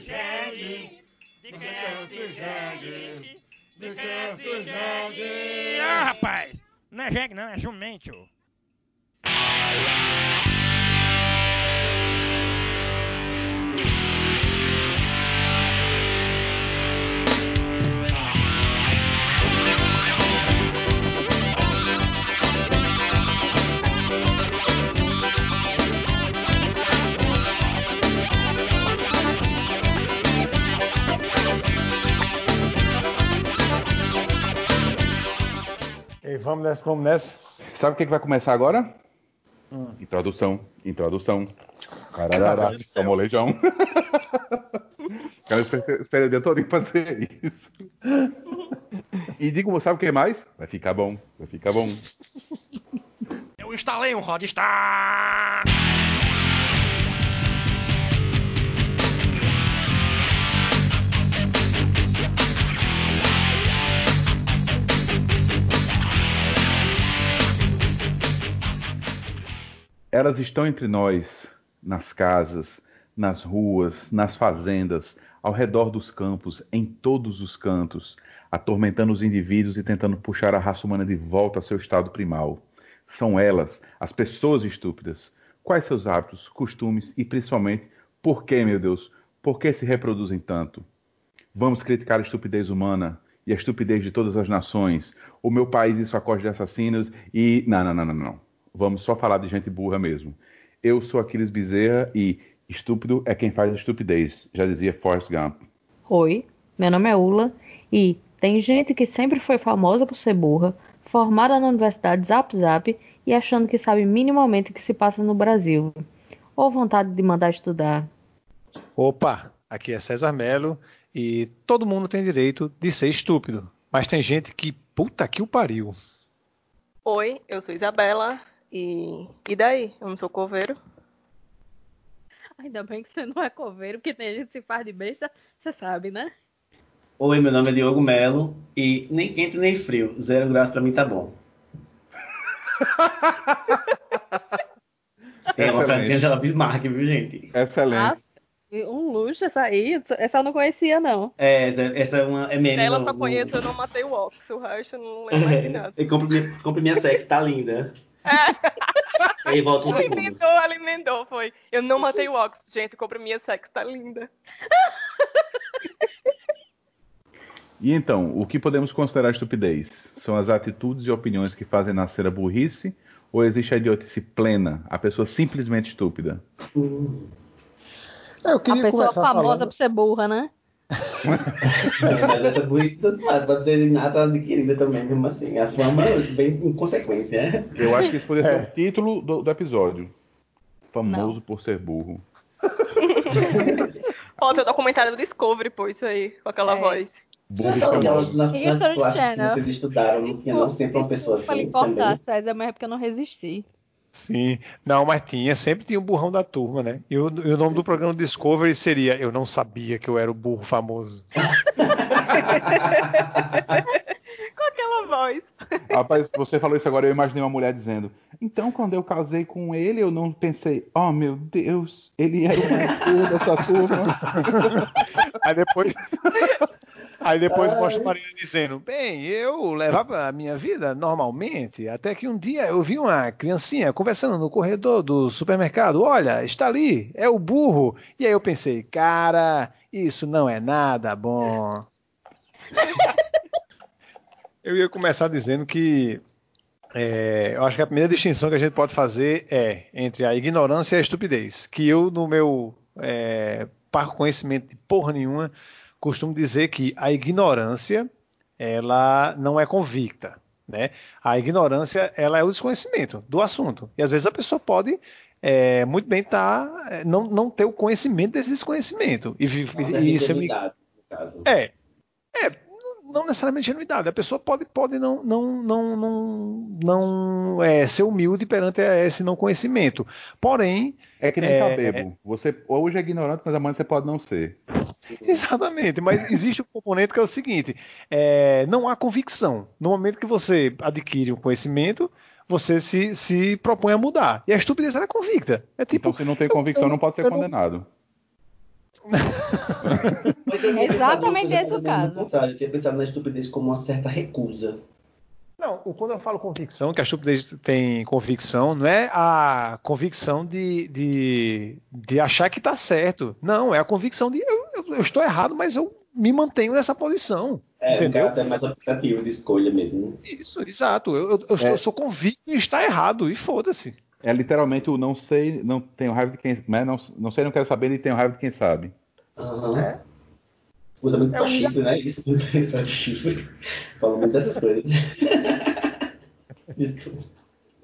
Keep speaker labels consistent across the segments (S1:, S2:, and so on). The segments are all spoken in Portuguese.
S1: jegue, de quem se jegue, de quem se jegue. Ah, rapaz, não é jegue não, é jumento.
S2: E vamos nessa, vamos nessa.
S3: Sabe o que, que vai começar agora? Introdução, introdução. Cararará, é molejão. Cara, esperei o dia todo em fazer isso. E digo, sabe o que mais? Vai ficar bom, vai ficar bom.
S1: Eu instalei um Rodstar.
S3: Elas estão entre nós, nas casas, nas ruas, nas fazendas, ao redor dos campos, em todos os cantos, atormentando os indivíduos e tentando puxar a raça humana de volta ao seu estado primal. São elas, as pessoas estúpidas. Quais seus hábitos, costumes e principalmente, por que, meu Deus, por que se reproduzem tanto? Vamos criticar a estupidez humana e a estupidez de todas as nações, o meu país e sua corte de assassinos e. Não, não, não, não, não. Vamos só falar de gente burra mesmo. Eu sou Aquiles Bezerra e estúpido é quem faz estupidez, já dizia Forrest Gump.
S4: Oi, meu nome é Ula e tem gente que sempre foi famosa por ser burra, formada na Universidade Zap Zap e achando que sabe minimamente o que se passa no Brasil. Ou vontade de mandar estudar.
S2: Opa, aqui é César Melo e todo mundo tem direito de ser estúpido. Mas tem gente que, puta que o pariu.
S5: Oi, eu sou Isabela e. E daí? Eu não sou coveiro?
S4: Ainda bem que você não é coveiro, porque tem gente que se faz de besta, você sabe, né?
S6: Oi, meu nome é Diogo Melo e nem quente nem frio, zero graus pra mim tá bom. É uma frase de Angela Bismarck, viu, gente?
S3: Excelente.
S4: Ah, um luxo essa aí, essa eu não conhecia, não.
S6: É, essa, essa é uma é meme.
S5: Ela
S6: no-
S5: só
S6: no-
S5: conheço, eu não matei o Ox, o resto eu não lembro mais de nada.
S6: E compre minha, compre minha sex, tá linda. E aí volta um
S5: Ela
S6: segundo.
S5: emendou, ela emendou, foi. Eu não matei o Ox, gente, compra minha sex, tá linda.
S3: E então, o que podemos considerar estupidez? São as atitudes e opiniões que fazem nascer a burrice? Ou existe a idiotice plena, a pessoa simplesmente estúpida?
S2: Eu
S4: A
S2: queria
S4: pessoa famosa
S2: falando...
S4: por ser burra, né?
S6: Mas essa burrice pode ser inata adquirida também, mesmo assim. A fama vem em consequência. né?
S3: Eu acho que isso poderia
S2: É.
S3: ser o título do, do episódio. Famoso por ser burro.
S5: Ó, tem o documentário do Discovery, pô, isso aí, com aquela
S4: É.
S5: voz.
S3: Burro e
S6: Aquelas
S3: famoso.
S6: nas, nas classes que vocês estudaram, não tinha não sempre uma pessoa
S4: Desculpa lhe
S6: assim também.
S4: César, mas é porque eu não resisti.
S2: Sim, não, mas tinha, sempre tinha o burrão da turma, né? E o, e o nome do programa Discovery seria Eu Não Sabia Que Eu Era o Burro Famoso.
S5: Com aquela voz.
S3: Rapaz, você falou isso agora, eu imaginei uma mulher dizendo. Então, quando eu casei com ele, eu não pensei, oh meu Deus, ele era o mais burro dessa turma.
S2: Aí depois. Aí depois mostra a Marina dizendo: Bem, eu levava a minha vida normalmente, até que um dia eu vi uma criancinha conversando no corredor do supermercado. Olha, está ali, é o burro. E aí eu pensei: Cara, isso não é nada bom. Eu ia começar dizendo que é, eu acho que a primeira distinção que a gente pode fazer é entre a ignorância e a estupidez. Que eu, no meu é, parco conhecimento de porra nenhuma, costumo dizer que a ignorância ela não é convicta. Né? A ignorância ela é o desconhecimento do assunto. E às vezes a pessoa pode é, muito bem tá, é, não, não ter o conhecimento desse desconhecimento. E, e
S6: ingenuidade, no caso.
S2: é. É, não- necessariamente ingenuidade. A pessoa pode, pode não, não, não, não, não é, ser humilde perante esse não conhecimento. Porém,
S3: É que nem
S2: É,
S3: tá bebo. Você hoje é ignorante, mas amanhã você pode não ser.
S2: exatamente, mas existe um componente que é o seguinte: é, não há convicção. No momento que você adquire um conhecimento, você se, se propõe a mudar. E a estupidez ela é convicta. É tipo.
S3: Então, se não tem convicção,
S2: eu-
S3: não pode ser
S2: eu não-
S3: condenado.
S6: Mas eu tinha
S4: É exatamente esse o caso.
S6: contrário, Eu tinha pensado na estupidez como uma certa recusa.
S2: Não, quando eu falo convicção, que a estupidez tem convicção, não é a convicção de, de, de achar que está certo. Não, é a convicção de eu, eu- eu estou errado, mas eu me mantenho nessa posição.
S6: É,
S2: entendeu?
S6: caráter mais aplicativo de escolha mesmo. né?
S2: Isso, exato. Eu, eu- eu estou-
S3: É.
S2: eu sou convicto em estar errado, e foda-se.
S3: É literalmente o não sei, não tenho raiva de quem. Né? Não, não sei, não quero saber e tenho raiva de quem sabe.
S6: Aham.
S2: É.
S6: Usa muito
S2: É
S6: pra
S2: um-
S6: chifre, né? Isso, muito pra chifre. Fala muito dessas coisas. Desculpa.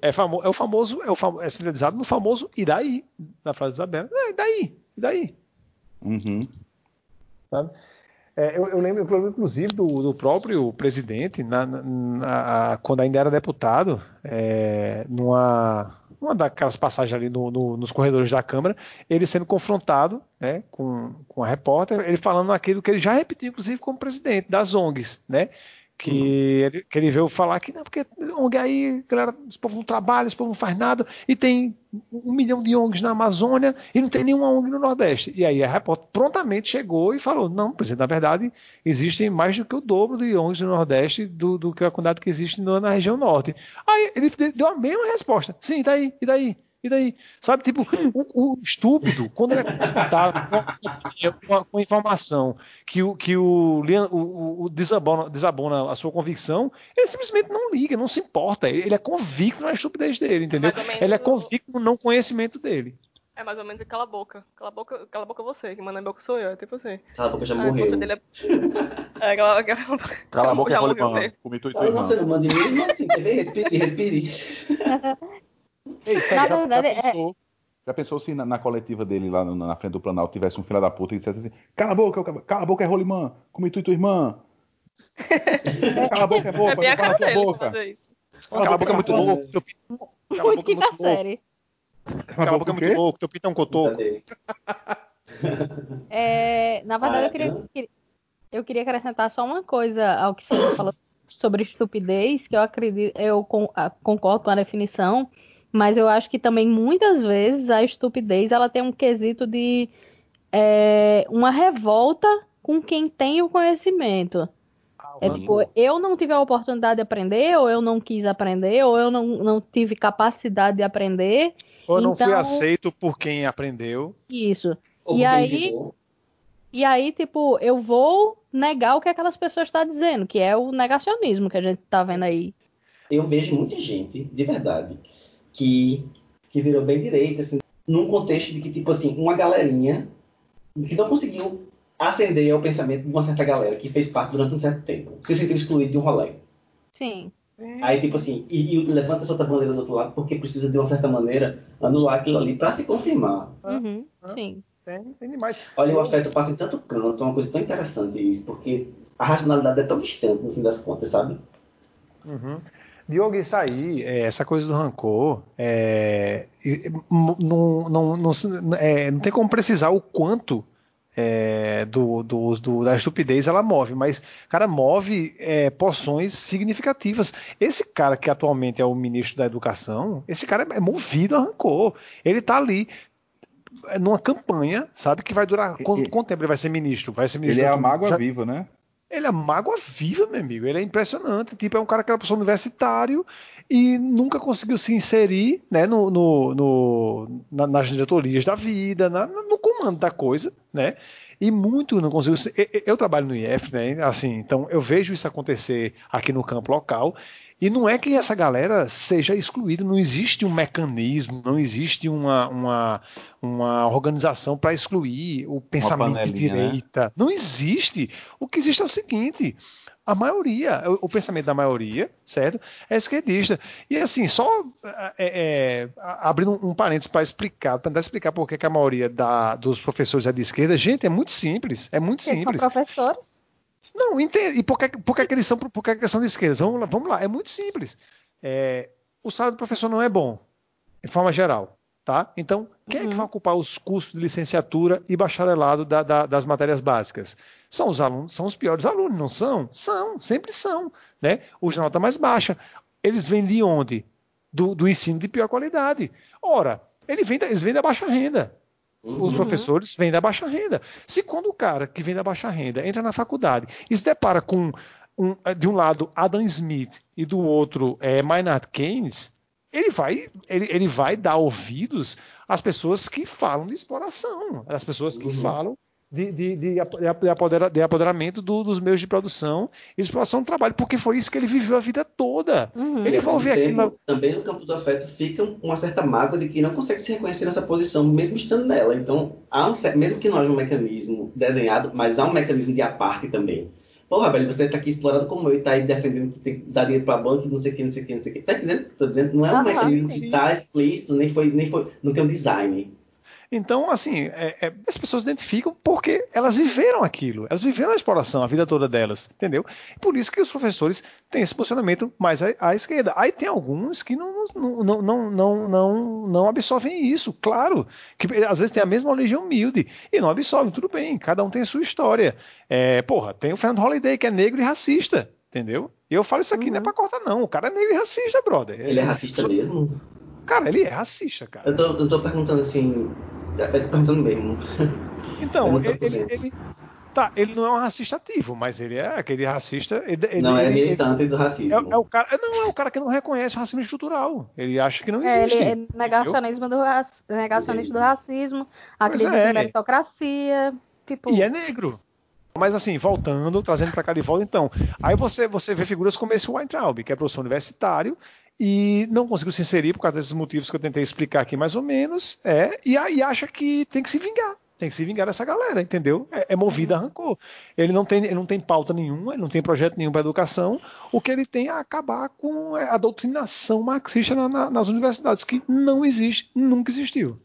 S2: É, famo, é o famoso, é, o famo, é sintetizado no famoso e daí, na frase da Isabela. É, e daí? E daí?
S3: Uhum.
S2: sabe? É, eu, eu lembro, eu lembro, inclusive, do, do próprio presidente, na- na- na- quando ainda era deputado, é, numa, numa daquelas passagens ali no- no- nos corredores da Câmara, ele sendo confrontado né, com, com a repórter, ele falando aquilo que ele já repetiu, inclusive, como presidente das ONGs, né? Que, ele, que ele veio falar que não, porque ONG aí, galera, esse povo não trabalha, esse povo não faz nada, e tem um milhão de ONGs na Amazônia e não tem nenhuma ONG no Nordeste. E aí a repórter prontamente chegou e falou: não, presidente, na verdade, existem mais do que o dobro de ONGs no Nordeste do, do que a quantidade que existe na região Norte. Aí ele de- deu a mesma resposta: sim, e daí? E daí? E daí? Sabe, tipo, o, o estúpido, quando ele é confrontado com, com a- com a informação que o, que o, o, o- desabona, desabona a sua convicção, ele simplesmente não liga, não se importa. Ele, ele é convicto na estupidez dele, entendeu?
S5: Menos
S2: Ele é convicto no não conhecimento dele.
S5: É mais ou menos cala a boca. Cala a boca, cala a boca você, que manda a boca sou eu, é tipo assim.
S6: Cala a boca, já
S5: Ah,
S6: morreu.
S5: é. É, cala, cala,
S3: Cala a boca,
S5: já
S3: Rolimã.
S5: morreu.
S3: Comi tu e tua
S6: Fala,
S3: irmã.
S6: não, você não manda em mim, mas assim, quer ver? Respire, respire.
S3: Ei,
S4: Na
S3: já,
S4: verdade,
S3: já
S4: é-
S3: pensou, já pensou se na, na coletiva dele lá no- na frente do Planalto tivesse um filho da puta e dissesse assim: Cala a boca, cala a boca, é Rolimã. Comi tu e tua irmã. Cala a boca, é boca,
S5: É bem a
S3: cala
S5: cara
S3: tua
S5: dele
S3: boca.
S5: fazer isso.
S2: Cala a boca é muito louco, teu pinto. Cala a
S4: Muito
S2: boca é
S4: quinta
S2: muito louco.
S4: série.
S2: Cala a boca é muito louco, teu pinto é um cotoco.
S4: É, na verdade,
S6: Ah,
S4: eu, queria,
S6: então-
S4: queria- eu queria acrescentar só uma coisa ao que você falou sobre estupidez, que eu acredito, eu ah, concordo com a definição, mas eu acho que também muitas vezes a estupidez ela tem um quesito de é, uma revolta com quem tem o conhecimento. É tipo, eu não tive a oportunidade de aprender, ou eu não quis aprender, ou eu não, não tive capacidade de aprender.
S2: Ou não fui
S4: Então-
S2: aceito por quem aprendeu.
S4: Isso.
S6: Ou
S4: E aí-
S6: ensinou.
S4: E aí, tipo, eu vou negar o que aquelas pessoas estão dizendo, que é o negacionismo que a gente tá vendo aí.
S6: Eu vejo muita gente, de verdade, que, que virou bem direita, assim, num contexto de que, tipo assim, uma galerinha que não conseguiu ascender ao pensamento de uma certa galera que fez parte durante um certo tempo, se sentiu excluído de um rolê.
S4: Sim.
S6: Aí, tipo assim, e, e levanta essa outra bandeira do outro lado porque precisa, de uma certa maneira, anular aquilo ali para se confirmar.
S4: Uhum,
S2: Ah.
S4: sim.
S2: Tem, tem demais.
S6: Olha, o afeto passa em tanto canto, é uma coisa tão interessante isso, porque a racionalidade é tão distante, no fim das contas, sabe?
S2: Uhum. Diogo, isso aí, é, essa coisa do rancor, é, não, não, não, é, não tem como precisar o quanto é, do, do- do- da estupidez ela move, mas, cara, move é, porções significativas. Esse cara que atualmente é o ministro da Educação, esse cara é movido a rancor. Ele tá ali é, numa campanha, sabe, que vai durar. Quanto, quanto tempo ele vai ser ministro? Vai ser
S3: Ele
S2: ministro
S3: é a mágoa
S2: já-
S3: viva, né?
S2: Ele é mágoa viva, meu amigo. Ele é impressionante. Tipo, é um cara que era professor universitário e nunca conseguiu se inserir né, no, no- no- na- nas diretorias da vida, na- no comando da coisa, né? E muito não se- eu- trabalho no IF, né? Assim, então eu vejo isso acontecer aqui no campo local. E não é que essa galera seja excluída, não existe um mecanismo, não existe uma, uma, uma organização para excluir o pensamento de
S3: né?
S2: direita. Não existe. O que existe é o seguinte: a maioria, o, o pensamento da maioria, certo? É esquerdista. E assim, só é, é, abrindo um, um parênteses para explicar, para tentar explicar por que a maioria da- dos professores é de esquerda, gente, é muito simples. É muito
S4: são
S2: simples.
S4: professores.
S2: Não, entende. E por que, por que, eles são, por que, que eles são de esquerda? Vamos lá, vamos lá, é muito simples. É, o salário do professor não é bom, de forma geral. Tá? Então, quem é que
S4: Uhum.
S2: vai ocupar os custos de licenciatura e bacharelado da- da- das matérias básicas? São os alunos, são os piores alunos, não são? São, sempre são. Né? Os de nota mais baixa. Eles vêm de onde? Do, do ensino de pior qualidade. Ora, ele vem da- eles vêm da baixa renda. Os professores vêm da baixa renda. Se quando o cara que vem da baixa renda entra na faculdade e se depara com um, de um lado Adam Smith e do outro é, Maynard Keynes, ele vai, ele, ele vai dar ouvidos às pessoas que falam de exploração, às pessoas que falam de, de, de, de apodera- de apoderamento do- dos meios de produção e exploração do trabalho, porque foi isso que ele viveu a vida toda.
S4: Uhum.
S2: Ele vai ouvir aquilo.
S6: Também no campo do afeto fica uma certa mágoa de que não consegue se reconhecer nessa posição, mesmo estando nela. Então, há um, mesmo que não haja um mecanismo desenhado, mas há um mecanismo de aparte também. Porra, velho, você tá aqui explorado como eu e tá aí defendendo que tem que dar dinheiro pra banco, não sei o que, não sei o que, não sei o que. Tá entendendo o que eu tô dizendo? Não é um mecanismo
S4: sim.
S6: que tá explícito, nem foi, nem foi, não tem um design.
S2: Então, assim, é- é, as pessoas identificam porque elas viveram aquilo, elas viveram a exploração a vida toda delas, entendeu? Por isso que os professores têm esse posicionamento mais à, à esquerda. Aí tem alguns que não, não, não, não, não, não, absorvem isso, claro, que às vezes tem a mesma origem humilde e não absorvem, tudo bem, cada um tem a sua história. É, porra, tem o Fernando Holliday, que é negro e racista, entendeu? E eu falo isso aqui não é pra cortar, não. O cara é negro e racista, brother.
S6: Ele é racista mesmo?
S2: Cara, ele é racista, cara.
S6: Eu tô, eu tô perguntando assim. Eu tô perguntando mesmo.
S2: Então, ele, ele, ele- tá, ele não é um racista ativo, mas ele é aquele racista. Ele, ele-
S6: não é
S2: ele-
S6: militante do racismo.
S2: é, é o cara, não é o cara que não reconhece o racismo estrutural. Ele acha que não
S4: É,
S2: existe.
S4: ele é negacionismo do, negacionista do racismo, acredita
S2: é.
S4: em meritocracia, tipo...
S2: E é negro. Mas assim, voltando, trazendo para cá de volta, então, aí você você vê figuras como esse Weintraub, que é professor universitário e não conseguiu se inserir por causa desses motivos que eu tentei explicar aqui mais ou menos, é, e, e acha que tem que se vingar. Tem que se vingar dessa galera, entendeu? É, é movido a rancor. Ele não, tem, ele não tem pauta nenhuma, ele não tem projeto nenhum para educação. O que ele tem é acabar com a doutrinação marxista na- na- nas universidades, que não existe, nunca existiu.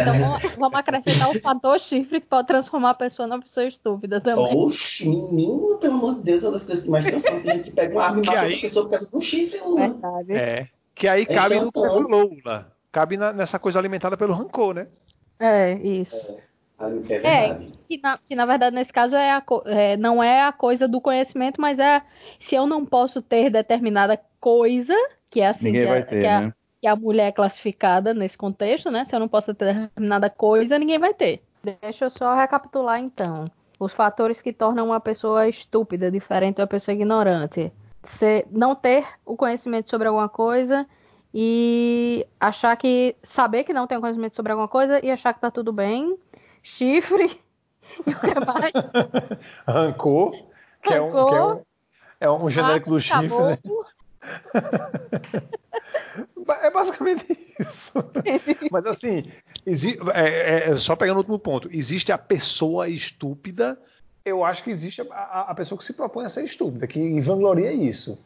S4: Então vamos, vamos acrescentar o fator chifre que pode transformar a pessoa numa pessoa estúpida também.
S6: Oxe, menino, pelo amor de Deus, é uma das coisas que mais transforma. Tem gente que pega uma arma e
S2: Que
S6: mata
S2: aí-
S6: outra pessoa por causa de um chifre, Lula.
S4: Verdade.
S2: É. Que aí cabe no que você falou, Lula. Cabe na- nessa coisa alimentada pelo rancor, né?
S4: É, isso.
S6: É verdade.
S4: Que na, que na verdade, nesse caso, é a é, não é a coisa do conhecimento, mas é se eu não posso ter determinada coisa, que é assim,
S3: Ninguém
S4: que,
S3: vai
S4: a,
S3: ter,
S4: que, a,
S3: né?
S4: Que a mulher é classificada nesse contexto, né? Se eu não posso ter determinada coisa, ninguém vai ter. Deixa eu só recapitular então. Os fatores que tornam uma pessoa estúpida, diferente de uma pessoa ignorante. Ser, não ter o conhecimento sobre alguma coisa e achar que. saber que não tem o conhecimento sobre alguma coisa e achar que tá tudo bem. Chifre. E o que mais?
S2: Rancor, que, É, um, que é, um, é um genérico do chifre, né? É basicamente isso. Mas assim, exi- é- é- só pegando o último ponto, existe a pessoa estúpida. Eu acho que existe a, a- a pessoa que se propõe a ser estúpida, que vangloria isso.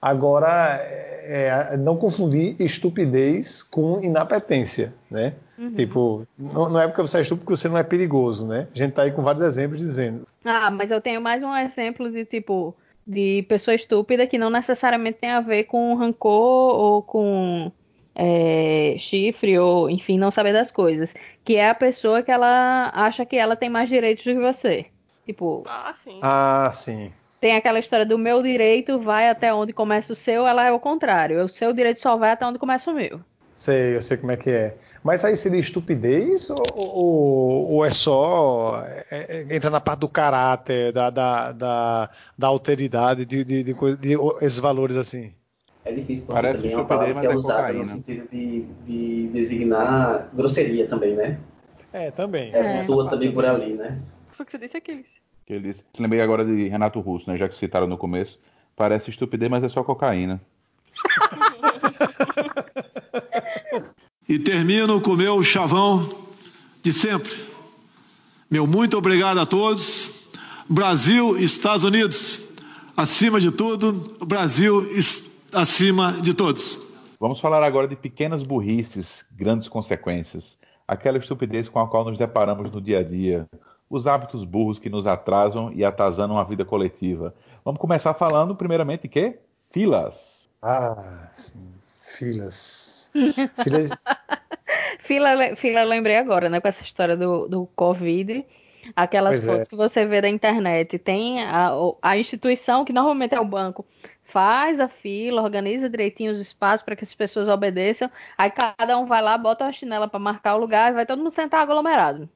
S2: Agora, é- é não confundir estupidez com inapetência, né?
S4: Uhum.
S2: Tipo, não, não é porque você é estúpido que você não é perigoso, né? A gente tá aí com vários exemplos dizendo.
S4: Ah, mas eu tenho mais um exemplo de tipo de pessoa estúpida que não necessariamente tem a ver com rancor ou com é, chifre ou enfim não saber das coisas, que é a pessoa que ela acha que ela tem mais direitos do que você. Tipo,
S5: Ah, sim.
S2: Ah, sim.
S4: tem aquela história do meu direito vai até onde começa o seu, ela é o contrário. O seu direito só vai até onde começa o meu.
S2: Sei, eu sei como é que é. Mas aí seria estupidez ou, ou- ou é só. é- é- entra na parte do caráter, da, da, da, da alteridade, de, de, de, coisa- de esses valores assim?
S6: É difícil porque
S3: Parece
S6: também é uma palavra que é
S3: é
S6: usada no
S3: cocaína.
S6: sentido de, de designar grosseria também, né?
S2: É, também.
S6: É,
S4: É.
S6: atua também por ali, né?
S5: O que foi que você disse, Aquiles?
S3: Que ele disse. Lembrei agora de Renato Russo, né? Já que citaram no começo. Parece estupidez, mas é só cocaína.
S7: E termino com o meu chavão de sempre. Meu muito obrigado a todos. Brasil, Estados Unidos, acima de tudo, o Brasil acima de todos.
S3: Vamos falar agora de pequenas burrices, grandes consequências. Aquela estupidez com a qual nos deparamos no dia a dia. Os hábitos burros que nos atrasam e atazanam a vida coletiva. Vamos começar falando, primeiramente, de quê? Filas.
S2: Ah, sim. Filas.
S4: Fila, lembrei agora, né, com essa história do, do Covid. Aquelas
S2: Pois é.
S4: fotos que você vê da internet. Tem a, a instituição, que normalmente é o banco, faz a fila, organiza direitinho os espaços para que as pessoas obedeçam. Aí cada um vai lá, bota uma chinela para marcar o lugar e vai todo mundo sentar aglomerado.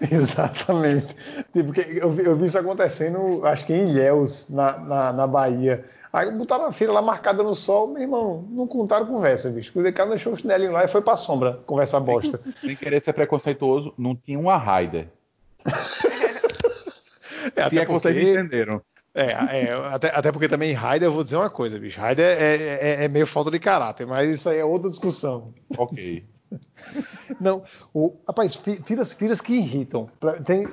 S2: Exatamente. Tipo, eu, vi, eu vi isso acontecendo, acho que em Ilhéus, na, na, na Bahia. Aí botaram a fila lá marcada no sol, meu irmão, não contaram conversa, bicho. O cara deixou o chinelinho lá e foi pra sombra, conversa bosta.
S3: Sem querer ser preconceituoso, não tinha uma Raider.
S2: é, até
S3: Se é que vocês entenderam.
S2: É, é até, até, porque também Raider, eu vou dizer uma coisa, bicho. Raider é, é, é, meio falta de caráter, mas isso aí é outra discussão.
S3: Ok.
S2: Não, o, rapaz, filas que irritam. Pra, tem,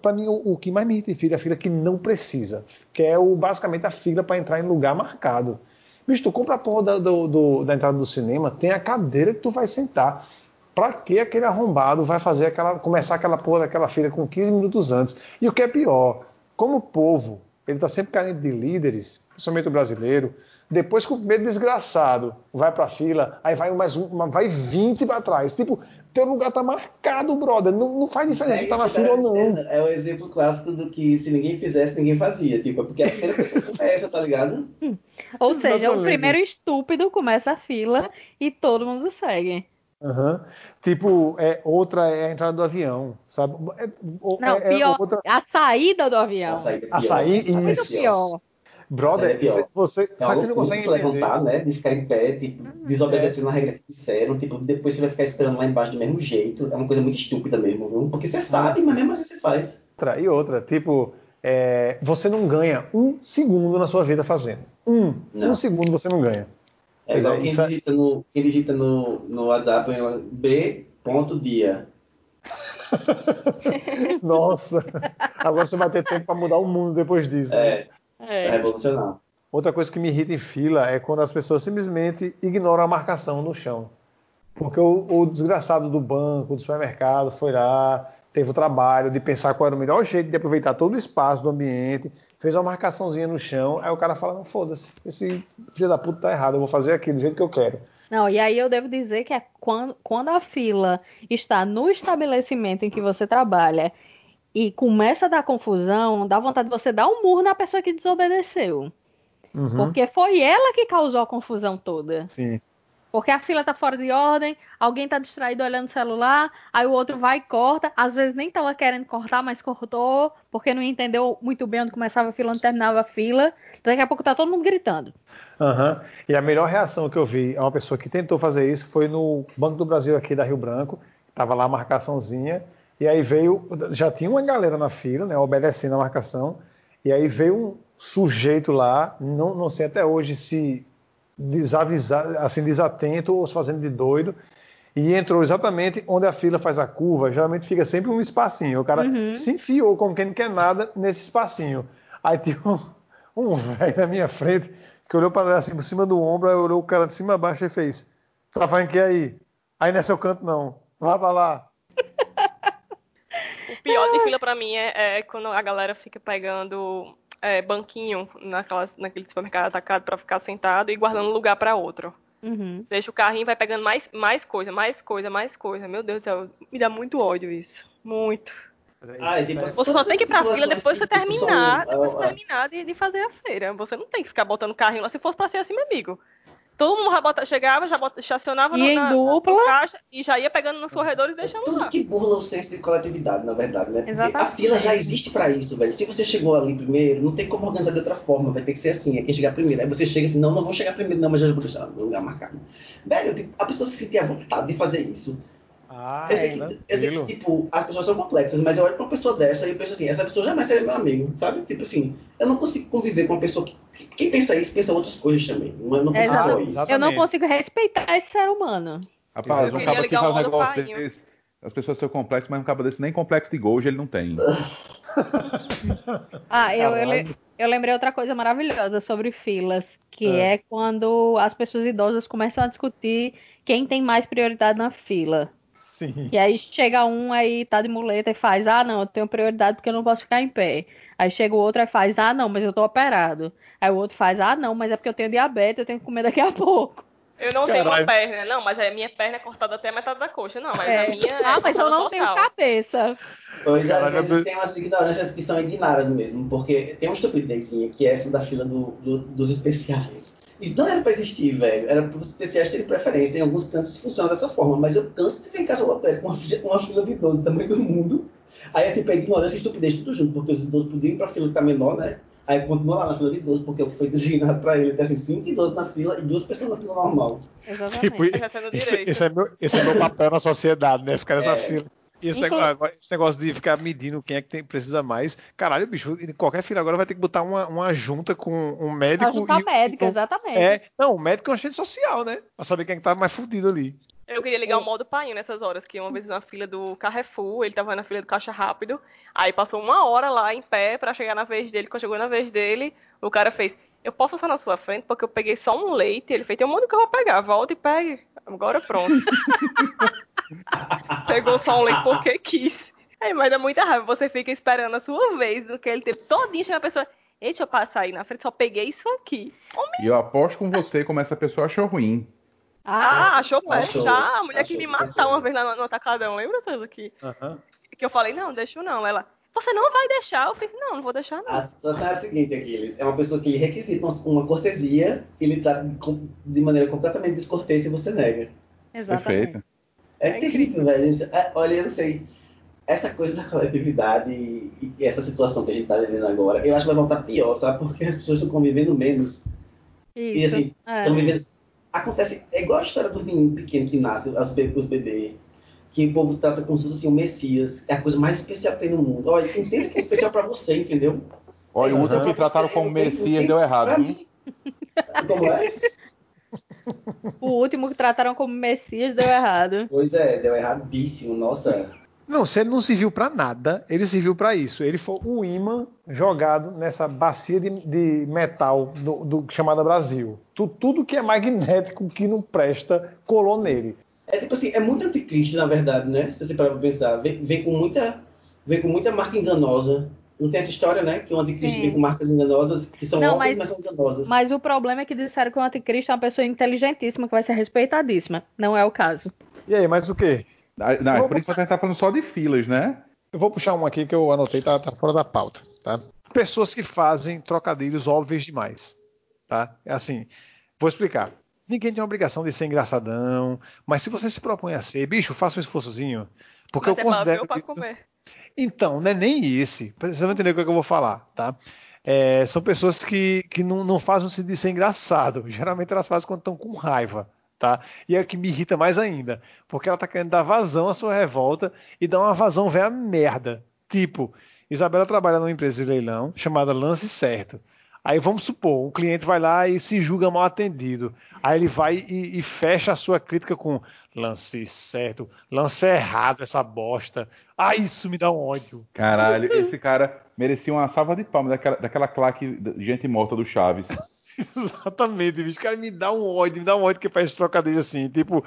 S2: para mim, o, o, que mais me irrita em fila é a fila que não precisa, que é o, basicamente a fila para entrar em lugar marcado. Bicho, tu compra a porra da, do, do, da entrada do cinema, tem a cadeira que tu vai sentar. Pra que aquele arrombado vai fazer aquela, começar aquela porra daquela fila com 15 minutos antes? E o que é pior, como o povo, ele está sempre carente de líderes, principalmente o brasileiro, depois que o primeiro desgraçado vai para a fila, aí vai mais um, vai 20 para trás. Tipo, teu lugar tá marcado, brother. Não, não faz diferença é, estar tá na fila ou não.
S6: É o exemplo clássico do que se ninguém fizesse, ninguém fazia. Tipo, é porque a primeira pessoa começa, tá ligado?
S4: Ou seja, Exatamente. o primeiro estúpido começa a fila e todo mundo segue.
S2: Uhum. Tipo, é, outra é a entrada do avião, sabe? É,
S4: não, é, é pior, outra... a saída do avião. A
S6: saída,
S2: a saída isso. pior. Brother, é você,
S6: é você não consegue de levantar, né? De ficar em pé, tipo, hum, desobedecendo é. a regra que disseram, tipo, depois você vai ficar esperando lá embaixo do mesmo jeito. É uma coisa muito estúpida mesmo, viu? Porque você sabe, mas mesmo assim você faz.
S2: E outra, tipo, é, você não ganha um segundo na sua vida fazendo. Um, não. um segundo você não ganha.
S6: É igual quem digita, no, quem digita no, no WhatsApp B.dia.
S2: Nossa, agora você vai ter tempo para mudar o mundo depois disso.
S6: É, né? é. revolucionar.
S2: Outra coisa que me irrita em fila é quando as pessoas simplesmente ignoram a marcação no chão. Porque o, o desgraçado do banco, do supermercado, foi lá, teve o trabalho de pensar qual era o melhor jeito de aproveitar todo o espaço do ambiente, fez uma marcaçãozinha no chão, aí o cara fala, não, foda-se, esse filho da puta tá errado, eu vou fazer aqui do jeito que eu quero.
S4: Não, e aí eu devo dizer que é quando, quando a fila está no estabelecimento em que você trabalha e começa a dar confusão, dá vontade de você dar um murro na pessoa que desobedeceu. Uhum. Porque foi ela que causou a confusão toda.
S2: Sim.
S4: Porque a fila tá fora de ordem, alguém tá distraído olhando o celular, aí o outro vai e corta, às vezes nem tava querendo cortar, mas cortou, porque não entendeu muito bem onde começava a fila, onde terminava a fila. Daqui a pouco tá todo mundo gritando.
S2: Uhum. E a melhor reação que eu vi a uma pessoa que tentou fazer isso foi no Banco do Brasil aqui da Rio Branco, tava lá a marcaçãozinha, e aí veio, já tinha uma galera na fila, né, obedecendo a marcação, e aí veio um sujeito lá, não, não sei até hoje se desavisar, assim, desatento ou se fazendo de doido. E entrou exatamente onde a fila faz a curva, geralmente fica sempre um espacinho. O cara uhum. se enfiou como quem não quer nada nesse espacinho. Aí tinha um, um velho na minha frente que olhou para assim por cima do ombro, aí olhou o cara de cima a baixo e fez: Tá fazendo que aí? Aí não é seu canto, não. Vá pra lá.
S5: O pior de fila para mim é, é, quando a galera fica pegando é, banquinho naquelas, naquele supermercado atacado para ficar sentado e guardando lugar para outro.
S4: Uhum.
S5: Deixa o carrinho vai pegando mais, mais coisa, mais coisa, mais coisa. Meu Deus do céu, me dá muito ódio isso. Muito.
S6: Ah, tipo,
S5: você só tem que ir pra fila depois você terminar, depois você terminar de, de, fazer a feira. Você não tem que ficar botando carrinho lá. Se fosse pra ser assim, meu amigo, todo mundo já bota, chegava, já bota, estacionava
S4: e
S5: na,
S4: dupla.
S5: na caixa e já ia pegando nos corredores e deixando
S6: Tudo
S5: lá.
S6: que burla o senso de coletividade, na verdade, né? Porque a fila já existe para isso, velho. Se você chegou ali primeiro, não tem como organizar de outra forma, vai ter que ser assim, é quem chegar primeiro. Aí você chega assim, não, não vou chegar primeiro, não, mas já vou deixar no lugar marcado. Velho, tipo, a pessoa se sentir à vontade de fazer isso.
S2: Ah,
S6: eu, sei que, eu sei que, tipo, as pessoas são complexas, mas eu olho pra uma pessoa dessa e eu penso assim, essa pessoa jamais seria meu amigo, sabe? Tipo assim, eu não consigo conviver com uma pessoa que. Quem pensa isso, pensa outras coisas também. Não, não pensa só isso.
S4: Eu não consigo respeitar esse ser humano.
S3: Rapaz, um cara que faz um negócio desse, as pessoas são complexas, mas um cara desse nem complexo de Gol ele não tem.
S4: ah, eu, eu, eu, lembrei outra coisa maravilhosa sobre filas, que é. é quando as pessoas idosas começam a discutir quem tem mais prioridade na fila.
S2: Sim.
S4: E aí chega um aí, tá de muleta e faz, ah, não, eu tenho prioridade porque eu não posso ficar em pé. Aí chega o outro e faz, ah, não, mas eu tô operado. Aí o outro faz, ah, não, mas é porque eu tenho diabetes, eu tenho que comer daqui a pouco.
S5: Eu não tenho
S2: Caralho.
S5: uma perna, não, mas a minha perna é cortada até a metade da coxa. Não, mas
S4: É.
S5: a minha. é
S4: Ah, mas eu não tenho cabeça.
S6: Pois é, às vezes tem umas ignorâncias que são ignaras mesmo, porque tem uma estupidezinha que é essa da fila do- do- dos especiais. Isso não era pra existir, velho. Era para os especiais terem preferência. Em alguns cantos funciona dessa forma, mas eu canso de ver em casa lotérica uma, fi- uma fila de idosos do tamanho do mundo. Aí é tipo a ignorância e a estupidez tudo junto, porque os idosos podiam ir pra fila que tá menor, né? Aí continua lá na fila de idosos, porque é o que foi designado pra ele. Tem assim, cinco idosos na fila e duas pessoas na fila normal.
S4: Exatamente.
S2: Tipo, esse, esse é meu, esse é meu papel na sociedade, né? Ficar nessa
S6: É.
S2: fila. E esse,
S4: Inclu-
S2: negócio, agora, esse negócio de ficar medindo quem é que tem, precisa mais. Caralho, bicho, em qualquer fila agora vai ter que botar uma, uma junta com um médico. E,
S4: médica,
S2: e um-
S4: exatamente.
S2: É, não, o médico é um agente social, né? Pra saber quem é que tá mais fudido ali.
S5: Eu queria ligar o modo painho nessas horas, que uma vez na fila do Carrefour, ele tava na fila do caixa rápido, aí passou uma hora lá em pé pra chegar na vez dele. Quando chegou na vez dele, o cara fez, eu posso passar na sua frente porque eu peguei só um leite. Ele fez, tem um monte que eu vou pegar, volta e pegue. Agora pronto. Pegou só um leite porque quis. Aí, mas dá muita raiva, você fica esperando a sua vez, do que ele teve todinho, chega a pessoa, ei, deixa eu passar aí na frente, só peguei isso aqui.
S3: E eu aposto com você como essa pessoa achou ruim.
S5: Ah, achou péssimo.
S6: achou,
S5: Já, a mulher
S6: achou,
S5: que me matar uma vez lá no, no atacadão, lembra, César? Que, que eu falei, não, deixa não. Ela, você não vai deixar? Eu falei, não, não vou deixar não.
S6: A situação é a seguinte, Aquiles. É uma pessoa que lhe requisita uma, cortesia e lhe trata de maneira completamente descortês e você nega.
S4: Exatamente.
S3: Perfeito.
S6: É,
S5: É
S6: terrível, velho. Isso- é, olha, eu não sei. Essa coisa da coletividade e, e essa situação que a gente tá vivendo agora, eu acho que vai voltar pior, sabe? Porque as pessoas estão convivendo menos. E
S4: Isso.
S6: assim,
S4: É.
S6: estão vivendo. Acontece, é igual a história do menino pequeno que nasce, os bebês, os bebês, que o povo trata como se fosse assim, o Messias. É a coisa mais especial que tem no mundo. Olha, entenda que é especial pra você, entendeu?
S3: Olha,
S6: É
S3: o
S6: especial
S3: último que trataram como Messias deu errado. viu?
S6: mim. Como é?
S4: O último que trataram como Messias deu errado.
S6: Pois é, deu erradíssimo. Nossa.
S2: Não, se ele não serviu pra nada, ele serviu pra isso. Ele foi um imã jogado nessa bacia de, de metal do, do chamada Brasil. Tu- tudo que é magnético que não presta colou nele.
S6: É tipo assim, é muito anticristo, na verdade, né? Se você parar pra pensar. Vem, vem com muita. Vem com muita marca enganosa. Não tem essa história, né? Que o anticristo
S4: Sim.
S6: vem com marcas enganosas, que são
S4: Não,
S6: óbvias,
S4: mas-
S6: mas são enganosas.
S4: Mas o problema é que disseram que o anticristo é uma pessoa inteligentíssima, que vai ser respeitadíssima. Não é o caso.
S2: E aí, mas o quê?
S3: Ah, Não,
S2: Vamos-
S3: por enquanto a gente tá falando só de filas, né?
S2: Eu vou puxar um aqui que eu anotei, tá, tá fora da pauta, tá? Pessoas que fazem trocadilhos óbvios demais, tá? É assim, vou explicar. Ninguém tem a obrigação de ser engraçadão, mas se você se propõe a ser, bicho, faça um esforçozinho, porque
S5: Mas
S2: eu
S5: é
S2: considero
S5: pra
S2: isso-
S5: comer.
S2: Então, não é nem esse. Vocês vão entender o que, é que eu vou falar, tá? É, são pessoas que, que não, não fazem o sentido ser engraçado. Geralmente elas fazem quando estão com raiva, tá? E é o que me irrita mais ainda, porque ela tá querendo dar vazão à sua revolta e dar uma vazão velha merda. Tipo, Isabela trabalha numa empresa de leilão chamada Lance Certo. Aí vamos supor, o cliente vai lá e se julga mal atendido. Aí ele vai e, e fecha a sua crítica com lance certo, lance errado essa bosta. Ah, isso me dá um ódio.
S3: Caralho, esse cara merecia uma salva de palmas daquela, daquela claque de gente morta do Chaves.
S2: Exatamente, bicho. Cara, me dá um ódio, me dá um ódio que faz trocadilho assim. Tipo,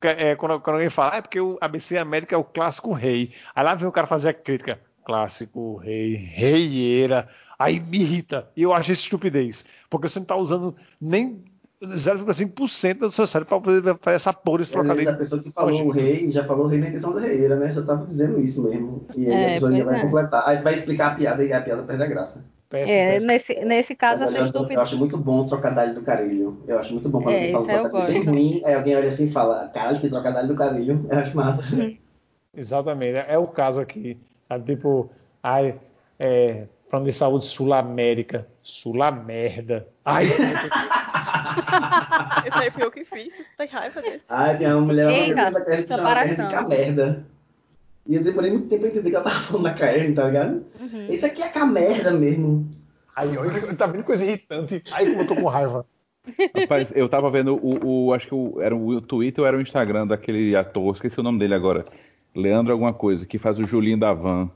S2: é, quando, quando alguém fala, ah, é porque o ABC América é o clássico rei. Aí lá vem o cara fazer a crítica. Clássico rei, reieira. Aí me irrita. E eu acho isso estupidez. Porque você não tá usando nem 0,5% do seu cérebro pra poder fazer essa porra desse
S6: Às vezes a
S2: trocadilho.
S6: pessoa que falou o rei, já falou o rei na intenção do rei, né? Já tava dizendo isso mesmo. E aí
S4: É,
S6: a pessoa ainda
S4: pois
S6: vai
S4: é.
S6: completar. Aí vai explicar a piada e a piada perde a graça.
S2: Péssimo,
S4: É,
S2: péssimo.
S4: nesse, nesse caso,
S6: Mas
S4: essa
S6: eu, eu
S4: estupidez.
S6: acho muito bom o trocadilho do carilho. Eu acho muito bom quando
S4: É,
S6: alguém fala um
S4: eu
S6: trocadilho bem ruim, aí alguém olha assim e fala, caralho, que trocadilho do carilho. Eu acho massa.
S2: Exatamente, é, é o caso aqui, sabe? Tipo, ai, é, falando de saúde Sul-América, Sul-Merda. Ai,
S5: Esse aí foi eu que fiz, você tem raiva desse.
S6: Ah, tem uma mulher,
S4: Eita,
S6: mulher da Caerne que chama a Caerne de camerda. E eu demorei muito tempo pra entender que ela tava falando da Caerne, tá ligado?
S4: Uhum.
S6: Isso aqui é camerda mesmo.
S2: ai, olha, tá vendo coisa irritante. Ai, como eu tô com raiva.
S3: Rapaz, eu tava vendo o, o- acho que o, era o Twitter ou era o Instagram daquele ator, esqueci o nome dele agora. Leandro alguma coisa, que faz o Julinho da Van.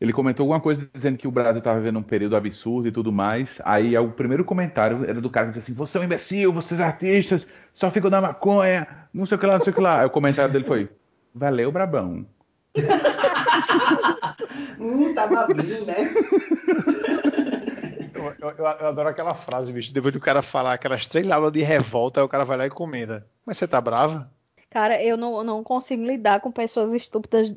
S3: Ele comentou alguma coisa dizendo que o Brasil estava vivendo um período absurdo e tudo mais. Aí o primeiro comentário era do cara que dizia assim: Você é um imbecil, vocês artistas, só ficam na maconha, não sei o que lá, não sei o que lá. Aí o comentário dele foi: Valeu, Brabão.
S6: Hum, tá babinho, né?
S2: Eu, eu- eu adoro aquela frase, bicho. Depois do cara falar aquelas três de revolta, aí o cara vai lá e comenta. Mas você tá brava?
S4: Cara, eu não, não consigo lidar com pessoas estúpidas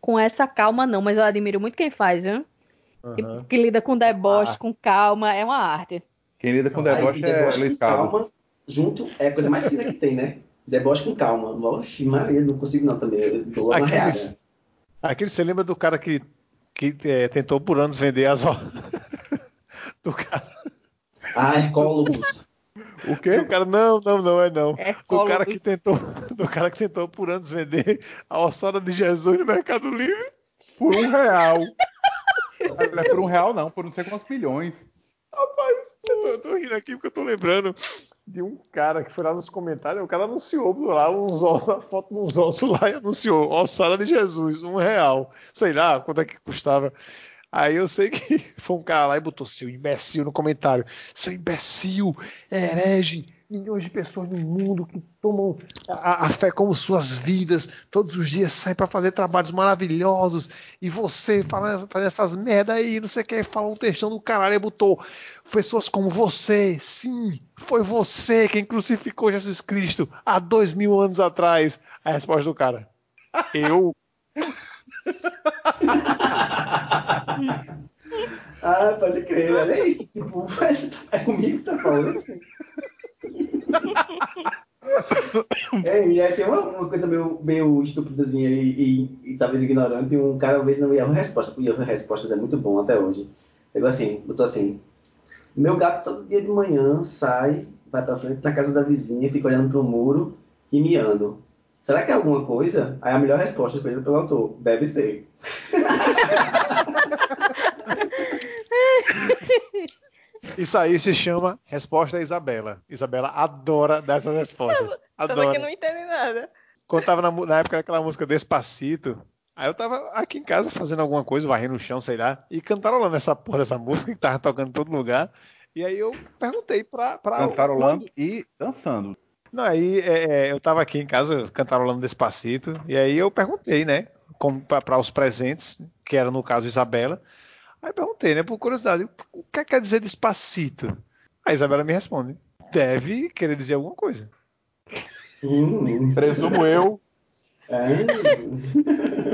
S4: com essa calma, não, mas eu admiro muito quem faz, viu? Que,
S2: Aham.
S4: que lida com deboche,
S2: Ah.
S4: com calma, é uma arte.
S3: Quem lida com
S6: Aí,
S3: deboche é
S6: deboche
S3: Luiz
S6: com
S3: Carlos.
S6: calma, junto, é a coisa mais fina que tem, né? Deboche com calma. Oxe, Maria, não consigo não também. Eu dou.
S2: Aqueles, aquele, você lembra do cara que, que é, tentou por anos vender as ho- do cara,
S6: Ah, ecólogos.
S3: O quê?
S2: do cara não, não, não é não.
S4: É
S2: Do cara que tentou, do cara que tentou por anos vender a ossada de Jesus no Mercado Livre.
S3: Por um real. Não é por um real, não, por não sei quantos milhões.
S2: Rapaz, eu tô, eu tô rindo aqui porque eu tô lembrando de um cara que foi lá nos comentários, o cara anunciou lá uns ossos, uma foto de uns ossos lá e anunciou ossada de Jesus, um real. Sei lá quanto é que custava. Aí eu sei que foi um cara lá e botou seu imbecil no comentário. Seu imbecil, herege, milhões de pessoas no mundo que tomam a, a fé como suas vidas, todos os dias saem para fazer trabalhos maravilhosos, e você fazendo essas merda aí, não sei o que, fala um textão do caralho e botou pessoas como você, sim, foi você quem crucificou Jesus Cristo há dois mil anos atrás. A resposta do cara, eu.
S6: Ah, pode crer, olha isso. Tipo, é comigo que tá falando. É, e aí tem uma, uma coisa meio, meio estúpidazinha e, e, e talvez ignorante. Um cara, uma vez não ia resposta, e respostas é muito bom até hoje. Pegou assim, botou assim: Meu gato todo dia de manhã sai, vai pra frente da casa da vizinha, fica olhando pro muro e miando. Será que é alguma coisa? Aí a melhor resposta escolhida pelo autor: Deve ser.
S2: Isso aí se chama Resposta Isabela. Isabela adora dessas respostas.
S5: Também que
S2: Adora.
S5: não entende nada.
S2: Quando tava na, na época daquela música Despacito, aí eu tava aqui em casa fazendo alguma coisa, varrendo o chão, sei lá, e cantarolando essa porra dessa música que tava tocando em todo lugar. E aí eu perguntei pra. pra
S3: Cantarolando e dançando.
S2: Não, aí é, é, eu tava aqui em casa cantarolando Despacito, e aí eu perguntei, né, para os presentes, que era no caso Isabela. Aí eu perguntei, né, por curiosidade, o que quer dizer Despacito? A Isabela me responde, deve querer dizer alguma coisa.
S6: Hum,
S3: Presumo eu.
S6: é.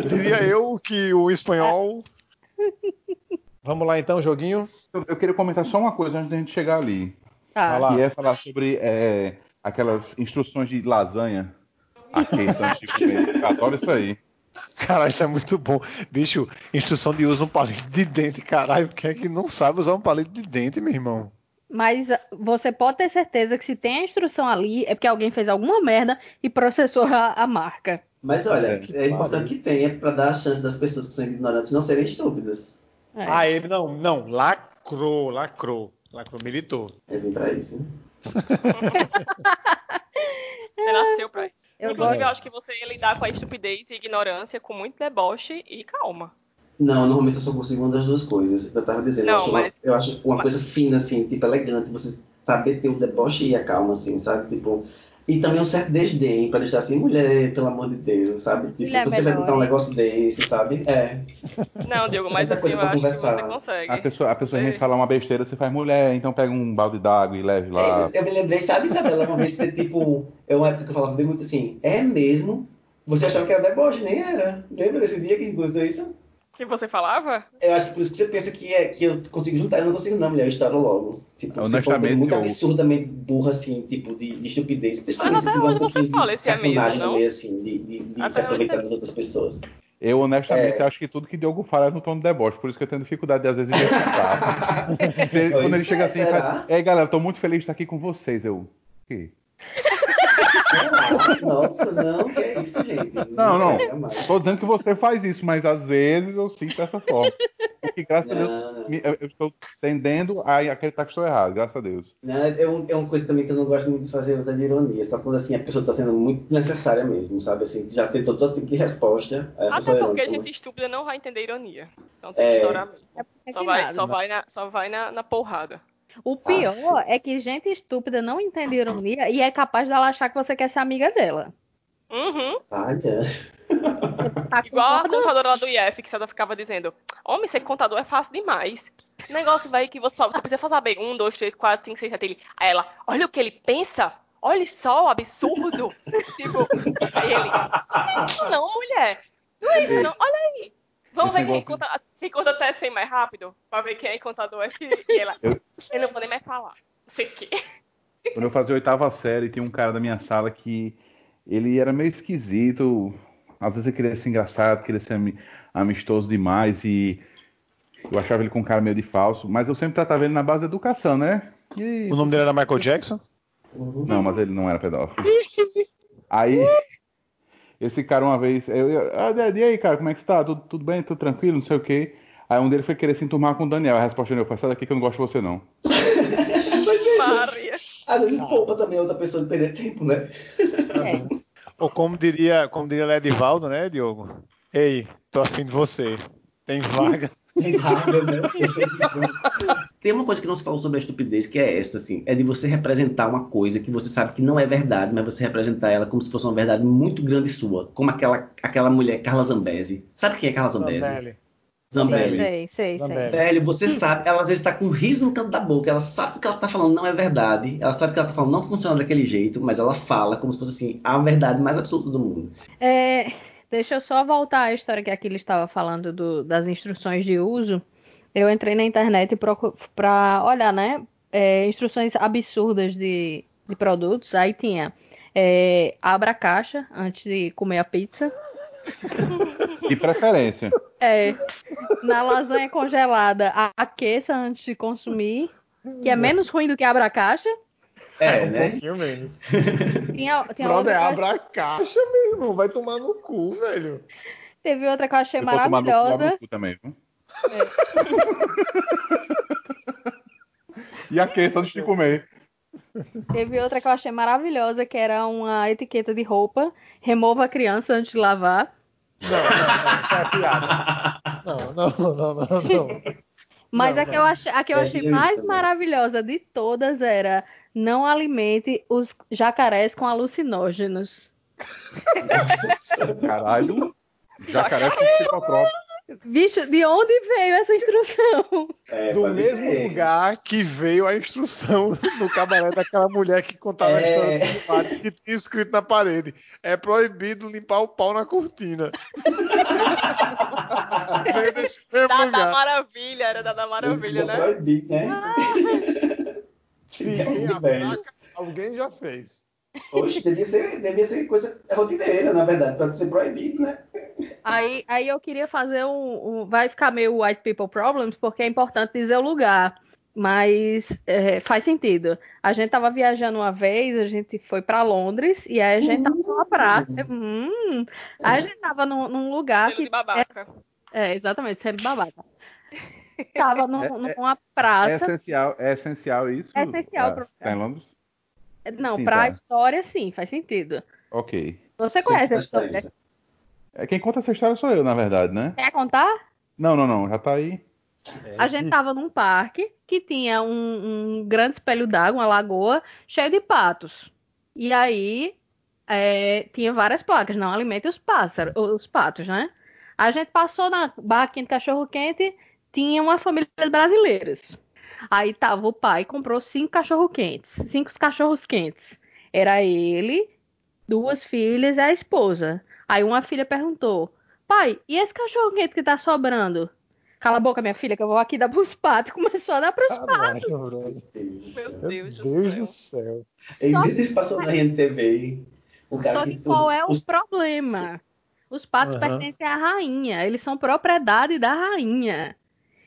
S2: Diria eu que o espanhol. Vamos lá então, joguinho.
S3: Eu eu queria comentar só uma coisa antes da gente chegar ali.
S2: Lá.
S3: Que é falar sobre é, aquelas instruções de lasanha. Aqui, antigamente. Eu adoro isso aí.
S2: Caralho, isso é muito bom. Bicho, instrução de uso um palito de dente, caralho. Quem é que não sabe usar um palito de dente, meu irmão?
S4: Mas ah, você pode ter certeza que se tem a instrução ali, é porque alguém fez alguma merda e processou a, a marca.
S6: Mas olha,
S2: Que
S6: é importante que tenha para dar a chance das pessoas que são ignorantes não serem estúpidas.
S4: É.
S2: Ah, ele não, não, lacrou, lacrou. Lacrou, militou.
S6: É vir pra isso. Né?
S5: Você nasceu pra isso.
S4: Eu
S5: Inclusive,
S2: gosto.
S5: eu acho que você ia lidar com a estupidez e ignorância com muito deboche e calma.
S6: Não, normalmente eu só consigo uma das duas coisas. Eu tava dizendo,
S5: Não,
S6: eu, acho uma,
S5: mas-
S6: eu acho uma
S5: mas-
S6: coisa fina, assim, tipo, elegante, você saber ter o deboche e a calma, assim, sabe? Tipo, e também um certo desdém, pra deixar assim, mulher, pelo amor de Deus, sabe? Tipo,
S4: Mulher
S6: você vai botar um
S4: hein?
S6: negócio desse, sabe? É.
S5: Não, Diego, mas assim,
S6: coisa
S5: eu acho que
S6: conversar.
S5: você consegue.
S3: A pessoa, a pessoa vem falar uma besteira, você faz mulher, então pega um balde d'água e leve lá.
S6: É, Eu me lembrei, sabe, Isabela, uma vez você, tipo, é uma época que eu falava bem muito assim, é mesmo? Você achava que era deboche, nem era. Lembra desse dia que gostou isso?
S5: que você falava?
S6: Eu acho que por isso que você pensa que, é, que eu consigo juntar. Eu não consigo, não, mulher. Eu estouro logo. Tipo, você coisa muito
S3: eu-
S6: absurdamente burra, assim, tipo, de, de estupidez. Principalmente
S5: Mas
S6: se
S5: até
S6: tiver um
S5: hoje você
S6: pouquinho
S5: fala
S6: de
S5: esse mesmo,
S6: meio, assim, de, de, de se aproveitar
S5: hoje
S6: das outras pessoas.
S3: Eu, honestamente,
S6: É.
S3: acho que tudo que Diogo fala é no tom de deboche, por isso que eu tenho dificuldade, às vezes, de. Ele- Quando ele chega
S6: é,
S3: assim,
S6: será?
S3: faz, Ei, galera, tô muito feliz de estar aqui com vocês. Eu. "Que?
S6: Ah, Nossa, não, que é isso, gente.
S3: Não, não.
S6: é, jamais.
S3: Tô dizendo que você faz isso, mas às vezes eu sinto dessa forma. Porque, graças a Deus,
S6: Não, não.
S3: eu, eu estou tendendo a acreditar que estou errado, graças a Deus.
S6: Não, é, um, é uma coisa também que eu não gosto muito de fazer, usar de ironia. Só quando assim, a pessoa está sendo muito necessária mesmo, sabe? Assim, já tentou todo tipo de resposta. A
S5: Até
S6: é
S5: porque
S6: irônica,
S5: gente estúpida não vai entender ironia. Então tem
S6: É.
S5: que estourar mesmo.
S4: É
S5: Só vai,
S4: nada.
S5: só vai, na, só vai na, na porrada.
S4: O pior é que gente estúpida não entende ironia e é capaz dela achar que você quer ser amiga dela.
S5: Uhum.
S6: Olha.
S4: Tá
S5: Igual a contadora lá do IF, que só ficava dizendo: Homem, ser contador é fácil demais. negócio vai que você só você precisa fazer bem. Um, dois, três, quatro, cinco, seis, sete. Ele. Aí ela, olha o que ele pensa. Olha só o absurdo. tipo, aí ele. Não é isso não, mulher. Não é isso não. Olha aí. Vamos
S3: Esse
S5: ver quem conta, quem conta até 100 mais rápido. Pra ver quem é contador aqui. E ela.
S3: Eu-
S5: Eu não vou nem mais falar. Não sei o quê.
S3: Quando eu fazia a oitava série, tinha um cara da minha sala que ele era meio esquisito. Às vezes ele queria ser engraçado, queria ser ami- amistoso demais e eu achava ele com um cara meio de falso, mas eu sempre tratava ele na base da educação, né? E-
S2: O nome dele era Michael Jackson?
S3: Não, mas ele não era pedófilo. Aí, esse cara uma vez, eu, eu, ah, e aí, cara, como é que você tá? Tudo, tudo bem? Tudo tranquilo? Não sei o quê. Aí um deles foi querer se enturmar com o Daniel. A resposta dele foi, sai daqui que eu não gosto de você, não.
S5: Maria.
S6: Às vezes poupa também outra pessoa de perder tempo, né?
S4: É.
S2: Ou como diria, como diria Ledivaldo, né, Diogo? Ei, tô afim de você. Tem vaga.
S6: Tem vaga, né? Tem uma coisa que não se falou sobre a estupidez, que é essa, assim, é de você representar uma coisa que você sabe que não é verdade, mas você representar ela como se fosse uma verdade muito grande sua, como aquela, aquela mulher Carla Zambesi. Sabe quem é Carla Zambesi?
S2: Zambelli.
S6: Zambelli.
S4: Sei, sei, sei.
S2: Zambelli.
S6: Velho, você sabe, ela às vezes tá com um riso no canto da boca, ela sabe que o que ela tá falando não é verdade, ela sabe que ela tá falando não funciona daquele jeito, mas ela fala como se fosse assim, a verdade mais absoluta do mundo.
S4: É, deixa eu só voltar à história que aqui ele estava falando do- das instruções de uso. Eu entrei na internet para olhar, né? é, instruções absurdas de, de produtos. Aí tinha é, abra a caixa antes de comer a pizza.
S3: De preferência.
S4: É, na lasanha congelada, a- aqueça antes de consumir. Que é menos ruim do que abra a caixa.
S6: É,
S2: um
S6: né?
S2: pouquinho menos.
S4: Tinha, tinha
S2: Brother,
S4: outra, que eu-
S2: abra a caixa, meu irmão. Vai tomar no cu, velho.
S4: teve outra que eu achei
S3: Se for tomar no cu, abre
S4: maravilhosa.
S3: o cu também, viu? E aqueça antes de comer.
S4: Teve outra que eu achei maravilhosa, que era uma etiqueta de roupa. Remova a criança antes de lavar.
S2: Não, não, não. Isso é piada. Não, não, não, não, não.
S4: Mas
S2: Não,
S4: a que eu achei, a que eu
S6: É
S4: achei
S6: isso
S4: mais
S6: também.
S4: maravilhosa de todas era não alimente os jacarés com alucinógenos.
S3: Caralho. Jacaré com psicotrópico.
S4: Bicho, de onde veio essa instrução?
S6: É,
S2: Do mesmo lugar que veio a instrução no cabaré daquela mulher que contava a
S6: É.
S2: história dos bares que tinha escrito na parede. É proibido limpar o pau na cortina. veio desse mesmo
S5: Da, da
S2: lugar.
S5: Maravilha, era da, da Maravilha, né?
S6: proibir, né?
S2: Sim,
S6: É,
S2: a placa alguém já fez.
S6: Oxe, devia ser, devia ser coisa rotineira, na verdade, para ser proibido, né?
S4: Aí, aí eu queria fazer um, um- Vai ficar meio white people problems, porque é importante dizer o lugar. Mas é, faz sentido. A gente tava viajando uma vez, a gente foi pra Londres, e aí a gente tava numa praça. Hum, aí a gente tava num, num lugar que.
S5: de babaca.
S4: É, exatamente, sendo babaca. Tava num-
S3: É-
S4: numa
S3: É
S4: praça.
S3: essencial, é essencial isso?
S4: É essencial
S3: Pra-
S4: pro-
S3: Tá em Londres?
S4: Não,
S3: Sim,
S4: pra
S3: tá.
S4: história, sim, faz sentido.
S3: Ok.
S4: Você
S6: Sim,
S4: conhece a história?
S3: É, quem conta essa história sou eu, na verdade, né?
S4: Quer contar?
S3: Não, não, não. Já tá aí.
S4: A gente tava num parque que tinha um, um grande espelho d'água, uma lagoa, cheio de patos. E aí é, tinha várias placas, não alimente os pássaros, os patos, né? A gente passou na barraquinha de cachorro quente, tinha uma família de brasileiros. Aí tava o pai, comprou cinco cachorro quentes, cinco cachorros quentes. Era ele, duas filhas e a esposa. Aí uma filha perguntou: Pai, e esse cachorro quente que tá sobrando? Cala a boca, minha filha, que eu vou aqui dar pros patos. Começou a dar pros patos.
S2: Caralho, brother.
S5: Meu
S2: Meu
S5: Deus,
S2: Deus
S5: do céu.
S6: Ele
S4: Só-
S6: disse passou na RNTV. O cara
S4: Só que qual é o problema? Os patos
S2: Aham.
S4: pertencem à rainha, eles são propriedade da rainha.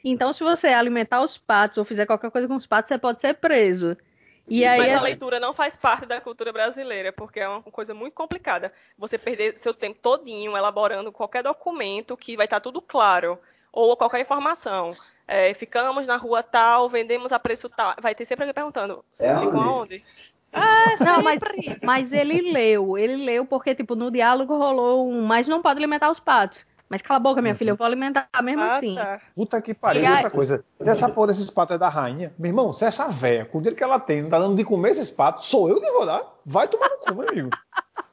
S4: Então, se você alimentar os patos ou fizer qualquer coisa com os patos, você pode ser preso. E aí,
S5: Mas a leitura não faz parte da cultura brasileira, porque é uma coisa muito complicada. Você perder seu tempo todinho elaborando qualquer documento que vai estar tudo claro, ou qualquer informação. É, ficamos na rua tal, vendemos a preço tal. Vai ter sempre alguém perguntando,
S6: É
S5: ficam
S6: onde?
S5: É,
S4: Não, mas, mas ele leu, ele leu porque, tipo, no diálogo rolou um, mas não pode alimentar os patos. Mas cala a boca, minha filha, eu vou alimentar mesmo
S5: Ah,
S4: assim.
S5: tá.
S2: Puta que pariu.
S4: E aí-
S2: outra coisa, se essa porra desses patos é da rainha, meu irmão, se essa véia, com o dinheiro que ela tem, não tá dando de comer esses patos, sou eu que vou dar. Vai tomar no cu, meu amigo.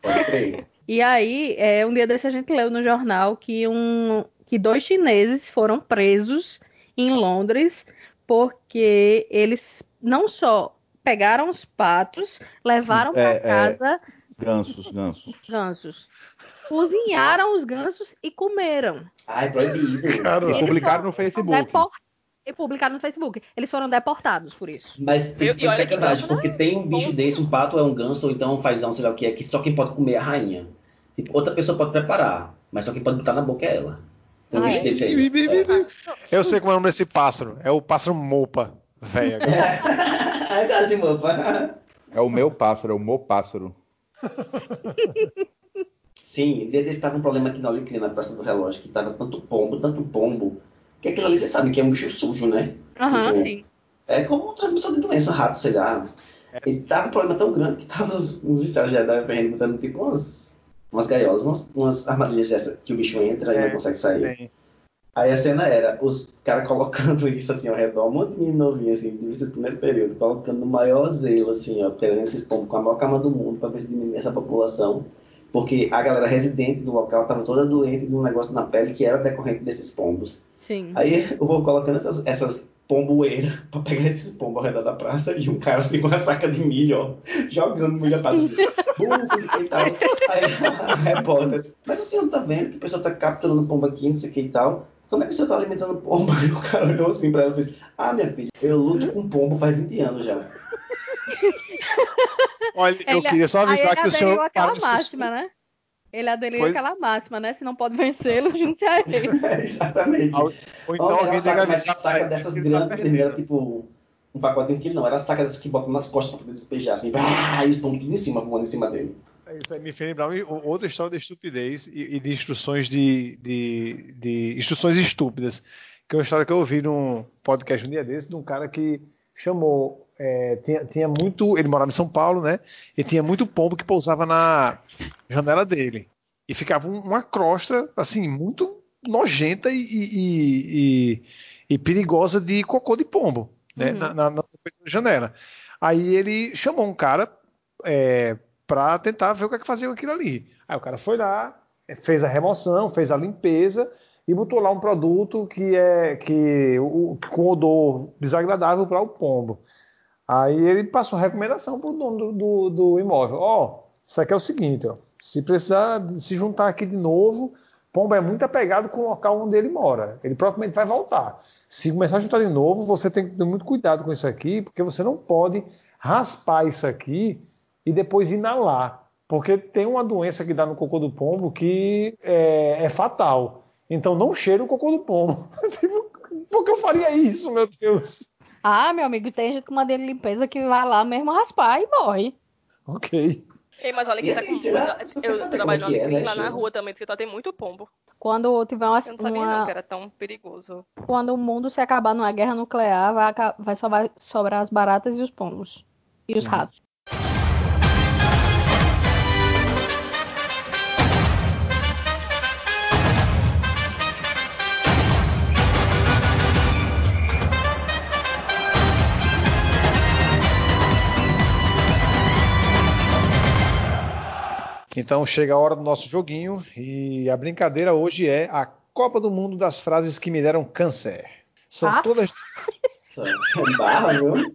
S4: E aí, é, um dia desse a gente leu no jornal que, um, que dois chineses foram presos em Londres porque eles não só pegaram os patos, levaram
S3: É,
S4: para
S3: é.
S4: casa
S3: Gansos, gansos.
S4: gansos, cozinharam os gansos e comeram.
S6: Ai, proibido.
S2: Cara,
S4: eles
S3: Publicaram no Facebook.
S4: depor- E publicaram no Facebook. Eles foram deportados por isso.
S6: Mas tem
S5: que
S6: sacanagem,
S5: ganso, né?
S6: porque tem um bicho
S5: Bom.
S6: desse, um pato é um ganso, ou então um fazão, sei lá o que é, que só quem pode comer é a rainha. Tipo, outra pessoa pode preparar, mas só quem pode botar na boca é ela. Tem um
S4: Ah,
S6: bicho
S4: é?
S6: desse aí.
S2: Bi, bi, bi, bi.
S6: É.
S2: Eu sei como é o nome desse pássaro. É o pássaro mopa, velho.
S6: Ai, gosto de mopa.
S3: É o meu pássaro, é o meu pássaro.
S6: Sim, desse tava um problema aqui na Alecrim, na Praça do Relógio, que tava tanto pombo, tanto pombo, que aquilo ali vocês sabem que é um bicho sujo, né?
S4: Aham,
S6: Tipo,
S4: sim.
S6: É como um transmissor de doença, rato, sei lá. E tava um problema tão grande que tava os, os estagiários da FRN botando tipo umas, umas gaiolas, umas, umas armadilhas dessa que o bicho entra e
S2: É,
S6: não consegue sair.
S2: Tem.
S6: Aí a cena era os caras colocando isso assim ao redor, um monte de menino novinho, assim, devia ser o primeiro período, colocando no maior zelo, assim, ó, querendo esses pombos com a maior cama do mundo pra ver se diminui essa população. Porque a galera residente do local tava toda doente de um negócio na pele que era decorrente desses pombos.
S4: Sim.
S6: Aí eu vou colocando essas, essas pomboeiras pra pegar esses pombos ao redor da praça e um cara assim com uma saca de milho, ó, jogando milho a praça assim, bufo e tal. Aí a repórter, mas o senhor não tá vendo que o pessoal tá capturando pombo aqui, não sei o que e tal. Como é que o senhor tá alimentando pombo? Aí o cara olhou assim pra ela e fez, ah, minha filha, eu luto com pombo faz 20 anos já.
S2: Olha, eu
S4: Ele-
S2: queria só avisar
S4: ele
S2: que o senhor.
S4: aderiu àquela
S2: parece que-
S4: máxima, né? Ele aderiu
S2: Pois-
S4: àquela máxima, né? Se não pode vencê-lo, junte-se a ele.
S6: Exatamente.
S2: Ou então
S6: Olha,
S2: alguém que
S6: saca, mas saca
S2: ele
S6: dessas
S2: ele
S6: grandes, assim, era tipo um pacotinho que não, era saca dessas que botam nas costas pra poder despejar, assim, ah, e pombos tudo em cima, voando em cima dele.
S2: É Isso aí me fez lembrar outra história de estupidez e, e de instruções de, de, de instruções estúpidas. Que é uma história que eu ouvi num podcast um dia desse de um cara que chamou. É, tinha, tinha muito. Ele morava em São Paulo, né? E tinha muito pombo que pousava na janela dele. E ficava um- uma crosta, assim, muito nojenta e, e- e- e- e perigosa de cocô de pombo, né?
S4: Uhum.
S2: Na, na- na janela. Aí ele chamou um cara. É, para tentar ver o que é que fazia com aquilo ali. Aí o cara foi lá, fez a remoção, fez a limpeza e botou lá um produto que é que o, com odor desagradável para o pombo. Aí ele passou recomendação para o dono do, do, do imóvel. Ó, isso aqui é o seguinte, ó, se precisar se juntar aqui de novo, pombo é muito apegado com o local onde ele mora. Ele provavelmente vai voltar. Se começar a juntar de novo, você tem que ter muito cuidado com isso aqui, porque você não pode raspar isso aqui e depois inalar. Porque tem uma doença que dá no cocô do pombo que é, é fatal. Então não cheira o cocô do pombo. Tipo, Por que eu faria isso, meu Deus?
S4: Ah, meu amigo, tem gente com madeira de limpeza que vai lá mesmo raspar e morre.
S2: Ok.
S5: Ei, mas olha que
S6: E
S5: tá com Eu trabalho
S6: é,
S5: Alecrim,
S6: né,
S5: lá na rua também, que tá tem muito pombo.
S4: Quando tiver uma,
S5: Eu não sabia
S4: uma-
S5: não que era tão perigoso.
S4: quando o mundo se acabar numa guerra nuclear, vai, vai só vai sobrar as baratas e os pombos. E os
S2: Sim.
S4: ratos.
S2: Então chega a hora do nosso joguinho e a brincadeira hoje é a Copa do Mundo das frases que me deram câncer. São
S4: Ah.
S2: todas
S6: barra, viu?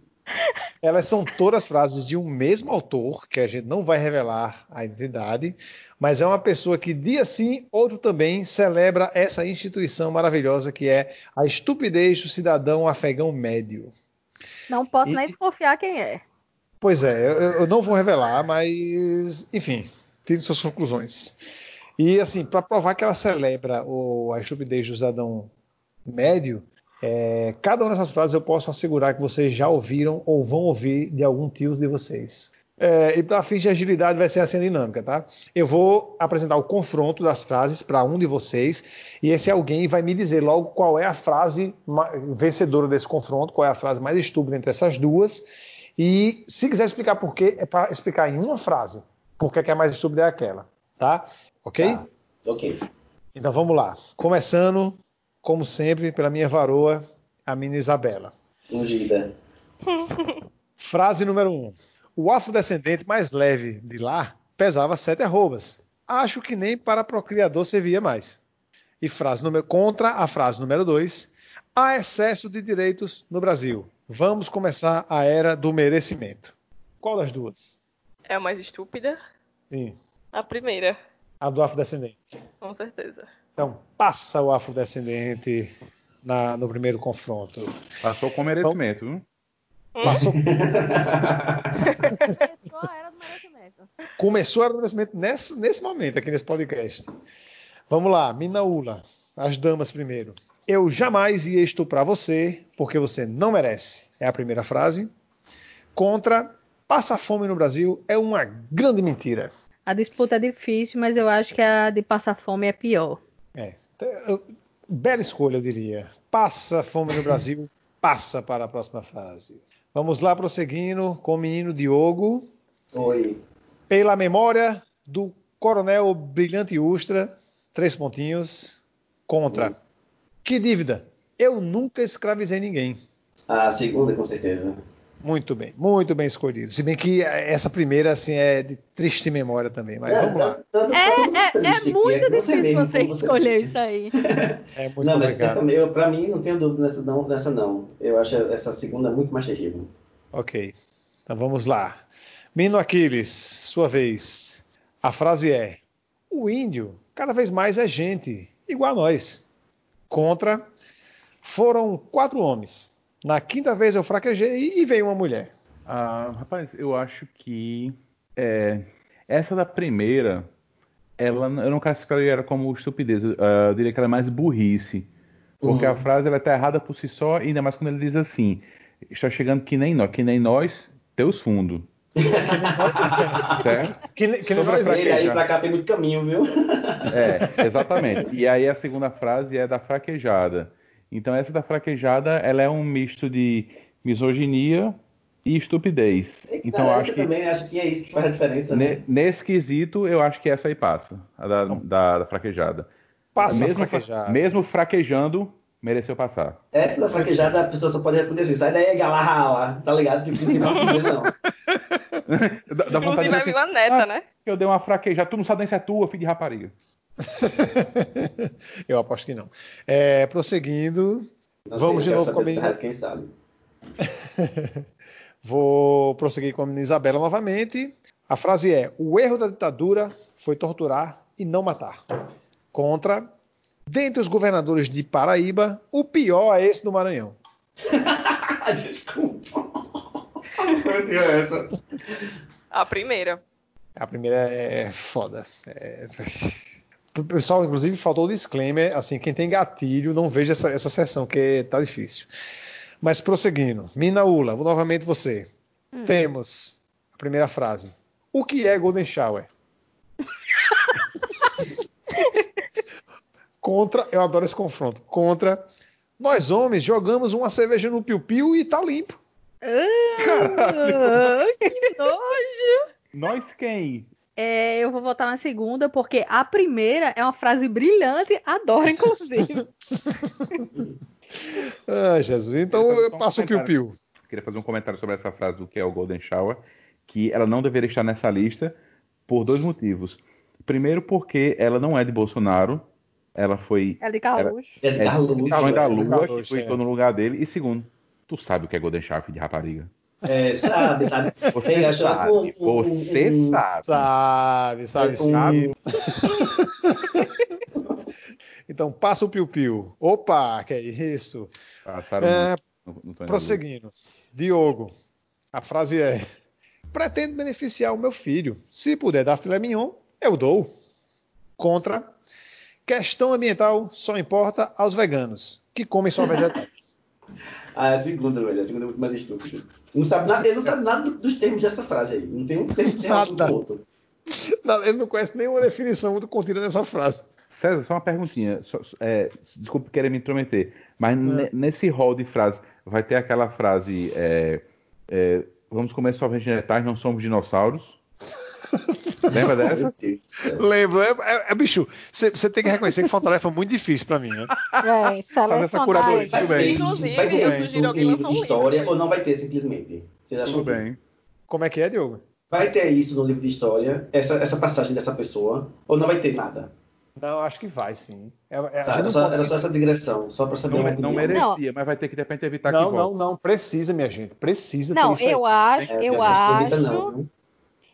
S2: Elas são todas frases de um mesmo autor, que a gente não vai revelar a identidade, mas é uma pessoa que dia sim, outro também celebra essa instituição maravilhosa que é a estupidez do cidadão afegão médio.
S4: Não posso
S2: E-
S4: nem desconfiar quem é.
S2: Pois é, eu, eu não vou revelar, mas enfim, tire suas conclusões. E assim, para provar que ela celebra o- a estupidez do cidadão médio, é, cada uma dessas frases eu posso assegurar que vocês já ouviram ou vão ouvir de algum tio de vocês. É, e para fins de agilidade vai ser assim a dinâmica, tá? Eu vou apresentar o confronto das frases para um de vocês e esse alguém vai me dizer logo qual é a frase vencedora desse confronto, qual é a frase mais estúpida entre essas duas. E se quiser explicar por quê, é para explicar em uma frase por que que é mais estúpida é aquela, tá? Ok?
S6: Tá. Ok.
S2: Então vamos lá. Começando, como sempre, pela minha varoa, a menina Isabela.
S6: Ungida.
S2: Frase número 1. Um. O afrodescendente mais leve de lá pesava sete arrobas. Acho que nem para procriador servia mais. E frase número contra a frase número 2. Há excesso de direitos no Brasil. Vamos começar a era do merecimento. Qual das duas?
S5: É a mais estúpida?
S2: Sim.
S5: A primeira,
S2: A do afrodescendente.
S5: com certeza.
S2: Então, passa o afrodescendente na- no primeiro confronto.
S3: Passou com merecimento, viu?
S2: Passou,
S4: Começou a era do merecimento.
S2: começou a era do merecimento nesse, nesse momento, aqui nesse podcast. Vamos lá, Minaúla. As damas primeiro. Eu jamais ia estuprar você porque você não merece. É a primeira frase. Contra Passa fome no Brasil é uma grande mentira.
S4: A disputa é difícil, mas eu acho que a de passar fome é pior.
S2: É. Então, Bela escolha, eu diria. Passa fome no Brasil, passa para a próxima fase. Vamos lá, prosseguindo com o menino Diogo.
S6: Oi.
S2: Pela memória do Coronel Brilhante Ustra, três pontinhos, contra. Que dívida? Eu nunca escravizei ninguém.
S6: A segunda, com certeza.
S2: Muito bem, muito bem escolhido. Se bem que essa primeira assim é de triste memória também, mas vamos lá.
S6: Tá- tá- tá
S4: É, é, é muito
S6: que
S4: difícil você
S6: como
S4: escolher isso aí.
S2: É muito
S6: não, mas
S2: obrigado.
S6: certamente, eu, pra mim, não tenho dúvida nessa não, nessa não. Eu acho essa segunda muito mais terrível.
S2: Ok, então vamos lá. Mino Aquiles, sua vez. A frase é: O índio cada vez mais é gente, igual a nós. Contra, foram quatro homens. Na quinta vez eu fraquejei e veio uma mulher.
S3: Ah, rapaz, eu acho que é, essa da primeira, ela, eu não classificaria ela como estupidez, eu, ah, eu diria que ela é mais burrice. Porque
S6: Uhum.
S3: a frase ela tá errada por si só, ainda mais quando ele diz assim: está chegando que nem nós, que nem nós, teus fundos. certo?
S2: Que, que nem nós.
S6: Ele aí pra cá tem muito caminho, viu?
S3: É, exatamente. E aí a segunda frase é da fraquejada. Então essa da fraquejada, ela é um misto de misoginia e estupidez. Então eu
S6: Cara,
S3: acho
S6: eu
S3: que
S6: também acho que é isso que faz a diferença, né?
S3: Nesse quesito, eu acho que essa aí passa, a da, da- da fraquejada.
S2: passa a
S3: mesmo,
S2: fraquejar.
S3: mesmo fraquejando, mereceu passar.
S6: Essa da fraquejada, a pessoa só pode responder assim, sai daí, galarra, tá ligado? Tipo, não dizer, não.
S3: Dá, dá
S5: Inclusive vai
S3: assim,
S5: vir uma neta,
S3: ah,
S5: né?
S3: eu dei uma fraquejada, tu não sabe nem se é tua, filho de rapariga.
S2: eu aposto que não. É, prosseguindo,
S6: Não
S2: Vamos
S6: sei,
S2: de novo com a menina.
S6: Quem sabe?
S2: Vou prosseguir com a menina Isabela novamente. A frase é: O erro da ditadura foi torturar e não matar. Contra. Dentre os governadores de Paraíba, o pior é esse do Maranhão.
S6: Desculpa. Foi essa.
S5: A primeira.
S2: A primeira é foda. É... Pessoal, inclusive, faltou o disclaimer. Assim, quem tem gatilho, não veja essa, essa sessão, que tá difícil. Mas prosseguindo. Minaúla, vou novamente você. Temos a primeira frase. O que é Golden Shower? Contra, eu adoro esse confronto. Contra, nós homens jogamos uma cerveja no piu-piu e tá limpo.
S4: Ah, que nojo!
S3: Nós quem?
S4: É, eu vou votar na segunda, porque a primeira é uma frase brilhante, adoro, inclusive.
S2: Ah, Jesus. Então
S3: Eu só um
S2: passo o piu-piu.
S3: Queria fazer um comentário sobre essa frase do que é o Golden Shower, que ela não deveria estar nessa lista por dois motivos. Primeiro, porque ela não é de Bolsonaro, ela foi
S4: É de Carluxo.
S6: É de
S3: é,
S6: Carlos.
S3: Carlão da
S6: é.
S3: Lua,
S2: Carluxo,
S3: que foi
S2: é.
S3: no lugar dele. E segundo, tu sabe o que é Golden Shower, filho de rapariga.
S6: É, sabe, sabe.
S3: Você
S6: ela
S3: sabe,
S6: com- com-
S3: você
S6: um-
S3: sabe.
S2: Sabe, sabe,
S6: É,
S2: sim.
S6: um-
S2: Então passa o piu-piu. Opa, que é isso?
S3: Passaram
S2: É,
S3: muito
S2: prosseguindo. Diogo, a frase é: Pretendo beneficiar o meu filho. Se puder dar filé mignon, eu dou. Contra. Questão ambiental só importa aos veganos, que comem só vegetais.
S6: Ah, a segunda, velho. A segunda é muito mais estúpida. Não sabe nada, ele não sabe nada do- dos termos dessa frase aí. Não tem um termo que se relaciona
S2: Nada.
S6: com o outro.
S2: Não, Ele não conhece nenhuma definição do contida nessa frase.
S3: César, só uma perguntinha. Só- é, desculpe querer me intrometer, mas ne- nesse rol de frases vai ter aquela frase: é, é, vamos comer só vegetais, não somos dinossauros. Lembra dessa?
S2: Lembro, é, é- é, bicho, você tem que reconhecer que foi uma tarefa muito difícil pra mim, né?
S4: É,
S3: essa curadoria.
S6: Vai
S3: Tudo
S6: ter
S5: Inclusive,
S6: vai ter
S5: eu
S6: isso
S5: sugiro
S6: no
S5: que
S6: livro
S5: um
S6: de
S5: livro
S6: história ou não vai ter simplesmente? Vocês acham
S3: Tudo
S6: que
S3: bem.
S2: Como é que é, Diogo?
S6: vai ter isso no livro de história, essa, essa passagem dessa pessoa, ou não vai ter nada?
S2: Não, acho que vai sim. É, é,
S6: Tá, era,
S2: não
S6: só,
S2: pode-
S6: era só essa digressão, só pra saber
S3: Não,
S6: uma
S3: não merecia, mas vai ter que de repente evitar que
S2: Não, não, não. Precisa, minha gente. Precisa ter
S4: Não, eu acho,
S6: É,
S4: eu
S6: não acredita
S4: acho,
S6: não?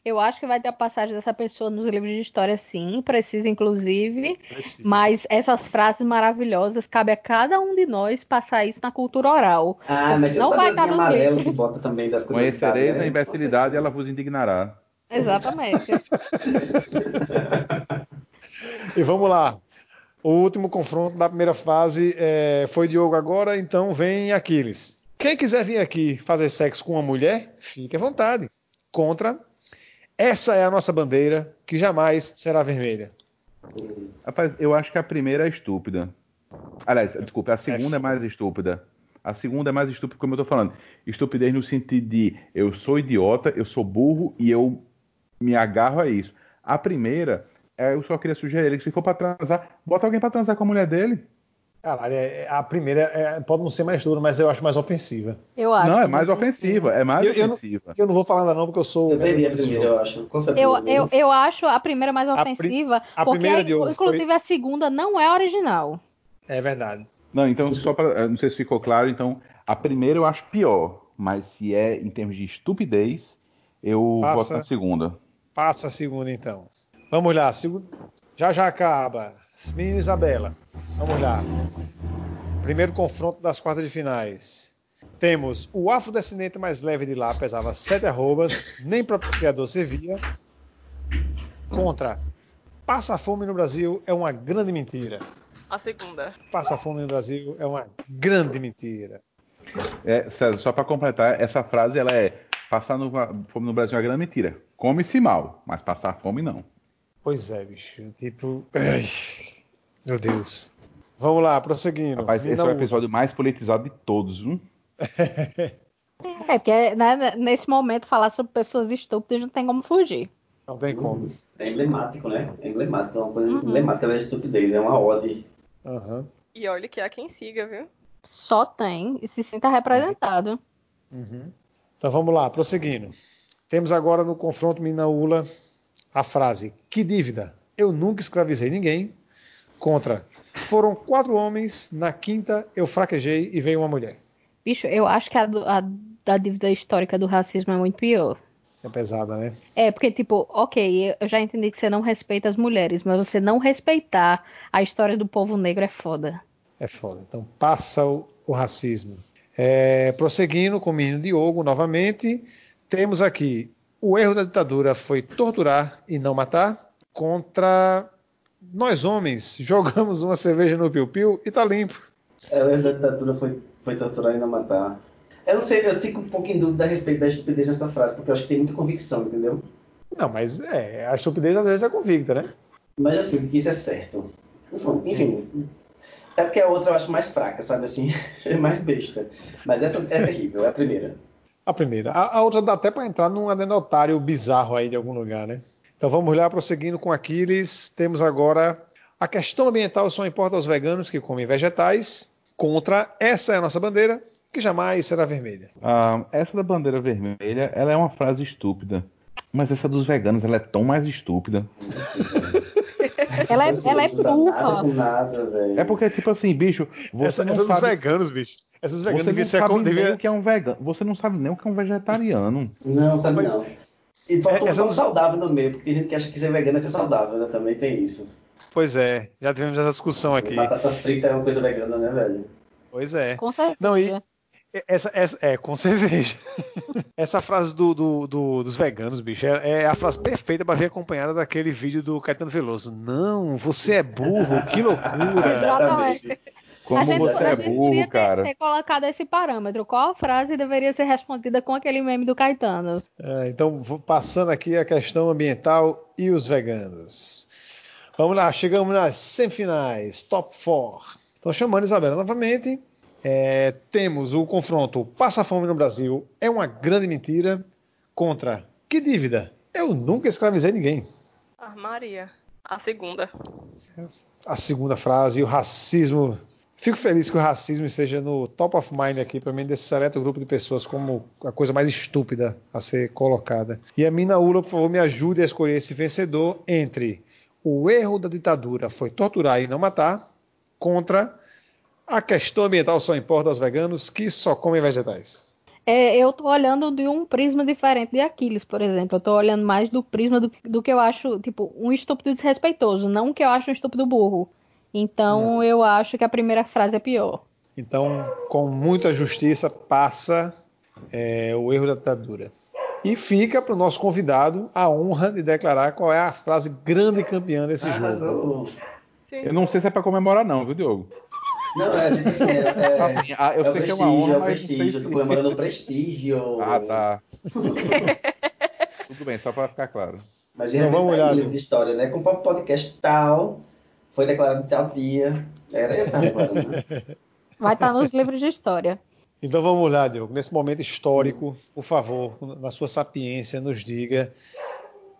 S4: Eu acho que vai ter a passagem dessa pessoa nos livros de história, sim, precisa inclusive.
S2: Precisa.
S4: Mas essas frases maravilhosas cabe a cada um de nós passar isso na cultura oral.
S6: Ah, mas
S4: Não vai estar nos
S6: amarelo
S4: livros.
S6: que bota também das.
S3: Conhecereis
S6: né?
S3: a imbecilidade e ela vos indignará.
S4: Exatamente.
S2: E vamos lá. O último confronto da primeira fase é, foi Diogo agora, então vem Aquiles. Quem quiser vir aqui fazer sexo com uma mulher, fique à vontade. Contra. Essa é a nossa bandeira, que jamais será vermelha.
S3: Rapaz, eu acho que a primeira é estúpida. Aliás, desculpa, a segunda é, mais estúpida. A segunda é mais estúpida, como eu tô falando. Estupidez no sentido de eu sou idiota, eu sou burro e eu me agarro a isso. A primeira, é, eu só queria sugerir que se for pra transar, bota alguém pra transar com a mulher dele.
S2: Caralho, é- a primeira é- pode não ser mais dura, mas eu acho mais ofensiva.
S4: Eu acho.
S3: não, é mais ofensiva, é mais
S2: Eu- eu não-
S3: ofensiva.
S2: Eu não vou falar ainda não, porque eu sou.
S6: Eu teria a primeira,
S2: jogo.
S6: eu acho. Foi
S4: Eu,
S6: primeira?
S4: eu, eu acho a primeira mais
S2: A pri-
S4: ofensiva,
S2: a
S4: porque
S2: primeira de hoje
S4: inclusive a segunda não é original.
S2: É verdade.
S3: Não, então, só pra. Não sei se ficou claro, então, a primeira eu acho pior, mas se é em termos de estupidez, eu
S2: Passa.
S3: voto na segunda.
S2: Passa a segunda então. Vamos lá, segu- já já acaba. Menina Isabela, vamos lá. Primeiro confronto das quartas de finais. Temos o afrodescendente mais leve de lá, pesava 7 arrobas, nem para criador servia. Contra Passa Fome no Brasil é uma grande mentira.
S5: A segunda.
S2: Passa Fome no Brasil é uma grande mentira.
S3: É, César, só pra completar, essa frase ela é passar no, fome no Brasil é uma grande mentira. Come-se mal, mas passar fome não.
S2: Pois é, bicho. Tipo. ai, meu Deus. Vamos lá, prosseguindo.
S3: Rapaz, esse
S2: Mina
S3: é o episódio mais politizado de todos, viu?
S4: É, porque né, nesse momento falar sobre pessoas estúpidas não tem como fugir.
S2: Não tem como.
S6: É emblemático, né? É emblemático, é uma coisa
S4: Uhum.
S6: emblemática da estupidez, é uma ode.
S2: Aham.
S5: E olha que há quem siga, viu?
S4: Só tem e se sinta representado.
S2: Uhum. Então vamos lá, prosseguindo. Temos agora no confronto Minaúla a frase: Que dívida? Eu nunca escravizei ninguém. Contra: Foram quatro homens, na quinta eu fraquejei e veio uma mulher.
S4: Bicho, eu acho que a, a da dívida histórica do racismo é muito pior.
S2: É pesada, né?
S4: É, porque, tipo, ok, eu já entendi que você não respeita as mulheres, mas você não respeitar a história do povo negro é foda.
S2: É foda. Então passa o, o racismo. É, prosseguindo com o menino Diogo novamente, temos aqui o erro da ditadura foi torturar e não matar. Contra nós homens, jogamos uma cerveja no piu-piu e tá limpo.
S6: É, da ditadura foi, foi torturar e não matar. Eu não sei, eu fico um pouco em dúvida a respeito da estupidez dessa frase, porque eu acho que tem muita convicção, entendeu?
S2: Não, mas é, a estupidez às vezes é convicta, né?
S6: Mas assim, isso é certo. Enfim, enfim, é porque a outra eu acho mais fraca, sabe assim? É mais besta. Mas essa é terrível, é a primeira.
S2: A primeira. A, a outra dá até para entrar num anedotário bizarro aí de algum lugar, né? Então vamos lá, prosseguindo com Aquiles. Temos agora a questão ambiental só importa aos veganos que comem vegetais. Contra essa é a nossa bandeira, que jamais será vermelha.
S3: Ah, essa da bandeira vermelha, ela é uma frase estúpida. Mas essa dos veganos, ela é tão mais estúpida.
S4: Ela é, ela é burra.
S6: nada.
S3: É porque, tipo assim, bicho, você
S2: essa
S3: não
S2: essa dos
S3: sabe...
S2: veganos, bicho. Essas dos
S3: Você
S2: veganos
S3: não
S2: devia ser
S3: sabe nem
S2: devia...
S3: o que é um vegano. Você não sabe nem o que é um vegetariano.
S6: Não, sabe
S2: Mas-
S6: não. E falta um
S2: essa
S6: pão
S2: não-
S6: saudável no meio, porque tem gente que acha que ser vegano é ser saudável, né? Também tem isso.
S2: Pois é, já tivemos essa discussão aqui.
S6: Batata frita é uma coisa vegana, né, velho?
S2: Pois é.
S4: Com certeza.
S2: Não, e essa, essa é com cerveja. essa frase do, do- do- dos veganos, bicho, é, é a frase perfeita para vir acompanhada daquele vídeo do Caetano Veloso. Não, você é burro, que loucura.
S4: Exatamente.
S3: Como
S4: a gente,
S3: você é burro,
S4: deveria ter,
S3: cara.
S4: ter colocado esse parâmetro. Qual frase deveria ser respondida com aquele meme do Caetano?
S2: É, então, passando aqui a questão ambiental e os veganos. Vamos lá, chegamos nas semifinais, top 4. Então, chamando Isabela novamente, é, temos o confronto Passa Fome no Brasil é uma grande mentira contra Que dívida? Eu nunca escravizei ninguém.
S5: Armaria. A segunda.
S2: A segunda frase, o racismo. Fico feliz que o racismo esteja no top of mind aqui, para mim, desse seleto grupo de pessoas, como a coisa mais estúpida a ser colocada. E a Mina Ula, por favor, me ajude a escolher esse vencedor entre o erro da ditadura foi torturar e não matar, contra a questão ambiental só importa aos veganos que só comem vegetais.
S4: É, eu tô olhando de um prisma diferente de Aquiles, por exemplo. Eu tô olhando mais do prisma do, do que eu acho, tipo, um estúpido desrespeitoso, não que eu acho um estúpido burro. Então eu acho que a primeira frase é pior.
S2: Então, com muita justiça, passa é, o erro da ditadura. E fica para o nosso convidado a honra de declarar qual é a frase grande campeã desse jogo.
S6: Arrasou.
S3: Eu não sei se é pra comemorar, não, viu, Diogo?
S6: Não, é, assim, é, é,
S3: Assim, ah, eu
S6: é o
S3: sei que é
S6: prestígio,
S3: uma honra,
S6: é o
S3: mas
S6: prestígio. Eu tô comemorando o prestígio.
S3: Ah, tá. Tudo bem, só pra ficar claro.
S6: Mas
S2: Então, vamos
S6: tá
S2: olhar,
S6: livro de história, né? Conforme o podcast tal, foi declarado em tal dia. Era tava declarando, né?
S4: Vai estar nos livros de história.
S2: Então vamos lá, Diogo. Nesse momento histórico, por favor, na sua sapiência, nos diga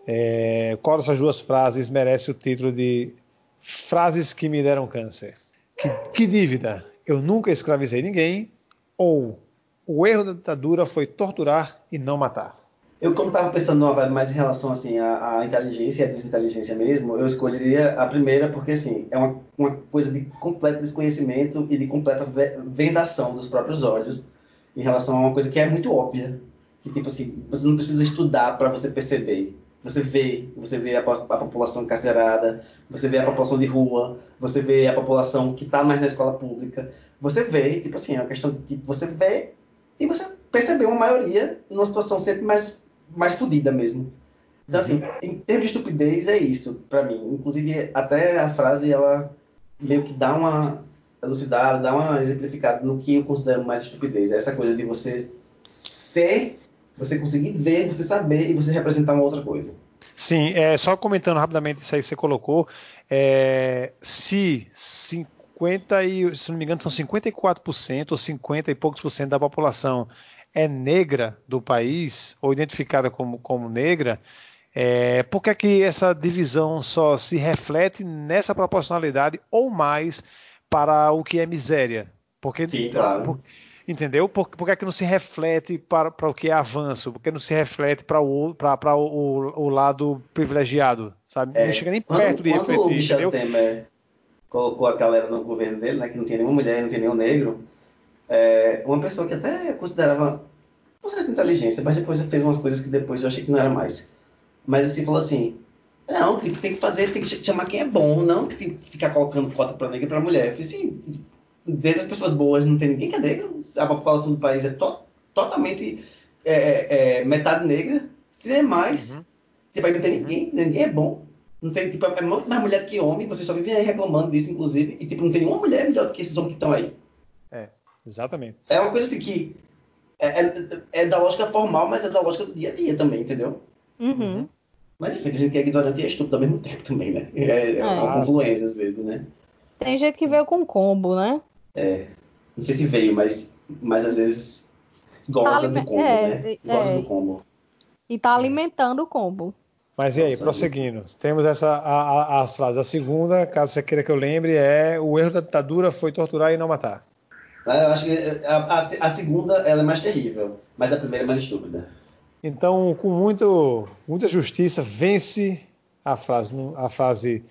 S2: é, qual dessas duas frases merece o título de Frases que me deram câncer. Que, que dívida? Eu nunca escravizei ninguém. Ou o erro da ditadura foi torturar e não matar.
S6: Eu, como estava pensando numa vibe mais em relação assim, à, à inteligência e à desinteligência mesmo, eu escolheria a primeira porque assim, é uma, uma coisa de completo desconhecimento e de completa ve- vendação dos próprios olhos em relação a uma coisa que é muito óbvia. Que tipo assim, você não precisa estudar para você perceber. Você vê, você vê a, a população carcerada, você vê a população de rua, você vê a população que está mais na escola pública. Você vê, tipo assim, é uma questão de tipo, você vê e você percebeu uma maioria numa situação sempre mais, mais fodida mesmo. Então, assim, em termos de estupidez, é isso, pra mim. Inclusive, até a frase, ela meio que dá uma elucidada, dá uma exemplificada no que eu considero mais estupidez. É essa coisa de você ter, você conseguir ver, você saber e você representar uma outra coisa.
S2: Sim, é, só comentando rapidamente isso aí que você colocou, é, se 50 e, se não me engano, são 54% ou 50 e poucos por cento da população é negra do país, ou identificada como, como negra, é, por que, é que essa divisão só se reflete nessa proporcionalidade ou mais para o que é miséria? Porque,
S6: Sim, claro.
S2: por- entendeu? Por, por que, é que não se reflete para, para o que é avanço? Por que não se reflete para o, para, para o, o, o lado privilegiado? Sabe?
S6: É,
S2: não chega nem
S6: quando,
S2: perto de
S6: quando o
S2: refletir,
S6: Michel
S2: entendeu?
S6: Temer colocou a galera no governo dele, né, que não tinha nenhuma mulher, não tinha nenhum negro, é, uma pessoa que até considerava com certa inteligência, mas depois fez umas coisas que depois eu achei que não era mais. Mas assim, falou assim, não, tem, tem que fazer, tem que ch- chamar quem é bom, não tem que ficar colocando cota para negro e para mulher. Eu falei assim, desde as pessoas boas não tem ninguém que é negro, a população do país é to- totalmente é, é, é, metade negra, se é mais,
S2: Uhum.
S6: tipo, aí não tem ninguém, ninguém é bom. Não tem, tipo, é muito mais mulher que homem, vocês só vivem aí reclamando disso, inclusive, e tipo, não tem nenhuma mulher melhor do que esses homens que estão aí.
S2: Exatamente.
S6: É uma coisa assim que é, é- é da lógica formal, mas é da lógica do dia a dia também, entendeu?
S4: Uhum.
S6: Mas enfim, tem gente que é ignorante e é estúpido ao mesmo tempo também, né? É, é uma
S2: Ah.
S6: confluência às vezes, né?
S4: Tem gente que veio com combo, né?
S6: Não sei se veio, mas, mas às vezes goza
S4: Alime-
S6: do combo,
S4: é,
S6: né?
S4: é.
S6: Goza do combo.
S4: E tá alimentando o combo.
S2: Mas e aí,
S6: Nossa,
S2: prosseguindo, temos essa, a- a- as frases. A segunda, caso você queira que eu lembre, é o erro da ditadura foi torturar e não matar.
S6: Ah, Eu acho que a, a- a segunda ela é mais terrível, mas a primeira é mais estúpida.
S2: Então, com muito, muita justiça, vence a frase, a frase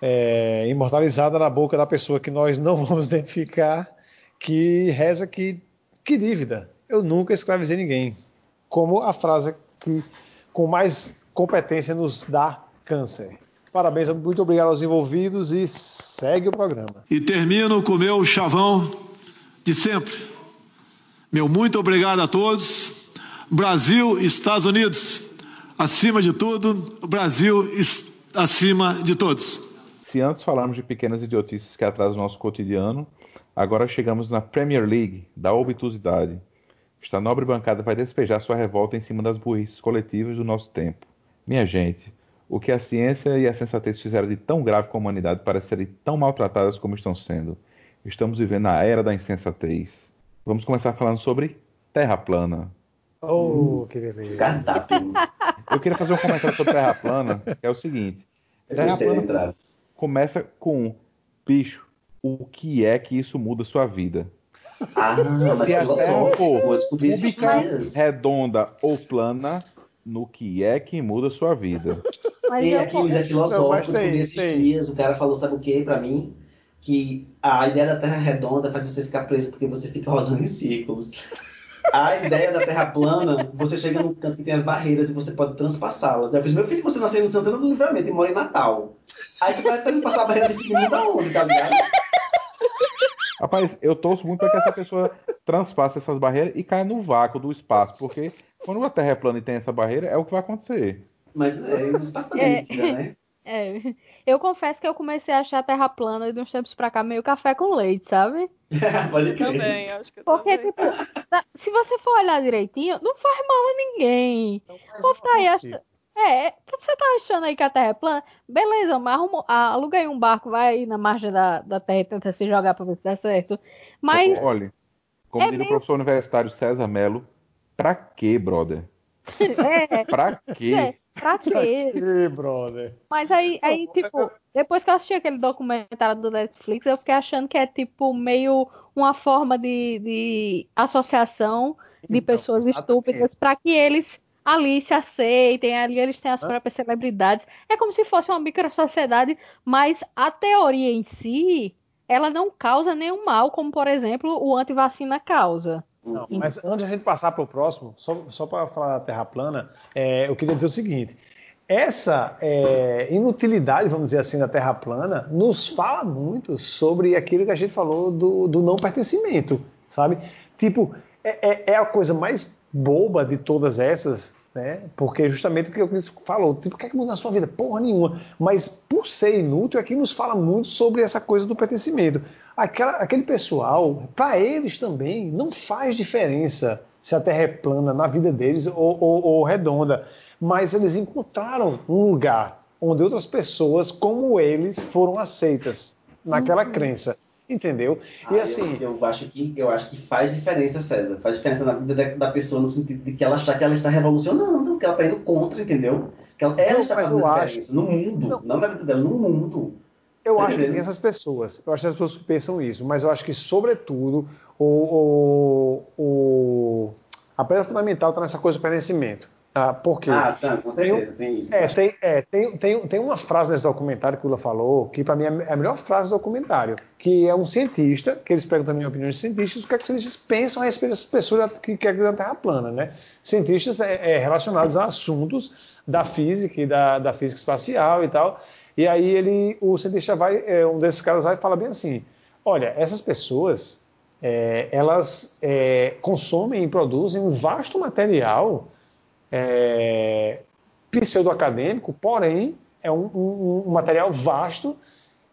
S2: é, imortalizada na boca da pessoa que nós não vamos identificar, que reza que, que dívida, eu nunca escravizei ninguém. Como a frase que com mais competência nos dá câncer. Parabéns, muito obrigado aos envolvidos e segue o programa.
S7: E termino com o meu chavão de sempre. Meu muito obrigado a todos. Brasil, Estados Unidos, acima de tudo, Brasil acima de todos.
S3: Se antes falamos de pequenas idiotices que atrasam o nosso cotidiano, agora chegamos na Premier League da obtusidade. Esta nobre bancada vai despejar sua revolta em cima das burrices coletivas do nosso tempo. Minha gente, o que a ciência e a sensatez fizeram de tão grave com a humanidade parece serem tão maltratadas como estão sendo. Estamos vivendo a era da insensatez. Vamos começar falando sobre Terra plana.
S2: Oh, que beleza.
S3: Eu queria fazer um comentário sobre Terra plana, que é o seguinte. Terra plana começa com bicho, o que é que isso muda a sua vida?
S6: Ah, mas
S3: Se a Terra for
S6: Vou descobrir esses
S3: cúbica,
S6: dias.
S3: redonda ou plana, no que é que muda a sua vida?
S4: Mas
S6: Tem
S4: eu,
S6: Aquiles é
S2: Não,
S6: filosófico,
S2: mas
S6: eu
S2: tem,
S6: descobri esses
S2: tem.
S6: dias, o cara falou, sabe o que pra mim? Que a ideia da Terra redonda faz você ficar preso porque você fica rodando em círculos. A ideia da Terra plana, você chega num canto que tem as barreiras e você pode transpassá-las. Daí Eu fiz, meu filho, você nasceu em Santana do Livramento e mora em Natal. Aí tu vai transpassar a barreira de mundo aonde, tá ligado?
S3: Rapaz, eu torço muito para que essa pessoa transpasse essas barreiras e caia no vácuo do espaço, porque quando a Terra é plana e tem essa barreira, é o que vai acontecer.
S6: Mas é, o espaço também
S4: É.
S6: né?
S4: É, eu confesso que eu comecei a achar a Terra plana de uns tempos pra cá meio café com leite, sabe?
S6: Pode crer.
S5: Também, acho que
S4: Porque,
S5: também.
S4: tipo, se você for olhar direitinho, não faz mal a ninguém.
S2: Mas
S4: Povo tá aí
S2: ofensivo.
S4: É, você tá achando aí que a Terra é plana? Beleza, mas arruma, ah, aluga aí um barco, vai aí na margem da, da Terra e tenta se jogar pra ver se dá certo. Mas,
S3: Olha, como
S4: é
S3: diria o
S4: meio-
S3: professor universitário César Melo, pra quê, brother?
S4: é,
S3: Pra quê?
S4: é, pra quê?
S2: Brother.
S4: Mas aí, aí, tipo, depois que eu assisti aquele documentário do Netflix, eu fiquei achando que é, tipo, meio uma forma de, de associação de
S2: Então,
S4: pessoas
S2: exatamente.
S4: estúpidas para que eles ali se aceitem, ali eles têm as próprias celebridades. É como se fosse uma microsociedade, mas a teoria em si, ela não causa nenhum mal, como, por exemplo, o antivacina causa.
S2: Não, mas antes de a gente passar para o próximo, só, só para falar da Terra plana, é, eu queria dizer o seguinte: essa é, inutilidade, vamos dizer assim, da Terra plana, nos fala muito sobre aquilo que a gente falou do, do não pertencimento, sabe? Tipo, é, é- é a coisa mais boba de todas essas, né? Porque justamente o que o Cris falou, tipo, o que é que muda na sua vida? Porra nenhuma. Mas por ser inútil, aqui nos fala muito sobre essa coisa do pertencimento. Aquela- aquele pessoal, para eles também, não faz diferença se a Terra é plana na vida deles ou, ou- ou redonda. Mas eles encontraram um lugar onde outras pessoas, como eles, foram aceitas naquela crença. Entendeu?
S6: Ah,
S2: e assim.
S6: eu, eu acho que eu acho que faz diferença, César. Faz diferença na vida da, da pessoa no sentido de que ela achar que ela está revolucionando, que ela está indo contra, entendeu? Que ela, ela está fazendo diferença
S2: acho-
S6: no mundo,
S2: Não.
S6: não. na vida dela, no mundo.
S2: Eu acho que tem essas pessoas. Eu acho que as pessoas que pensam isso. Mas eu acho que, sobretudo, o, o, o- a pedra fundamental está nessa coisa do pertencimento. Tá? Por quê?
S6: Ah, tá, com certeza, tem isso.
S2: É, tem, é, tem, tem, tem uma frase nesse documentário que o Lula falou, que para mim é a melhor frase do documentário, que é um cientista, que eles perguntam também opiniões de cientistas, o que, é que os cientistas pensam a respeito dessas pessoas que querem a Terra plana, né? Cientistas é, é, relacionados a assuntos da física e da, da física espacial e tal. E aí ele, o cientista vai, é, um desses caras vai e fala bem assim, olha, essas pessoas, é, elas é, consomem e produzem um vasto material é, pseudo-acadêmico, porém é um, um- um material vasto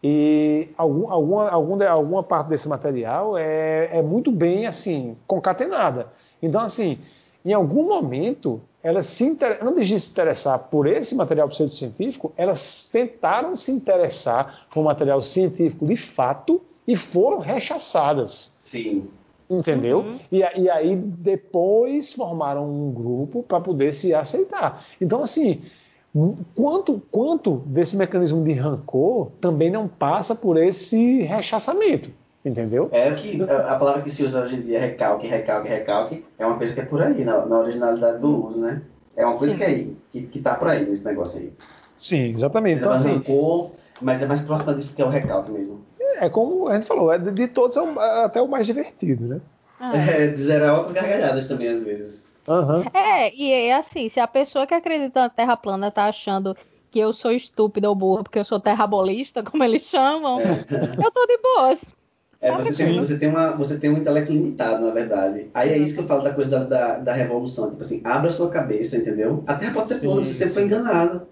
S2: e algum, alguma, algum alguma parte desse material é, é muito bem assim concatenada. Então, assim, em algum momento, elas se inter... antes de se interessar por esse material pseudocientífico, elas tentaram se interessar por material científico de fato e foram rechaçadas.
S6: Sim.
S2: Entendeu?
S4: Uhum.
S2: E, e aí depois formaram um grupo para poder se aceitar. Então, assim, quanto, quanto desse mecanismo de rancor também não passa por esse rechaçamento. Entendeu?
S6: É que a, a palavra que se usa hoje em dia, recalque, recalque, recalque, é uma coisa que é por aí, na, na originalidade do uso, né? É uma coisa que é aí, que, que tá por aí nesse negócio aí.
S2: Sim, exatamente. Então,
S6: Então,
S2: assim,
S6: rancor, mas é mais próximo disso que é o recalque mesmo.
S2: É como a gente falou, é de, de todos é o- é até o mais divertido, né?
S6: É, gera outras gargalhadas também, às vezes.
S2: Aham.
S4: É, e é assim, se a pessoa que acredita na Terra plana tá achando que eu sou estúpida ou burra porque eu sou terrabolista, como eles chamam, eu tô de boas.
S6: É,
S4: Tá
S6: você, tem, você, tem uma, você tem um intelecto limitado, na verdade. Aí é isso que eu falo da coisa da, da, da revolução. Tipo assim, abra a sua cabeça, entendeu? A Terra pode ser plana, você sempre foi enganado.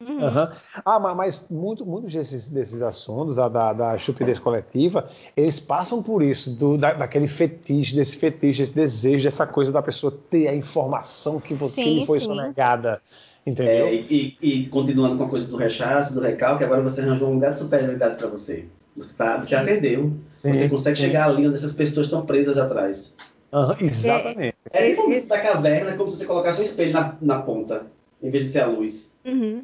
S4: Uhum.
S2: Aham. Ah, ma- mas muito, muitos desses, desses assuntos, a da, da estupidez coletiva, eles passam por isso, do, da, daquele fetiche, desse fetiche, esse desejo, dessa coisa da pessoa ter a informação que, você, que
S4: Sim,
S2: lhe foi
S4: sim.
S2: sonegada. Entendeu?
S6: É, e, e continuando com a coisa do rechaço, do recalque, agora você arranjou um lugar de superioridade para você. Você, tá, você acendeu.
S2: Sim,
S6: você consegue
S2: sim.
S6: chegar ali onde essas pessoas estão presas atrás.
S2: Aham, exatamente.
S6: É tipo
S4: Esse-
S6: dentro da caverna, como se você colocasse um espelho na, na ponta, em vez de ser a luz.
S4: Uhum.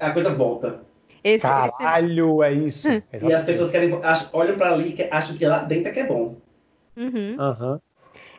S6: A coisa volta.
S4: Esse, esse-
S2: Caralho, é isso.
S6: E as pessoas querem, acham- olham para ali e que- acham que lá dentro é que é bom.
S4: Uhum.
S2: Aham.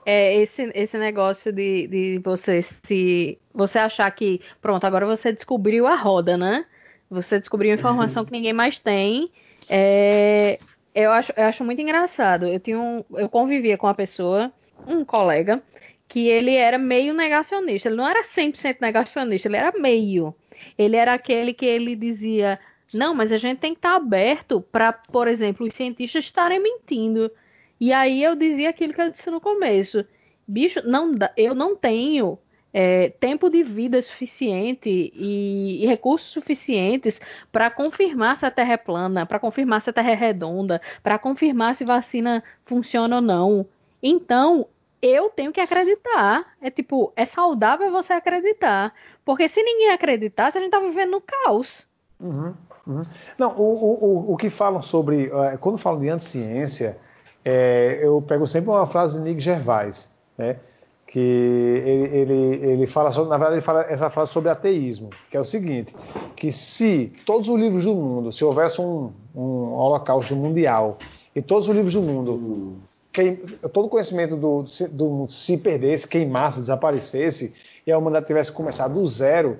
S4: é, esse, esse negócio de, de você se. Você achar que, pronto, agora você descobriu a roda, né? Você descobriu informação que ninguém mais tem. É, eu, acho, eu acho muito engraçado. Eu, tinha um, eu convivia com uma pessoa, um colega, que ele era meio negacionista. Ele não era 100% negacionista, ele era meio. Ele era aquele que ele dizia: não, mas a gente tem que estar aberto para, por exemplo, os cientistas estarem mentindo. E aí eu dizia aquilo que eu disse no começo. Bicho, não eu não tenho é, tempo de vida suficiente e, e recursos suficientes para confirmar se a Terra é plana, para confirmar se a Terra é redonda, para confirmar se vacina funciona ou não. Então, eu tenho que acreditar. É tipo, é saudável você acreditar. Porque se ninguém acreditar, a gente tá vivendo no caos.
S2: Uhum, uhum. Não, o, o, o que falam sobre. Uh, quando falam de anticiência, é, eu pego sempre uma frase de Nick Gervais, né? Que ele, ele, ele fala sobre, na verdade, ele fala essa frase sobre ateísmo, que é o seguinte: que se todos os livros do mundo, se houvesse um, um holocausto mundial e todos os livros do mundo uhum queim, todo o conhecimento do, do mundo se perdesse, queimasse, desaparecesse, e a humanidade tivesse começado do zero,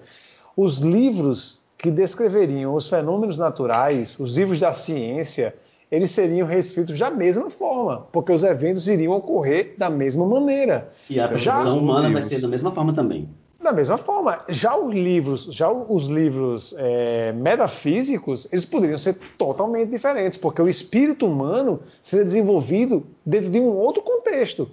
S2: os livros que descreveriam os fenômenos naturais, os livros da ciência, eles seriam reescritos da mesma forma, porque os eventos iriam ocorrer da mesma maneira.
S6: E a percepção humana vai ser da mesma forma também.
S2: Da mesma forma, já os livros, já os livros é, metafísicos, eles poderiam ser totalmente diferentes, porque o espírito humano seria desenvolvido dentro de um outro contexto.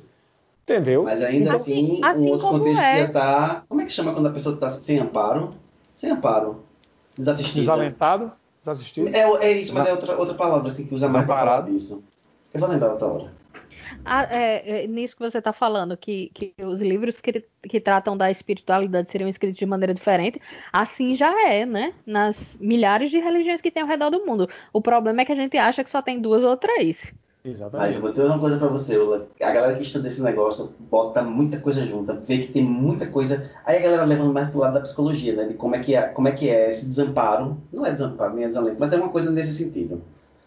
S2: Entendeu?
S6: Mas ainda então, assim, assim, um outro contexto é. que ia estar. Tá, como é que chama quando a pessoa está sem amparo? Sem amparo. Desassistida.
S2: Desalentado? Desassistido?
S6: É, é isso, mas é outra, outra palavra assim, que usa mais para falar disso. Eu vou lembrar outra hora.
S4: Ah, é, é, nisso que você está falando, que, que os livros que, que tratam da espiritualidade seriam escritos de maneira diferente, assim já é, né? Nas milhares de religiões que tem ao redor do mundo. O problema é que a gente acha que só tem duas ou três.
S6: Exatamente. Mas eu vou dizer uma coisa para você, Ula. A galera que estuda esse negócio bota muita coisa junta, vê que tem muita coisa. Aí a galera levando mais pro lado da psicologia, né? De como é que é, como é, que é esse desamparo. Não é desamparo, nem é desalento, mas é uma coisa nesse sentido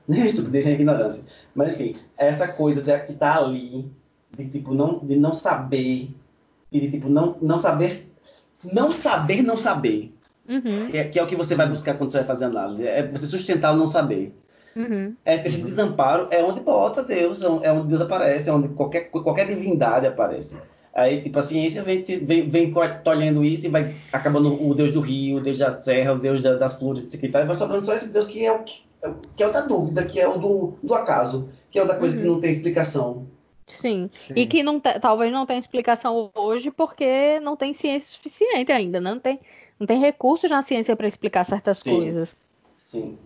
S6: nem a estupidez nem a ignorância. Mas enfim, essa coisa de, que tá ali, de tipo, não, de não saber, e de tipo, não, não saber. Não saber não saber.
S4: Uhum.
S6: Que, é, que, é, o que você vai buscar quando você vai fazer análise. É você sustentar o não saber.
S4: Uhum.
S6: Esse desamparo é onde bota Deus, é onde Deus aparece, é onde qualquer, qualquer divindade aparece. Aí, tipo, a ciência vem, vem, vem tolhendo isso e vai acabando o Deus do rio, o Deus da serra, o Deus da, das flores, etc. E vai sobrando só esse Deus que é o que que é o da dúvida, que é o do, do acaso, que é o da coisa uhum. que não tem explicação.
S4: Sim. Sim. E que não talvez não tenha explicação hoje porque não tem ciência suficiente ainda, né? não tem, não tem recursos na ciência para explicar certas
S6: Sim.
S4: coisas.
S6: Sim.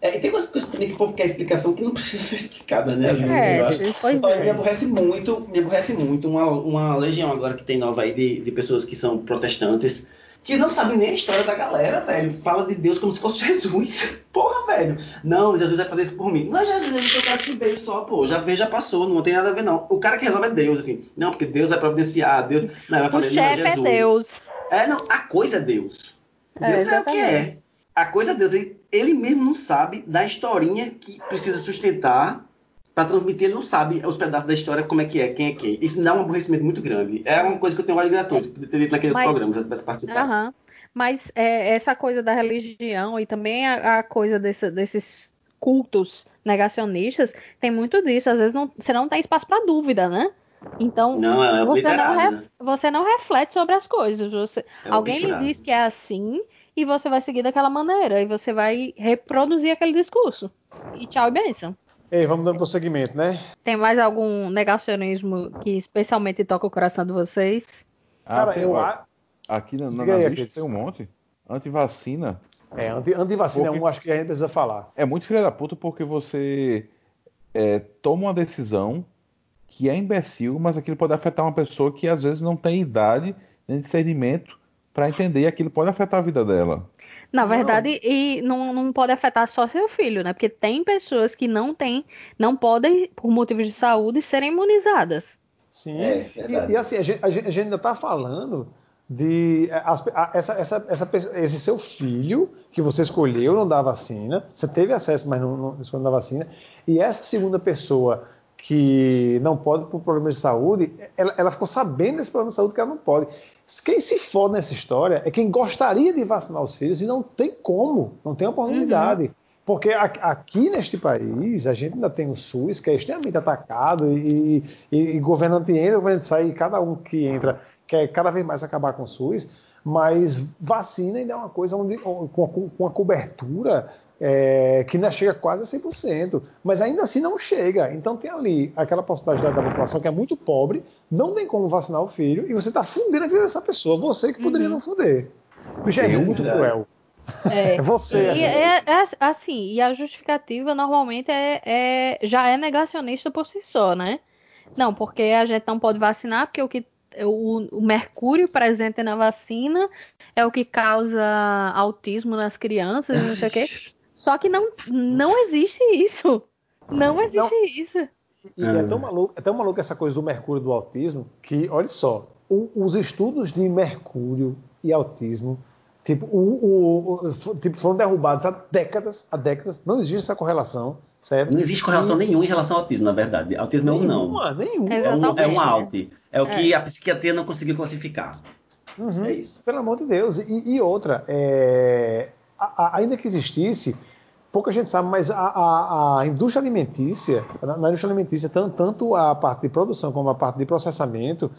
S6: É, e tem coisas que também que o povo quer explicação que não precisa ser explicada, né?
S4: É, pois
S6: Olha, é. Me aborrece muito, me aborrece muito uma, uma legião agora que tem nova aí de, de pessoas que são protestantes que não sabe nem a história da galera, velho. Fala de Deus como se fosse Jesus. Porra, velho. Não, Jesus vai fazer isso por mim. Não é Jesus, Jesus eu quero que veio só, pô. Já veio, já passou, não tem nada a ver, não. O cara que resolve é Deus, assim. Não, porque Deus vai providenciar, Deus. Não, vai fazer,
S4: o não, é Jesus. É, Deus.
S6: é, não, a coisa é Deus. Deus é, é o que é. A coisa é Deus. Ele, ele mesmo não sabe da historinha que precisa sustentar para transmitir, ele não sabe os pedaços da história, como é que é, quem é quem. Isso dá um aborrecimento muito grande. É uma coisa que eu tenho ódio gratuito, poder ter dito naquele Mas, programa, se eu tivesse participado. Uh
S4: -huh. Mas é, essa coisa da religião e também a, a coisa desse, desses cultos negacionistas tem muito disso. Às vezes não, você não tem espaço para dúvida, né? Então
S6: não, é
S4: você, não ref, você não reflete sobre as coisas. Você, é alguém lhe diz que é assim e você vai seguir daquela maneira e você vai reproduzir aquele discurso. E tchau e benção.
S2: Ei, vamos dando prosseguimento, né?
S4: Tem mais algum negacionismo que especialmente toca o coração de vocês?
S3: Ah, Cara, eu acho. Aqui na, na, na lista tem um monte. Antivacina.
S2: É, anti, antivacina porque... é um, acho que a gente precisa falar.
S3: É muito filha da puta porque você é, toma uma decisão que é imbecil, mas aquilo pode afetar uma pessoa que às vezes não tem idade nem discernimento para entender e aquilo pode afetar a vida dela.
S4: Na verdade, não. e não, não pode afetar só seu filho, né? Porque tem pessoas que não têm, não podem, por motivos de saúde, serem imunizadas.
S2: Sim, é, e, e, assim, a gente, a gente ainda está falando de as, a, essa, essa, essa, esse seu filho que você escolheu não dá vacina, você teve acesso, mas não, não escolheu não dá vacina, e essa segunda pessoa que não pode por problemas de saúde, ela, ela ficou sabendo desse problema de saúde que ela não pode. Quem se for nessa história é quem gostaria de vacinar os filhos e não tem como, não tem oportunidade. Uhum. Porque aqui neste país a gente ainda tem o SUS, que é extremamente atacado, e, e, e governante entra, governante sai, e cada um que entra quer cada vez mais acabar com o SUS, mas vacina ainda é uma coisa onde, com, com a cobertura é, que ainda chega quase a 100%, mas ainda assim não chega. Então tem ali aquela porcentagem da, população que é muito pobre, não tem como vacinar o filho, e você está fundendo a vida dessa pessoa, você que poderia uhum. não funder. Bicho, é muito cruel.
S4: É, é você. E é, é, assim, e a justificativa normalmente é, é, já é negacionista por si só, né? Não, porque a gente não pode vacinar, porque o que o, o mercúrio presente na vacina é o que causa autismo nas crianças, não sei o quê. Só que não, não existe isso. Não existe não. isso.
S2: E é tão, maluco, é tão maluco essa coisa do mercúrio do autismo que, olha só, o, os estudos de mercúrio e autismo tipo, o, o, tipo, foram derrubados há décadas, há décadas, não existe essa correlação, certo?
S6: Não existe correlação e... nenhuma em relação ao autismo, na verdade. Autismo é um não.
S2: Nenhum.
S6: É um, é um alt. É o que é. a psiquiatria não conseguiu classificar.
S2: Uhum, é isso. Pelo amor de Deus. E, e outra, é, a, a, ainda que existisse pouca gente sabe, mas a, a, a indústria alimentícia, na, na, indústria alimentícia, tanto, tanto, a parte de produção como a parte de processamento,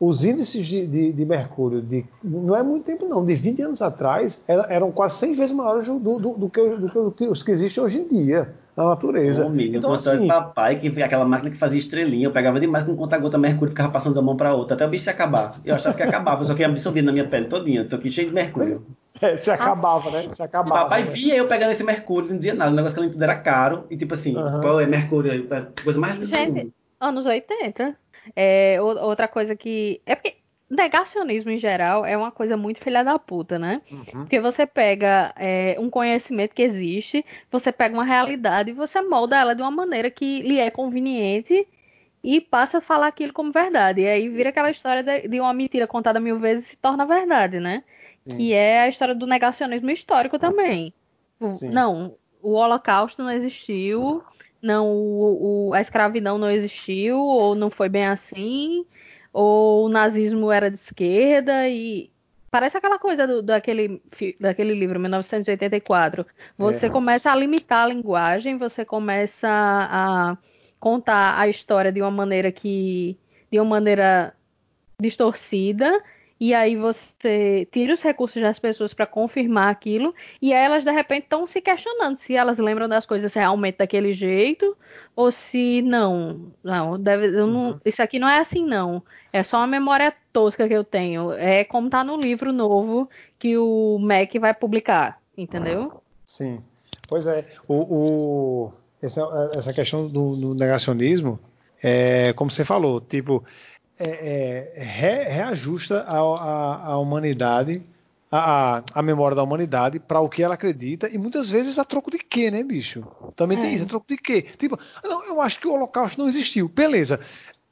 S2: os índices de, de, de mercúrio, de, não é muito tempo não, de 20 anos atrás, era, eram quase 100 vezes maiores do, do, do, que, do, que, os que existem hoje em dia na natureza.
S6: Ô, então, assim, papai, que aquela máquina que fazia estrelinha, eu pegava demais com conta-gota mercúrio, ficava passando da mão para outra, até o bicho se acabar. Eu achava que acabava, só que ia absorver na minha pele todinha, tô aqui cheio de mercúrio.
S2: É, se acabava, né? Se acabava.
S6: E papai
S2: né?
S6: via eu pegando esse mercúrio, não dizia nada. O negócio que ela era caro. E tipo assim, uhum. qual é mercúrio aí? Coisa mais linda.
S4: Gente, anos 80. É, outra coisa que. É porque negacionismo em geral é uma coisa muito filha da puta, né? Uhum. Porque você pega é, um conhecimento que existe, você pega uma realidade e você molda ela de uma maneira que lhe é conveniente e passa a falar aquilo como verdade. E aí vira aquela história de, de uma mentira contada mil vezes e se torna verdade, né? Sim. que é a história do negacionismo histórico também. Sim. Não, o Holocausto não existiu, não o, o, a escravidão não existiu, ou não foi bem assim, ou o nazismo era de esquerda e parece aquela coisa do, daquele, daquele livro 1984. Você é. começa a limitar a linguagem, você começa a contar a história de uma maneira que de uma maneira distorcida e aí você tira os recursos das pessoas para confirmar aquilo, e elas de repente estão se questionando se elas lembram das coisas realmente daquele jeito ou se não. Não, deve, não uhum. isso aqui não é assim não. É só uma memória tosca que eu tenho. É como tá no livro novo que o Mac vai publicar, entendeu?
S2: Sim. Pois é, o, o essa, essa questão do, do negacionismo, é, como você falou, tipo, é, é, re, reajusta a, a, a humanidade, a, a, memória da humanidade para o que ela acredita e muitas vezes a troco de quê, né, bicho? Também é. tem isso, a troco de quê? Tipo, não, eu acho que o Holocausto não existiu. Beleza.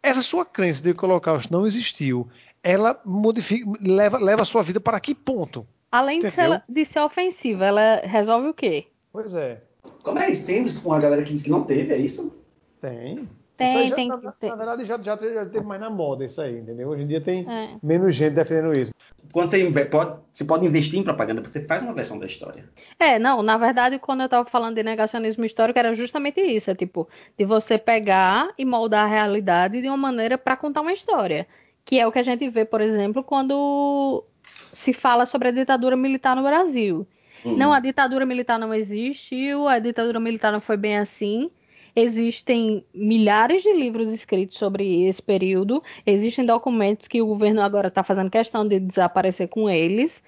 S2: Essa sua crença de que o Holocausto não existiu, ela modifica, leva, leva a sua vida para que ponto?
S4: Além de ser, de ser ofensiva, ela resolve o quê?
S2: Pois é.
S6: Como é isso? Tem uma galera que diz que não teve, é isso?
S2: Tem.
S4: Tem,
S2: já,
S4: tem
S2: na, na, na, verdade, já, já, já teve mais na moda isso aí, entendeu? Hoje em dia tem é. menos gente defendendo isso.
S6: Quando você pode, você pode investir em propaganda, você faz uma versão da história.
S4: É, não, na verdade, quando eu estava falando de negacionismo histórico, era justamente isso, é tipo, de você pegar e moldar a realidade de uma maneira para contar uma história. Que é o que a gente vê, por exemplo, quando se fala sobre a ditadura militar no Brasil. Hum. Não, a ditadura militar não existiu, a ditadura militar não foi bem assim. Existem milhares de livros escritos sobre esse período, existem documentos que o governo agora está fazendo questão de desaparecer com eles.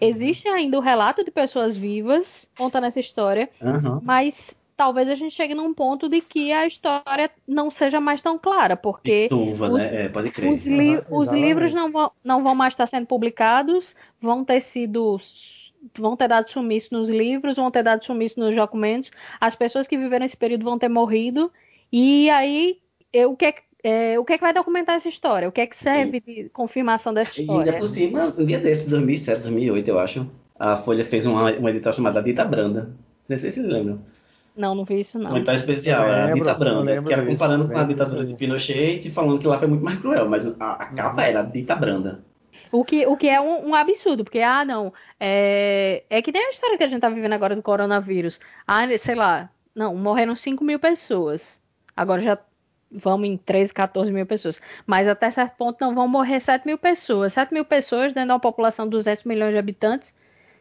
S4: Existe ainda o relato de pessoas vivas contando essa história, uhum. mas talvez a gente chegue num ponto de que a história não seja mais tão clara, porque
S6: Tuva, os, né? é, pode crer.
S4: Os, li uhum, os livros não vão, não vão mais estar sendo publicados, vão ter sido vão ter dado sumiço nos livros, vão ter dado sumiço nos documentos, as pessoas que viveram esse período vão ter morrido, e aí eu, o que é, é, o que é que vai documentar essa história? O que é que serve de confirmação dessa história?
S6: E ainda por cima, um dia desse, 2007, 2008, eu acho, a Folha fez uma, uma edital chamada Dita Branda. Não sei se vocês lembram.
S4: Não, não vi isso não.
S6: Comentário especial,
S2: Eu
S6: era a
S2: lembro,
S6: Dita Branda,
S2: lembro
S6: que era comparando com a
S2: lembro
S6: ditadura de. Pinochet e falando que lá foi muito mais cruel, mas a, a capa era a Dita Branda.
S4: O que, o que é um, um absurdo, porque, ah, não, é, é que nem a história que a gente tá vivendo agora do coronavírus. Ah, sei lá, não, morreram 5 mil pessoas. Agora já vamos em 13, 14 mil pessoas. Mas até certo ponto não vão morrer 7 mil pessoas. 7 mil pessoas dentro de uma população de 200 milhões de habitantes.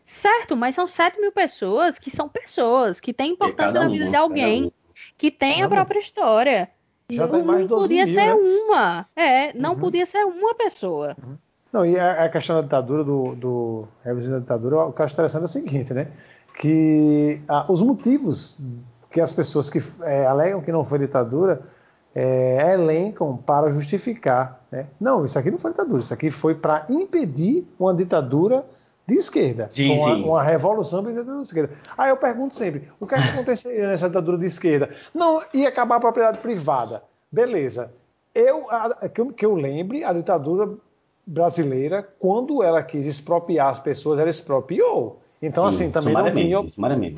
S4: Certo, mas são 7 mil pessoas que são pessoas, que têm importância
S6: cada
S4: na vida de alguém,
S6: cada
S4: que têm a própria história.
S2: Já
S4: não
S2: mais de
S4: não
S2: 12
S4: podia
S2: mil,
S4: ser
S2: né?
S4: uma. É, não
S2: Uhum.
S4: podia ser uma pessoa.
S2: Não, e a, a questão da ditadura, do, do revisão da ditadura, o que eu acho interessante é o seguinte, né? Que ah, os motivos que as pessoas que é, alegam que não foi ditadura é, elencam para justificar. Né? Não, isso aqui não foi ditadura, isso aqui foi para impedir uma ditadura de esquerda,
S6: Sim,
S2: uma,
S6: sim.
S2: uma revolução de esquerda. Aí eu pergunto sempre, o que, é que aconteceria nessa ditadura de esquerda? Não, ia acabar a propriedade privada. Beleza. Eu, a- que, eu, que eu lembre, a ditadura brasileira, quando ela quis expropriar as pessoas, ela expropriou. Então,
S6: Sim,
S2: assim, também não tinha,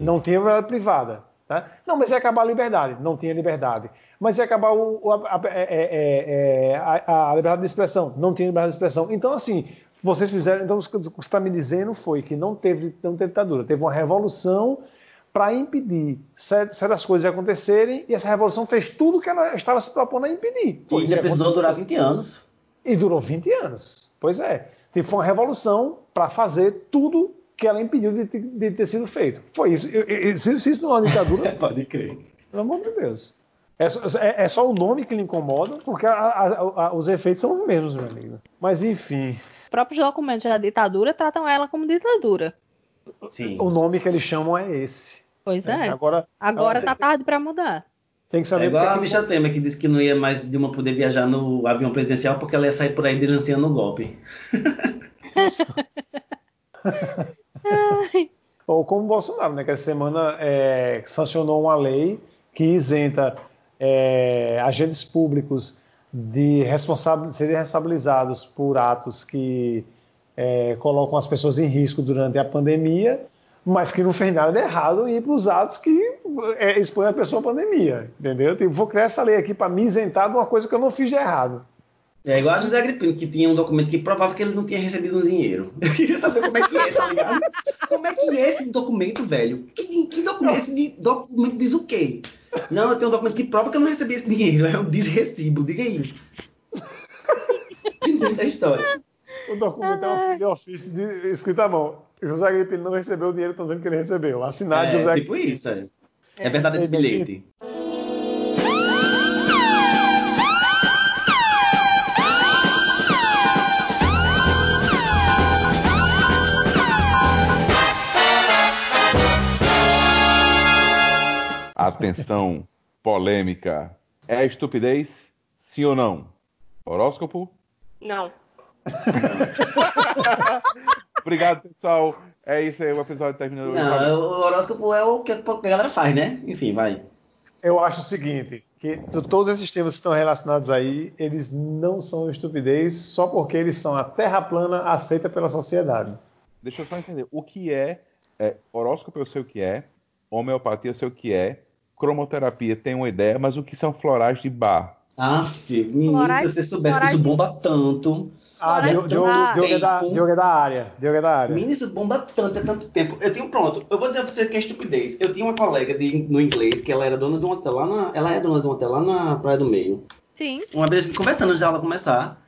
S2: não tinha propriedade privada. Tá? Não, mas ia acabar a liberdade. Não tinha liberdade. Mas ia acabar o- a, a- é- é- é- a- a liberdade de expressão. Não tinha liberdade de expressão. Então, assim, vocês fizeram. Então, o que você está me dizendo foi que não teve, não teve ditadura. Teve uma revolução para impedir cer- certas coisas acontecerem e essa revolução fez tudo que ela estava se propondo a impedir.
S6: E ainda precisou durar 20 anos.
S2: E durou 20 anos. Pois é. Tipo, foi uma revolução para fazer tudo que ela impediu de, ter- de ter sido feito. Foi isso. Se, se isso não é uma ditadura,
S6: Pode crer.
S2: pelo amor de Deus. É, só- é- é só o nome que lhe incomoda, porque a- a- a- os efeitos são os mesmos, meu amigo. Mas enfim,
S4: Os próprios documentos da ditadura tratam ela como ditadura.
S6: Sim.
S2: o nome que eles chamam é esse.
S4: Pois é.
S2: Agora,
S4: Agora
S2: tem-
S4: tá tarde para mudar.
S2: Tem que
S6: É
S2: saber
S6: igual
S2: porque
S6: a
S2: que-
S6: Michelle Temer, que disse que não ia mais Dilma poder viajar no avião presidencial porque ela ia sair por aí denunciando o golpe.
S2: Ou como o Bolsonaro, né, que essa semana é, sancionou uma lei que isenta é, agentes públicos de responsa- serem responsabilizados por atos que é, colocam as pessoas em risco durante a pandemia, mas que não fez nada de errado em ir para os atos que é, expõem a pessoa à pandemia, entendeu? Tipo, vou criar essa lei aqui para me isentar de uma coisa que eu não fiz de errado.
S6: É igual a José Agripino, que tinha um documento que provava que ele não tinha recebido um dinheiro. Eu queria saber como é que é, tá ligado? Como é que é esse documento, velho? Que, que documento? Esse documento diz o quê? Não, eu tenho um documento que prova que eu não recebi esse dinheiro. É um desrecibo, diga aí. Fim da história.
S2: O documento é um de ofício de- escrito à mão. José Agripino não recebeu o dinheiro, estão dizendo que ele recebeu. Assinado José
S6: É, tipo isso, é. É verdade esse
S2: É,
S6: bilhete.
S3: Atenção, polêmica. É estupidez? Sim ou não? Horóscopo?
S5: Não.
S3: Obrigado, pessoal. É isso aí, o episódio terminou.
S6: Não, o horóscopo é o que a galera faz, né? Enfim, vai.
S2: Eu acho o seguinte, que todos esses temas que estão relacionados aí, eles não são estupidez só porque eles são a terra plana aceita pela sociedade.
S3: Deixa eu só entender. O que é, é horóscopo eu sei o que é, homeopatia eu sei o que é, cromoterapia tem uma ideia, mas o que são florais de bar?
S6: Ah, filho,
S4: Florais-
S6: se você soubesse que isso bomba tanto.
S2: Ah, Diogo, Diogo. Diogo é da. Diogo é da área. Diogo é da área.
S6: Menino, isso bomba tanto, é tanto tempo. Eu tenho pronto. Eu vou dizer a você que é estupidez. Eu tinha uma colega de, no inglês que ela era dona de um hotel lá na. Ela é dona de um hotel lá na Praia do Meio.
S4: Sim.
S6: Uma vez a gente conversando da aula começar.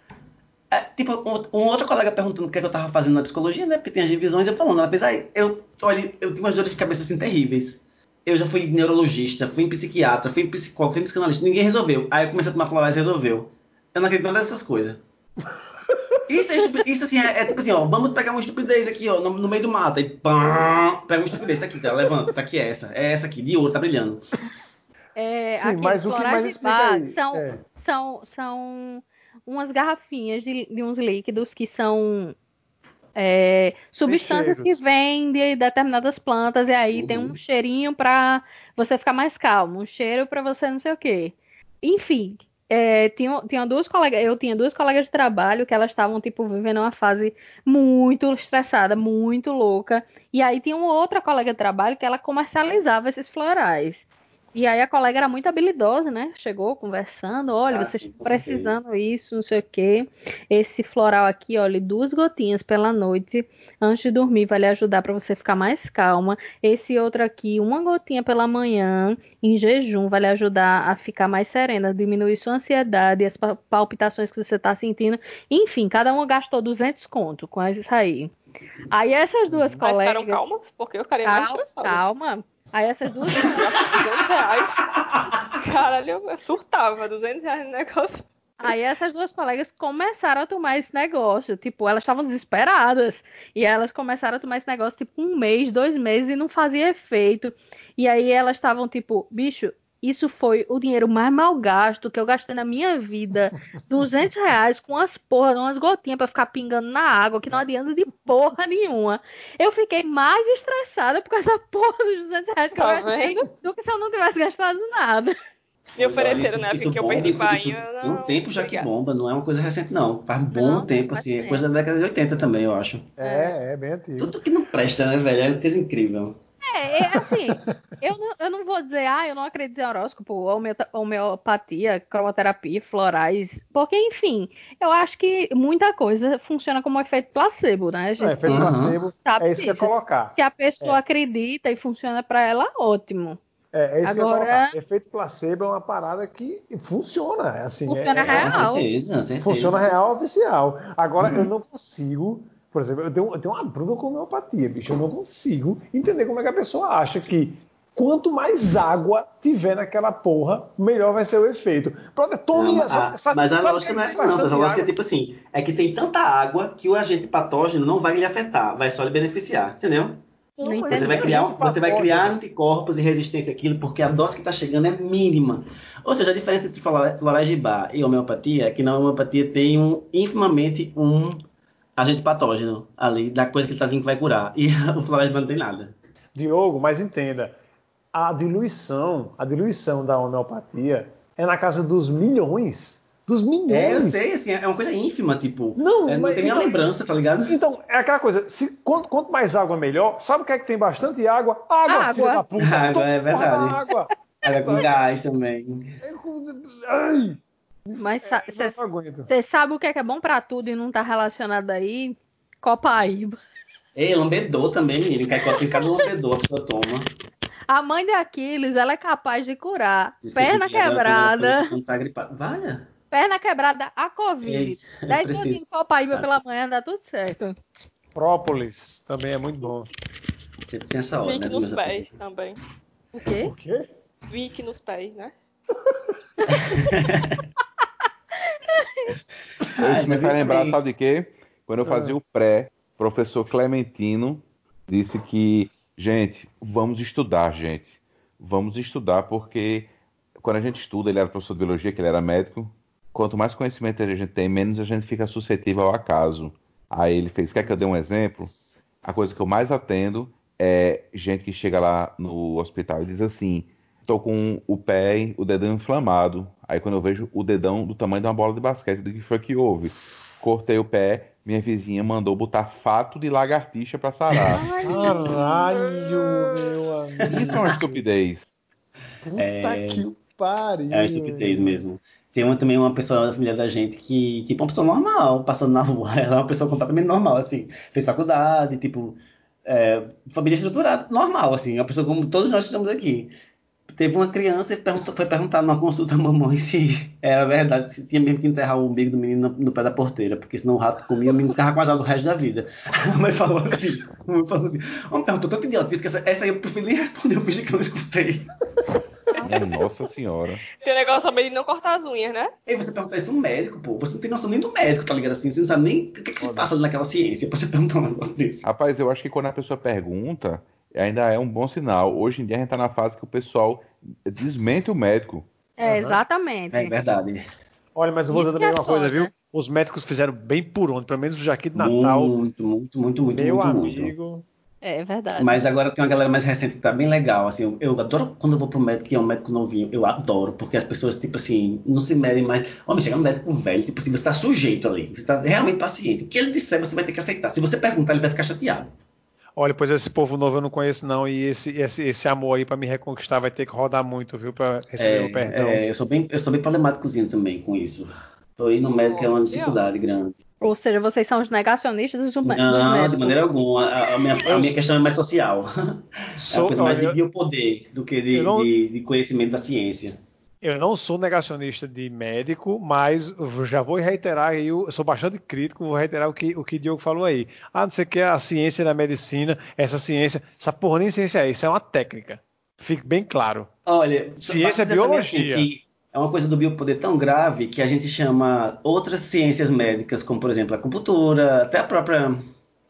S6: é, tipo, um, um outro colega perguntando o que, é que eu tava fazendo na psicologia, né? Porque tem as divisões, eu falando, ela fez, aí, eu, olha, eu tenho umas dores de cabeça assim terríveis. Eu já fui neurologista, fui em psiquiatra, fui em psicólogo, fui em psicanalista, ninguém resolveu. Aí eu comecei a tomar florais e resolveu. Eu não acredito dessas coisas. Isso, é estupi- isso assim, é, é tipo assim, ó, vamos pegar uma estupidez aqui, ó, no, no meio do mato. Aí, pam, pega uma estupidez, tá aqui, cara, levanta, tá aqui essa, é essa aqui, de ouro, tá brilhando.
S4: É,
S2: Sim,
S4: aqueles
S2: mas o que mais explica aí?
S4: São,
S2: É.
S4: são, são umas garrafinhas de, de uns líquidos que são é, substâncias que vêm de determinadas plantas e aí tem
S6: Uhum.
S4: um cheirinho pra você ficar mais calmo, um cheiro pra você não sei o quê. Enfim, é, tinha, tinha duas colegas, eu tinha duas colegas de trabalho que elas estavam tipo vivendo uma fase muito estressada, muito louca. E aí tinha uma outra colega de trabalho que ela comercializava esses florais. E aí a colega era muito habilidosa, né? Chegou conversando, olha,
S6: Ah,
S4: vocês
S6: sim,
S4: estão precisando isso, não sei o quê. Esse floral aqui, olha, duas gotinhas pela noite antes de dormir vai lhe ajudar para você ficar mais calma. Esse outro aqui, uma gotinha pela manhã em jejum vai lhe ajudar a ficar mais serena, diminuir sua ansiedade, as pa- palpitações que você está sentindo. Enfim, cada uma gastou 200 conto com isso aí. Aí essas duas
S5: Mas
S4: colegas,
S5: ficaram calmas, porque eu ficaria mais
S4: calma,
S5: estressada.
S4: calma. Aí essas duas
S5: 200 reais. Caralho, eu surtava. 200 reais no negócio.
S4: Aí essas duas colegas começaram a tomar esse negócio. Tipo, elas estavam desesperadas. E elas começaram a tomar esse negócio, tipo, um mês, dois meses, e não fazia efeito. E aí elas estavam, tipo, bicho, isso foi o dinheiro mais mal gasto que eu gastei na minha vida. 200 reais com as porras, umas gotinhas pra ficar pingando na água, que não adianta de porra nenhuma. Eu fiquei mais estressada por causa da porra dos 200 reais que
S5: Tá
S4: eu gastei
S5: vendo?
S4: do que se eu não tivesse gastado nada.
S5: Me
S6: olha,
S5: ofereceram
S6: isso-
S5: na época
S6: isso
S5: que eu
S6: bomba,
S5: perdi
S6: isso-
S5: banho.
S6: isso Tem um
S5: não-
S6: tempo já que bomba, não é uma coisa recente, não. Faz bom
S4: Não,
S6: tempo, assim. É coisa da década de 80 também, eu acho.
S2: É, é bem antigo.
S6: Tudo que não presta, né, velho? É uma coisa incrível.
S4: É, é assim, eu não, eu não vou dizer, ah, eu não acredito em horóscopo, homeo- homeopatia, cromoterapia, florais, porque, enfim, eu acho que muita coisa funciona como efeito placebo, né,
S2: É,
S4: gente?
S2: efeito
S6: Uhum.
S2: placebo.
S4: sabe
S2: É isso que eu ia colocar.
S4: Se a pessoa acredita e funciona pra ela, ótimo.
S2: É, é isso que eu ia
S4: Agora-
S2: colocar. Efeito placebo é uma parada que funciona. Assim,
S4: Funciona
S2: é, é-
S6: Com
S4: real.
S6: certeza, certeza.
S2: Funciona real oficial. Agora,
S6: Uhum.
S2: eu não consigo. Por exemplo, eu tenho, eu tenho uma bruna com homeopatia, bicho. Eu não consigo entender como é que a pessoa acha que quanto mais água tiver naquela porra, melhor vai ser o efeito. Pronto, tome
S6: Não,
S2: essa-
S6: a-
S2: essa-
S6: mas a lógica não é essa, não. Essa lógica é tipo assim: é que tem tanta água que o agente patógeno não vai lhe afetar, vai só lhe beneficiar, entendeu?
S4: Não entendi.
S6: Você vai, criar, você vai criar anticorpos e resistência àquilo porque a dose que está chegando é mínima. Ou seja, a diferença entre florais de bar e homeopatia é que na homeopatia tem um, infimamente um agente patógeno ali, da coisa que ele está dizendo que vai curar. E o bar não tem nada.
S2: Diogo, mas entenda, a diluição, a diluição da homeopatia é na casa dos milhões. Dos milhões.
S6: É, eu sei, assim, é uma coisa ínfima, tipo.
S2: Não,
S6: é, não
S2: mas
S6: tem nem a
S2: então-
S6: lembrança, tá ligado?
S2: Então, é aquela coisa, se, quanto, quanto mais água melhor, sabe o que é que tem bastante água? Água,
S4: Água.
S2: filha da puta.
S6: Água, é verdade.
S2: da água.
S6: Água com gás também.
S2: Ai,
S4: Mas
S2: é,
S4: você
S2: não aguento.
S4: sabe o que é, que é bom pra tudo e não tá relacionado aí? Copaíba.
S6: Ei, lambedor também, menino. Que é em cada lambedor a pessoa toma.
S4: A mãe de Aquiles, ela é capaz de curar
S6: Diz que
S4: perna
S6: ela
S4: quebrada,
S6: quando tá gripado. Vai,
S4: perna quebrada, a Covid.
S6: Ei, eu
S4: 10
S6: preciso.
S4: gotinhas de Copaíba
S6: Tá.
S4: pela manhã, dá tudo certo.
S2: Própolis também é muito bom.
S6: sempre tem essa hora,
S5: Vick
S6: né?
S5: nos pés
S6: amigos?
S5: também.
S4: O quê?
S2: Por quê?
S5: Vick nos pés, né?
S6: Ah,
S3: Isso me faz lembrar, sabe de quê? Quando eu fazia o pré, o professor Clementino disse que, gente, vamos estudar, gente. Vamos estudar, porque quando a gente estuda, ele era professor de biologia, que ele era médico, quanto mais conhecimento a gente tem, menos a gente fica suscetível ao acaso. Aí ele fez, quer que eu dê um exemplo? A coisa que eu mais atendo é gente que chega lá no hospital e diz assim: tô com o pé, o dedão inflamado. Aí quando eu vejo o dedão do tamanho de uma bola de basquete, do que foi que houve? Cortei o pé, minha vizinha mandou botar fato de lagartixa pra sarar.
S2: Caralho, meu amigo.
S3: Isso é uma estupidez.
S2: Puta
S6: É-
S2: que pariu.
S6: É uma estupidez mesmo. Tem uma, também uma pessoa da família da gente que, tipo, uma pessoa normal, passando na rua. Ela é uma pessoa completamente normal, assim. Fez faculdade, tipo, é, família estruturada, normal, assim. Uma pessoa como todos nós que estamos aqui. Teve uma criança e perguntou- foi perguntar numa consulta à mamãe se era verdade, se tinha mesmo que enterrar o umbigo do menino no, no pé da porteira, porque senão o rato comia e o menino ficava com azar do resto da vida. A mamãe falou assim, a mamãe falou assim, uma pergunta tanto idiota, que essa, essa aí eu prefiro nem responder, eu fingi que eu não escutei.
S3: Nossa senhora.
S5: Tem um negócio também de não cortar as unhas, né?
S6: Aí você perguntar isso um médico, pô. Você não tem noção nem do médico, tá ligado? Assim, você não sabe nem o que, que se passa naquela ciência pra você perguntar um negócio desse.
S3: Rapaz, eu acho que quando a pessoa pergunta, ainda é um bom sinal. Hoje em dia a gente tá na fase que o pessoal desmente o médico.
S4: É,
S2: Aham.
S4: exatamente.
S6: É verdade.
S2: Olha, mas eu vou dizer
S4: que é
S2: também uma coisa, viu? Os médicos fizeram bem por onde, pelo menos o Jaquim de Natal.
S6: Muito, muito, muito, muito,
S2: meu
S6: muito, muito.
S2: amigo.
S4: É verdade.
S6: Mas agora tem uma galera mais recente que tá bem legal, assim, eu, eu adoro quando eu vou pro médico e é um médico novinho, eu adoro, porque as pessoas, tipo assim, não se medem mais, homem, chega um médico velho, tipo assim, você tá sujeito ali, você tá realmente paciente, o que ele disser você vai ter que aceitar, se você perguntar ele vai ficar chateado.
S2: Olha, pois esse povo novo eu não conheço não e esse esse, esse amor aí para me reconquistar vai ter que rodar muito, viu, para receber
S6: É,
S2: o perdão.
S6: é, eu sou bem, eu sou bem problemáticozinho também com isso. Tô indo no médico é uma dificuldade grande.
S4: Ou seja, vocês são os negacionistas do, dos
S6: Não,
S4: médicos.
S6: de maneira alguma. A, a minha, a minha questão é mais social. É
S2: Sou-
S6: uma coisa mais de biopoder do que de,
S2: não-
S6: de, de conhecimento da ciência.
S2: Eu não sou negacionista de médico, mas já vou reiterar aí, eu sou bastante crítico, vou reiterar o que o que Diogo falou aí. Ah, não sei o que, a ciência da medicina, essa ciência, essa porra nem ciência é, isso é uma técnica. Fique bem claro.
S6: Olha,
S2: Ciência é
S6: assim
S2: biologia.
S6: que é uma coisa do biopoder tão grave que a gente chama outras ciências médicas, como por exemplo a acupuntura, até a própria.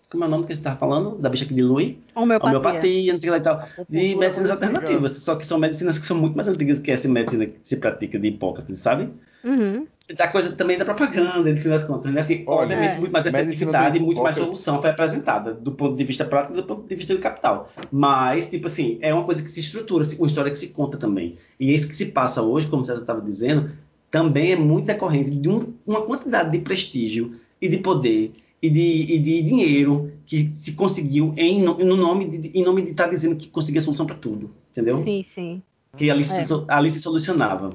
S6: Como é o nome que a gente estava falando? Da bicha que dilui?
S4: Homeopatia.
S6: Homeopatia, não sei o que lá e tal. De
S2: Acupuntura,
S6: medicinas
S2: isso,
S6: alternativas. Só que são medicinas que são muito mais antigas que essa medicina que se pratica de Hipócrates, sabe?
S4: Uhum.
S6: A coisa também da propaganda, no fim das contas. Né? Assim,
S3: Olha,
S6: obviamente,
S4: é.
S6: muito mais efetividade e muito mais solução foi apresentada, do ponto de vista prático e do ponto de vista do capital. Mas, tipo assim, é uma coisa que se estrutura, uma história que se conta também. E isso que se passa hoje, como o César estava dizendo, também é muito decorrente de um- uma quantidade de prestígio e de poder e de, e de dinheiro que se conseguiu em, no- no nome de, em nome de estar dizendo que conseguia solução para tudo. Entendeu?
S4: Sim, sim.
S6: Que ali, se,
S4: É.
S6: so- ali se solucionava.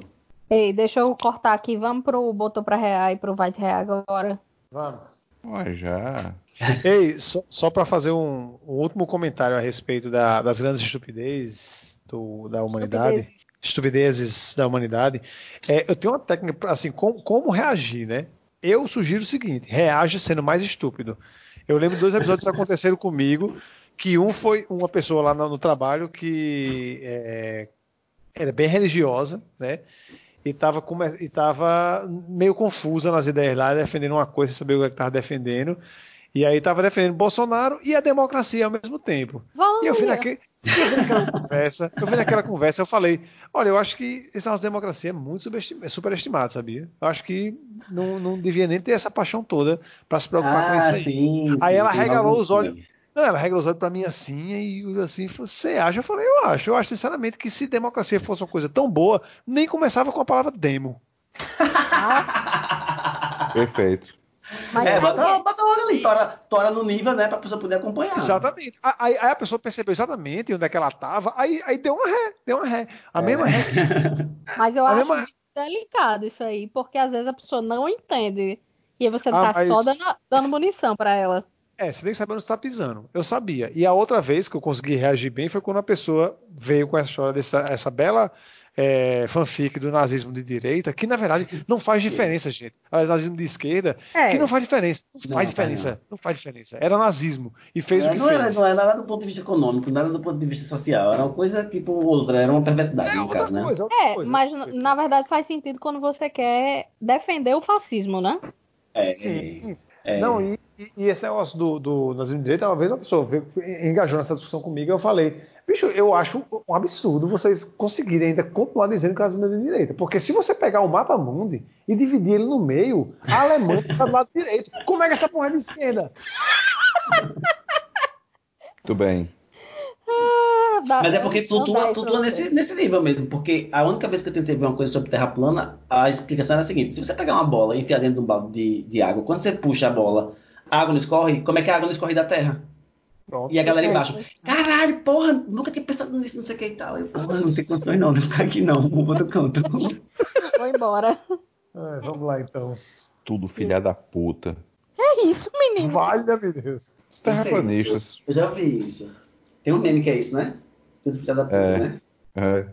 S4: Ei, deixa eu cortar aqui. Vamos pro Botou pra Real e pro Vai de Real agora.
S2: Vamos.
S3: Ó, já.
S2: Ei, só, só para fazer um, um último comentário a respeito da- das grandes estupidez do- da humanidade, estupidezes da humanidade, é, eu tenho uma técnica assim, com- como reagir, né? Eu sugiro o seguinte: reaja sendo mais estúpido. Eu lembro dois episódios que aconteceram comigo, que um foi uma pessoa lá no, no trabalho que é, era bem religiosa, né? E estava tava meio confusa nas ideias lá, defendendo uma coisa, sem saber o que estava defendendo. E aí estava defendendo Bolsonaro e a democracia ao mesmo tempo. E eu fui,
S4: Olha.
S2: naque, eu fui naquela conversa, eu fui naquela conversa, eu falei, olha, eu acho que essa nossa democracia é muito subestim- é superestimada, sabia? Eu acho que não, não devia nem ter essa paixão toda para se preocupar com isso aí.
S6: Ah, sim,
S2: Aí
S6: sim,
S2: ela regalou os olhos. Não, ela regalou os olhos para mim assim, e assim, falou, você acha? Eu falei, eu acho. Eu acho sinceramente que se democracia fosse uma coisa tão boa, nem começava com a palavra demo.
S3: Perfeito.
S4: Mas
S6: É, bota,
S4: que-
S6: bota logo ali, tora, tora no nível, né, pra pessoa poder acompanhar.
S2: Exatamente. Aí, aí a pessoa percebeu exatamente onde é que ela estava, aí, aí deu uma ré, deu uma ré. A
S6: É.
S2: mesma ré que
S4: Mas eu
S2: A
S4: acho
S2: mesma-
S4: muito delicado isso aí, porque às vezes a pessoa não entende. E aí você
S2: Ah,
S4: tá
S2: mas-
S4: só dando, dando munição pra ela.
S2: É, você tem que saber onde você está pisando. Eu sabia. E a outra vez que eu consegui reagir bem foi quando a pessoa veio com essa história dessa essa bela é, fanfic do nazismo de direita, que na verdade não faz diferença, gente. Aliás, nazismo de esquerda,
S4: É.
S2: que não faz diferença. Não
S6: Não,
S2: faz diferença. Não faz diferença. Era nazismo. E fez
S6: É,
S2: o que
S6: não, era,
S2: fez.
S6: não era nada do ponto de vista econômico, nada do ponto de vista social. Era uma coisa tipo outra, era uma perversidade,
S2: É
S6: no caso, né?
S2: coisa. outra
S4: É,
S2: coisa,
S4: mas
S2: coisa.
S4: na verdade faz sentido quando você quer defender o fascismo, né?
S6: É,
S2: Sim.
S6: É,
S2: Não, e, e- esse negócio do, do nazismo de direita, uma vez uma pessoa veio, engajou nessa discussão comigo e eu falei, bicho, eu acho um absurdo vocês conseguirem ainda continuar dizendo que o nazismo é de direita. Porque se você pegar o mapa mundi e dividir ele no meio, a Alemanha está do lado direito. Como é que essa porra é de esquerda?
S3: Muito bem.
S4: Dá-
S6: Mas é porque flutua,
S4: 10 pra
S6: flutua nesse, nesse nível mesmo. Porque a única vez que eu tentei ver uma coisa sobre terra plana, a explicação era a seguinte: se você pegar uma bola e enfiar dentro de um balde de, de água, quando você puxa a bola, a água não escorre, como é que a água não escorre da terra?
S2: Pronto.
S6: E a galera embaixo, caralho, porra, nunca tinha pensado nisso, não sei o que e tal. Eu, porra, não tem condições não de ficar aqui não, vou outro canto.
S4: Vou embora.
S2: É, vamos lá então.
S3: Tudo filha da puta.
S4: É isso, menino.
S2: Valha, meu Deus.
S3: Terraplanistas.
S6: Eu já vi isso. Tem um meme que é isso, né? Tudo filha da puta,
S3: É.
S6: né?
S3: É.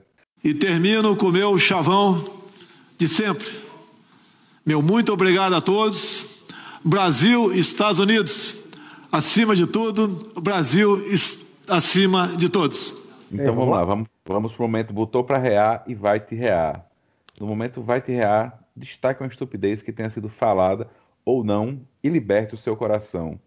S7: E termino com o meu chavão de sempre. Meu muito obrigado a todos. Brasil, Estados Unidos, acima de tudo. Brasil acima de todos.
S3: Então
S2: É,
S3: vamos lá, vamos, vamos pro momento botou pra rear e vai te rear. No momento vai te rear, destaque uma estupidez que tenha sido falada ou não e liberte o seu coração.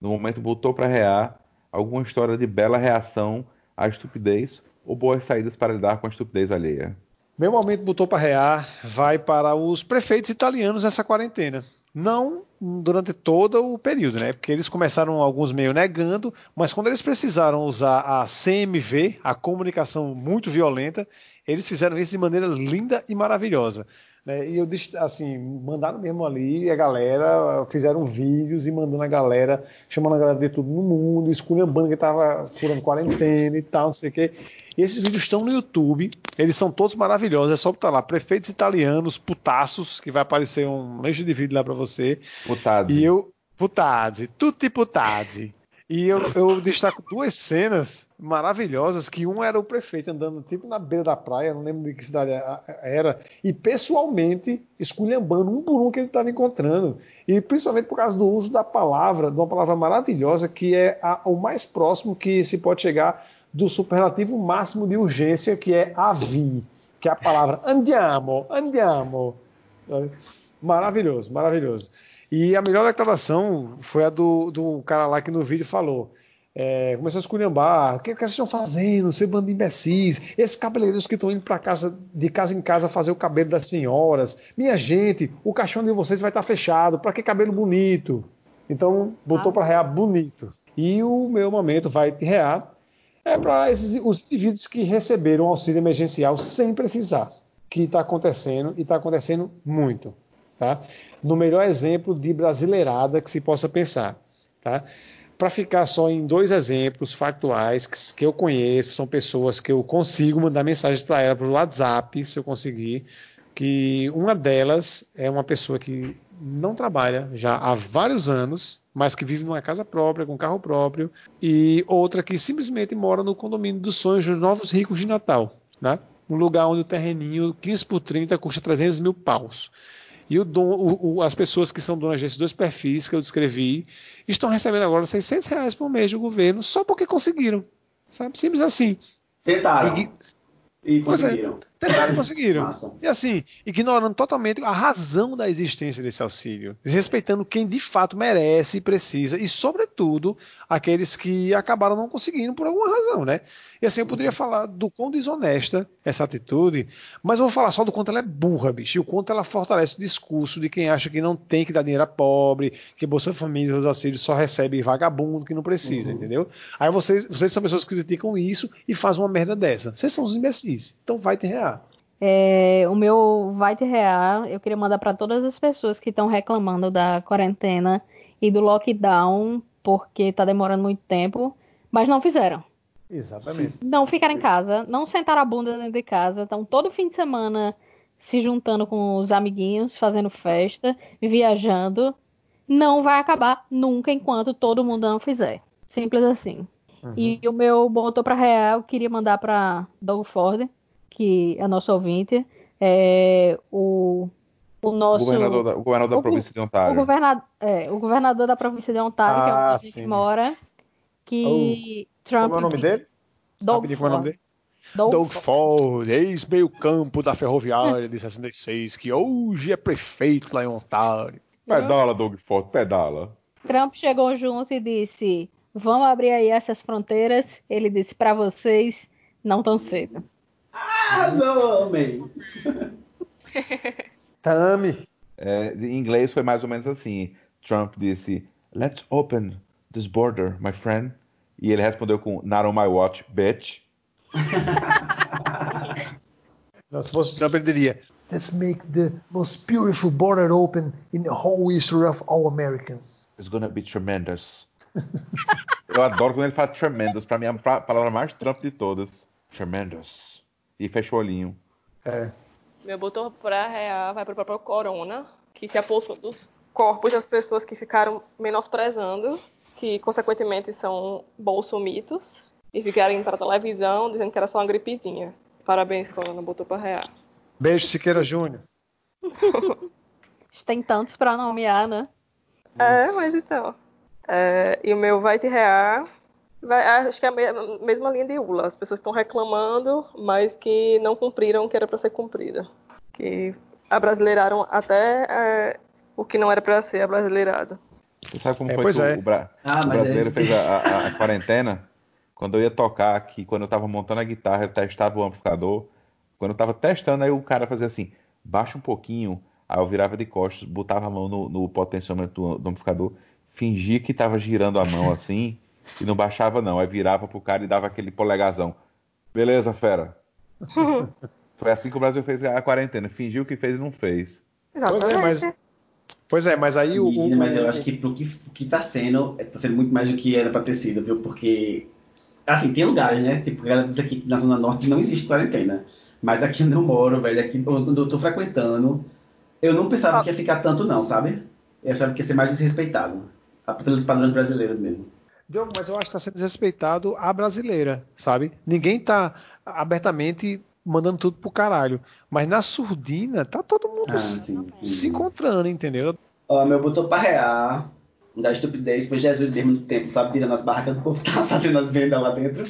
S3: No momento botou pra rear, alguma história de bela reação à estupidez ou boas saídas para lidar com a estupidez alheia.
S2: Meu momento botou para rear vai para os prefeitos italianos nessa quarentena. Não durante todo o período, né? Porque eles começaram alguns meio negando, mas quando eles precisaram usar a CMV, a comunicação muito violenta, eles fizeram isso de maneira linda e maravilhosa. Né? E eu, assim, mandaram mesmo ali, e a galera fizeram vídeos e mandando a galera, chamando a galera de tudo no mundo, esculhambando que tava furando quarentena e tal, não sei o quê. E esses vídeos estão no YouTube, eles são todos maravilhosos, é só botar lá, prefeitos italianos, putaços, que vai aparecer um lanche de vídeo lá para você.
S3: Putazzi.
S2: E eu, putazzi, tutti putazzi. E eu, eu, destaco duas cenas maravilhosas, que um era o prefeito andando tipo na beira da praia, não lembro de que cidade era, e pessoalmente esculhambando um por um que ele estava encontrando. E principalmente por causa do uso da palavra, de uma palavra maravilhosa, que é a, o mais próximo que se pode chegar do superlativo máximo de urgência, que é avi, que é a palavra andiamo, andiamo. Maravilhoso, maravilhoso. E a melhor declaração foi a do, do cara lá que no vídeo falou. É, começou a esculhambar. O que, que vocês estão fazendo? Ser bando de imbecis. Esses cabeleireiros que estão indo para casa, de casa em casa, fazer o cabelo das senhoras. Minha gente, o caixão de vocês vai estar tá fechado. Para que cabelo bonito? Então, botou ah. para rear bonito. E o meu momento vai te rear é para os indivíduos que receberam auxílio emergencial sem precisar. Que está acontecendo e está acontecendo muito. Tá? No melhor exemplo de brasileirada que se possa pensar. Tá? Para ficar só em dois exemplos factuais que, que, eu conheço, são pessoas que eu consigo mandar mensagens para ela por WhatsApp, se eu conseguir. Que uma delas é uma pessoa que não trabalha já há vários anos, mas que vive numa casa própria, com carro próprio, e outra que simplesmente mora no condomínio dos sonhos dos novos ricos de Natal, né? um lugar onde o terreninho 15 por 30 custa 300 mil paus. E o dom, o, o, as pessoas que são donas desses dois perfis que eu descrevi estão recebendo agora 600 reais por mês do governo só porque conseguiram. Sabe? Simples assim.
S6: Tentaram. E, e
S2: é, conseguiram. Tentaram e conseguiram. e assim, ignorando totalmente a razão da existência desse auxílio. Desrespeitando quem de fato merece e precisa. E, sobretudo, aqueles que acabaram não conseguindo por alguma razão, né? E assim, eu poderia falar do quão desonesta essa atitude, mas eu vou falar só do quanto ela é burra, bicho, e o quanto ela fortalece o discurso de quem acha que não tem que dar dinheiro a pobre, que Bolsa Família e os auxílios só recebe vagabundo que não precisa, uhum. entendeu? Aí vocês, vocês são pessoas que criticam isso e fazem uma merda dessa. Vocês são os imbecis. Então vai te
S4: É, o meu vai te rear, eu queria mandar para todas as pessoas que estão reclamando da quarentena e do lockdown, porque está demorando muito tempo, mas não fizeram.
S2: Exatamente.
S4: Não ficaram em casa, não sentaram a bunda dentro de casa, estão todo fim de semana se juntando com os amiguinhos, fazendo festa, viajando. Não vai acabar nunca enquanto todo mundo não fizer. Simples assim. Uhum. E o meu botou para real, eu queria mandar para Doug Ford, que é nosso ouvinte, é o o nosso.
S3: Governador da, o governador da o, província de Ontário.
S4: O, governador, é, o governador da província de Ontário, ah, que é onde a gente mora, que Trump.
S2: Qual é o nome dele?
S4: Doug Ford. Qual é o nome dele?
S2: Doug, Doug Ford, ex-meio campo da ferroviária de 66, que hoje é prefeito lá em Ontário.
S3: Pedala, Doug Ford, pedala.
S4: Trump chegou junto e disse: Vamos abrir aí essas fronteiras. Ele disse para vocês, não tão cedo.
S6: Ah, não, amém.
S2: Tami.
S3: É, em inglês foi mais ou menos assim. Trump disse: Let's open this border, my friend. E ele respondeu com Not on my watch, bitch.
S2: Não, se fosse Trump, ele diria: Let's make the most beautiful border open in the whole history of all Americans.
S3: It's gonna be tremendous. Eu adoro quando ele fala tremendous. Pra mim é a palavra mais Trump de todas. Tremendous. E fechou o olhinho.
S2: É.
S5: Meu botou pra real vai pro próprio Corona, que se apossou dos corpos das pessoas que ficaram menosprezando que consequentemente são bolsomitos, e ficaram indo para televisão dizendo que era só uma gripezinha. Parabéns, Corona, botou para rear.
S2: Beijo, Siqueira Júnior.
S4: Tem tantos para nomear, né?
S5: É, mas então. É, e o meu vai te rear. Vai, acho que é a mesma linha de ULA. As pessoas estão reclamando, mas que não cumpriram o que era para ser cumprida. Que abrasileiraram até é, o que não era para ser abrasileirado.
S3: Você sabe como é, foi que é. o, Bra ah, o, brasileiro é. fez a, a, a, quarentena? Quando eu ia tocar aqui, quando eu tava montando a guitarra, eu testava o amplificador. Quando eu tava testando, aí o cara fazia assim, baixa um pouquinho. Aí eu virava de costas, botava a mão no, no potenciômetro do, do amplificador, fingia que tava girando a mão assim, e não baixava não. Aí virava pro cara e dava aquele polegazão. Beleza, fera. Foi assim que o Brasil fez a quarentena. Fingiu que fez e não fez.
S2: Pois é, mas, pois é, mas aí o. o-
S6: mas eu acho que pro que, que tá sendo, tá sendo muito mais do que era pra ter sido, viu? Porque, assim, tem lugares, né? Tipo, ela diz aqui que na Zona Norte não existe quarentena. Mas aqui onde eu moro, velho, aqui onde eu tô frequentando, eu não pensava que ia ficar tanto, não, sabe? Eu achava que ia ser mais desrespeitado. Pelos padrões brasileiros mesmo.
S2: Diogo, mas eu acho que está sendo desrespeitado a brasileira, sabe? Ninguém tá abertamente mandando tudo pro caralho. Mas na surdina, tá todo mundo
S6: Ah,
S2: se,
S6: sim, sim.
S2: se encontrando, entendeu?
S6: Ó, meu botou pra rear da estupidez foi Jesus mesmo no tempo, sabe? Virando as barracas do povo tava fazendo as vendas lá dentro.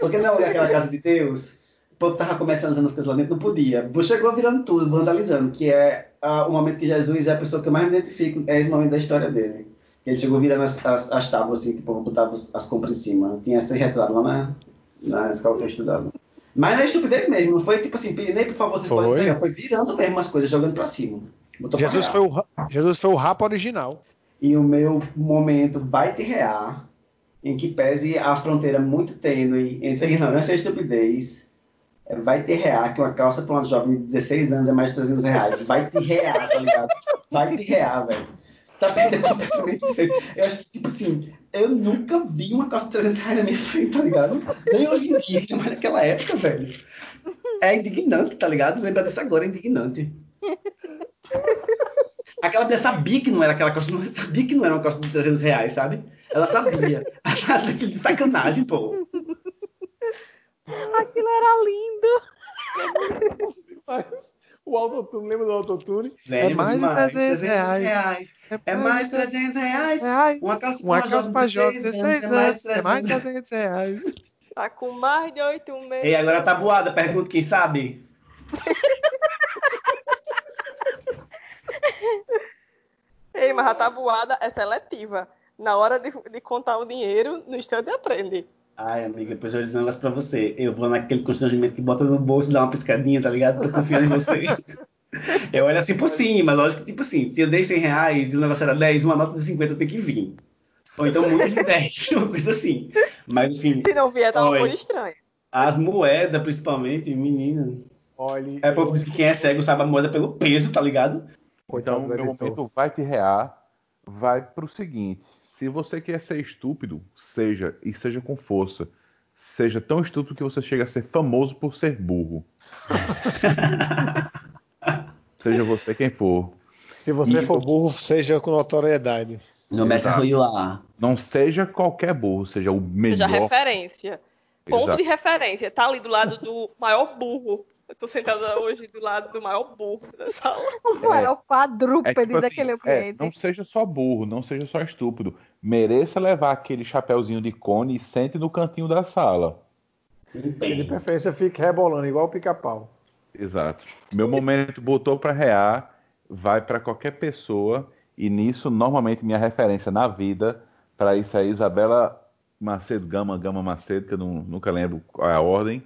S6: Porque não é aquela casa de Deus. O povo tava comercializando as coisas lá dentro, não podia. Chegou virando tudo, vandalizando, que é ah, o momento que Jesus é a pessoa que eu mais me identifico, é esse momento da história dele. Ele chegou virando as, as, as tábuas, assim, que o povo botava as, as compras em cima. Tinha esse retrato lá na, na escola que eu estudava. Mas na estupidez mesmo, não foi tipo assim, nem por favor, vocês
S2: Foi.
S6: podem sair, foi virando mesmo as coisas, jogando pra cima. Botou pra
S2: Jesus
S6: rear.
S2: foi, o, Jesus foi o rapa original.
S6: E o meu momento vai te rear, em que pese a fronteira muito tênue entre a ignorância e a estupidez, é, vai te rear que uma calça para uma jovem de 16 anos é mais de 300 reais. Vai te rear, tá ligado? Vai te rear, velho. Tá perdendo completamente o senso. Eu acho que, tipo assim, eu nunca vi uma calça de 300 reais na minha frente, tá ligado? Nem hoje em dia, mas naquela época, velho. É indignante, tá ligado? Lembrar disso agora é indignante. Aquela mulher sabia que não era aquela calça, não sabia que não era uma calça de 300 reais, sabe? Ela sabia. Aquilo de sacanagem, pô.
S5: Aquilo era lindo.
S2: Mas o autotune, lembra do autotune?
S6: Velho,
S2: é mais de
S6: demais.
S2: 300 reais.
S6: É mais de 300 reais.
S2: reais.
S6: Uma calça
S2: Uma
S6: pra
S2: calça pra
S6: de 16
S2: 16
S6: anos
S2: é mais de
S6: 300
S2: 300 reais.
S5: Tá com mais de oito meses.
S6: E agora tá boada, pergunta quem sabe?
S5: Ei, mas a tabuada é seletiva. Na hora de, de contar o dinheiro, no instante aprende.
S6: Ai, amiga, depois eu vou dizer um negócio pra você. Eu vou naquele constrangimento que bota no bolso e dá uma piscadinha, tá ligado? Tô confiando em você. Eu olho assim por cima, lógico que, tipo assim, se eu dei 100 reais e o negócio era 10, uma nota de 50 tem que vir. Ou então muito de 10, uma coisa assim. Mas assim,
S5: Se não vier, tá uma
S6: Oi.
S5: coisa estranha.
S6: as moedas, principalmente, menina.
S2: Olha,
S6: É, o povo diz que quem é cego sabe a moeda pelo peso, tá ligado?
S2: coitado
S3: Então, meu
S2: editor.
S3: momento vai te rear, vai pro seguinte: se você quer ser estúpido, seja, e seja com força. Seja tão estúpido que você chega a ser famoso por ser burro. seja você quem for.
S2: Se você
S6: E-
S2: for burro, seja com notoriedade.
S6: No mete
S3: Exato.
S6: arroio lá.
S3: Não seja qualquer burro, seja o melhor.
S5: Seja referência. Ponto
S3: Exato.
S5: de referência. Tá ali do lado do maior burro. Eu tô sentada hoje do lado do maior burro da sala.
S4: O
S3: É.
S4: maior quadrúpede
S3: tipo assim,
S4: daquele
S3: é,
S4: ambiente.
S3: não seja só burro, não seja só estúpido. Mereça levar aquele chapéuzinho de cone e sente no cantinho da sala.
S2: E de preferência fique rebolando, igual o pica-pau.
S3: Exato. Meu momento botou pra rear, vai pra qualquer pessoa e nisso normalmente minha referência na vida para isso é Isabela Macedo Gama, Gama Macedo, que eu não- nunca lembro qual é a ordem,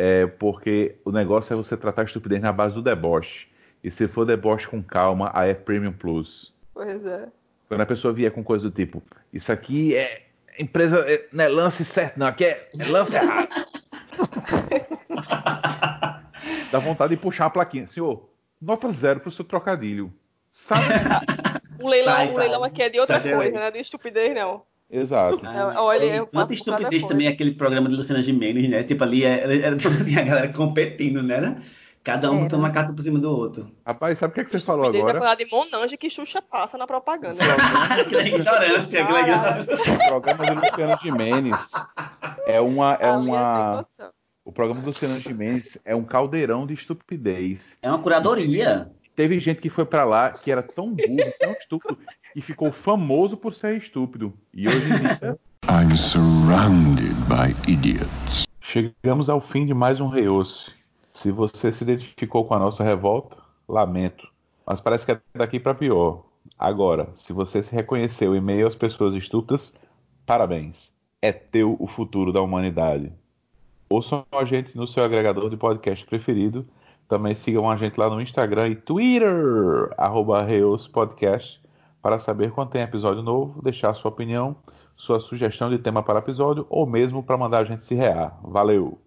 S3: é porque o negócio é você tratar a estupidez na base do deboche. E se for deboche com calma, aí é Premium Plus.
S5: Pois é.
S3: Quando a pessoa vier com coisa do tipo, isso aqui é empresa, é- não é lance certo, não, aqui é, é lance errado. Dá vontade de puxar a plaquinha. Senhor, nota zero pro seu trocadilho. Sabe?
S5: O leilão,
S6: Sai,
S5: o
S6: sai.
S5: leilão aqui é de outra
S6: Exagerei.
S5: coisa, né? De estupidez, não.
S3: Exato.
S5: É, olha, eu
S6: Quanta estupidez
S5: coisa.
S6: também é aquele programa de Luciana Gimenez, né? Tipo ali, era, era tipo assim, a galera competindo, né? Era Cada um
S4: Era.
S6: botando uma carta por cima do outro.
S3: Rapaz, sabe o que, é que você falou
S5: é
S3: agora?
S5: coisa de Monange que Xuxa passa na propaganda.
S6: aquela ignorância, ignorância.
S3: O programa de Luciano Gimenez é uma. É uma...
S5: condição.
S3: O programa do Luciano Gimenez é um caldeirão de estupidez.
S6: É uma curadoria.
S3: Teve gente que foi pra lá que era tão burro, tão estúpido, que ficou famoso por ser estúpido. E hoje em dia,
S8: I'm surrounded by idiots.
S3: chegamos ao fim de mais um Reoce. Se você se identificou com a nossa revolta, lamento. Mas parece que é daqui pra pior. Agora, se você se reconheceu em meio às pessoas estúpidas, parabéns. É teu o futuro da humanidade. Ouçam a gente no seu agregador de podcast preferido. Também sigam a gente lá no Instagram e Twitter, arroba Reos Podcast, para saber quando tem episódio novo, deixar sua opinião, sua sugestão de tema para episódio ou mesmo para mandar a gente se rear. Valeu!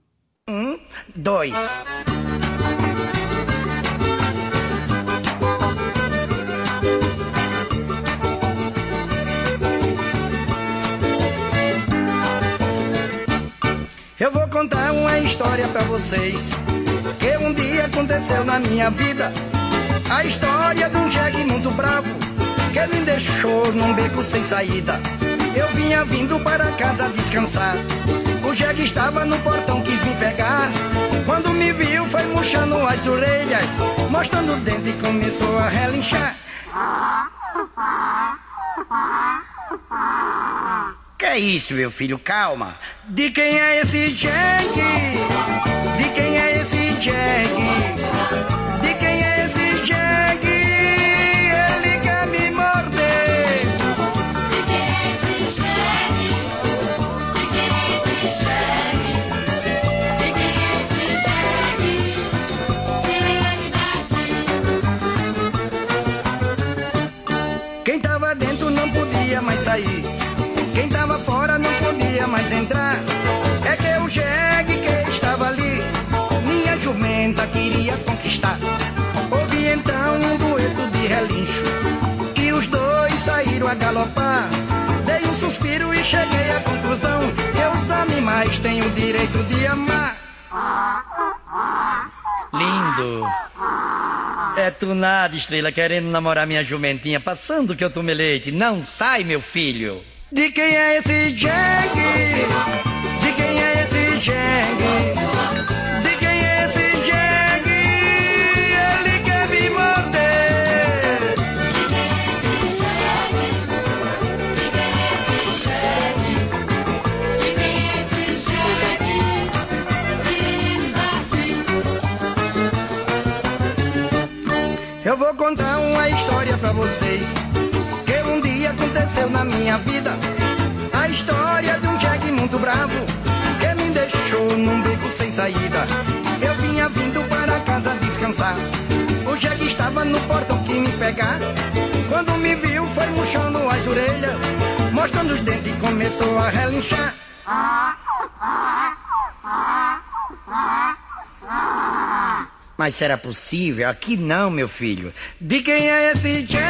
S1: Um, dois.
S9: Eu vou contar uma história para vocês que um dia aconteceu na minha vida. A história de um jegue muito bravo que me deixou num beco sem saída. Eu vinha vindo para casa descansar. O jegue estava no portão, quis me pegar. Quando me viu, foi murchando as orelhas, mostrando o dente e começou a relinchar. Que é isso, meu filho? Calma. De quem é esse jegue? Estrela, querendo namorar minha jumentinha, passando que eu tomei leite. Não sai, meu filho. De quem é esse jegue? relinchar. Mas será possível? Aqui não, meu filho. De quem é esse tchan?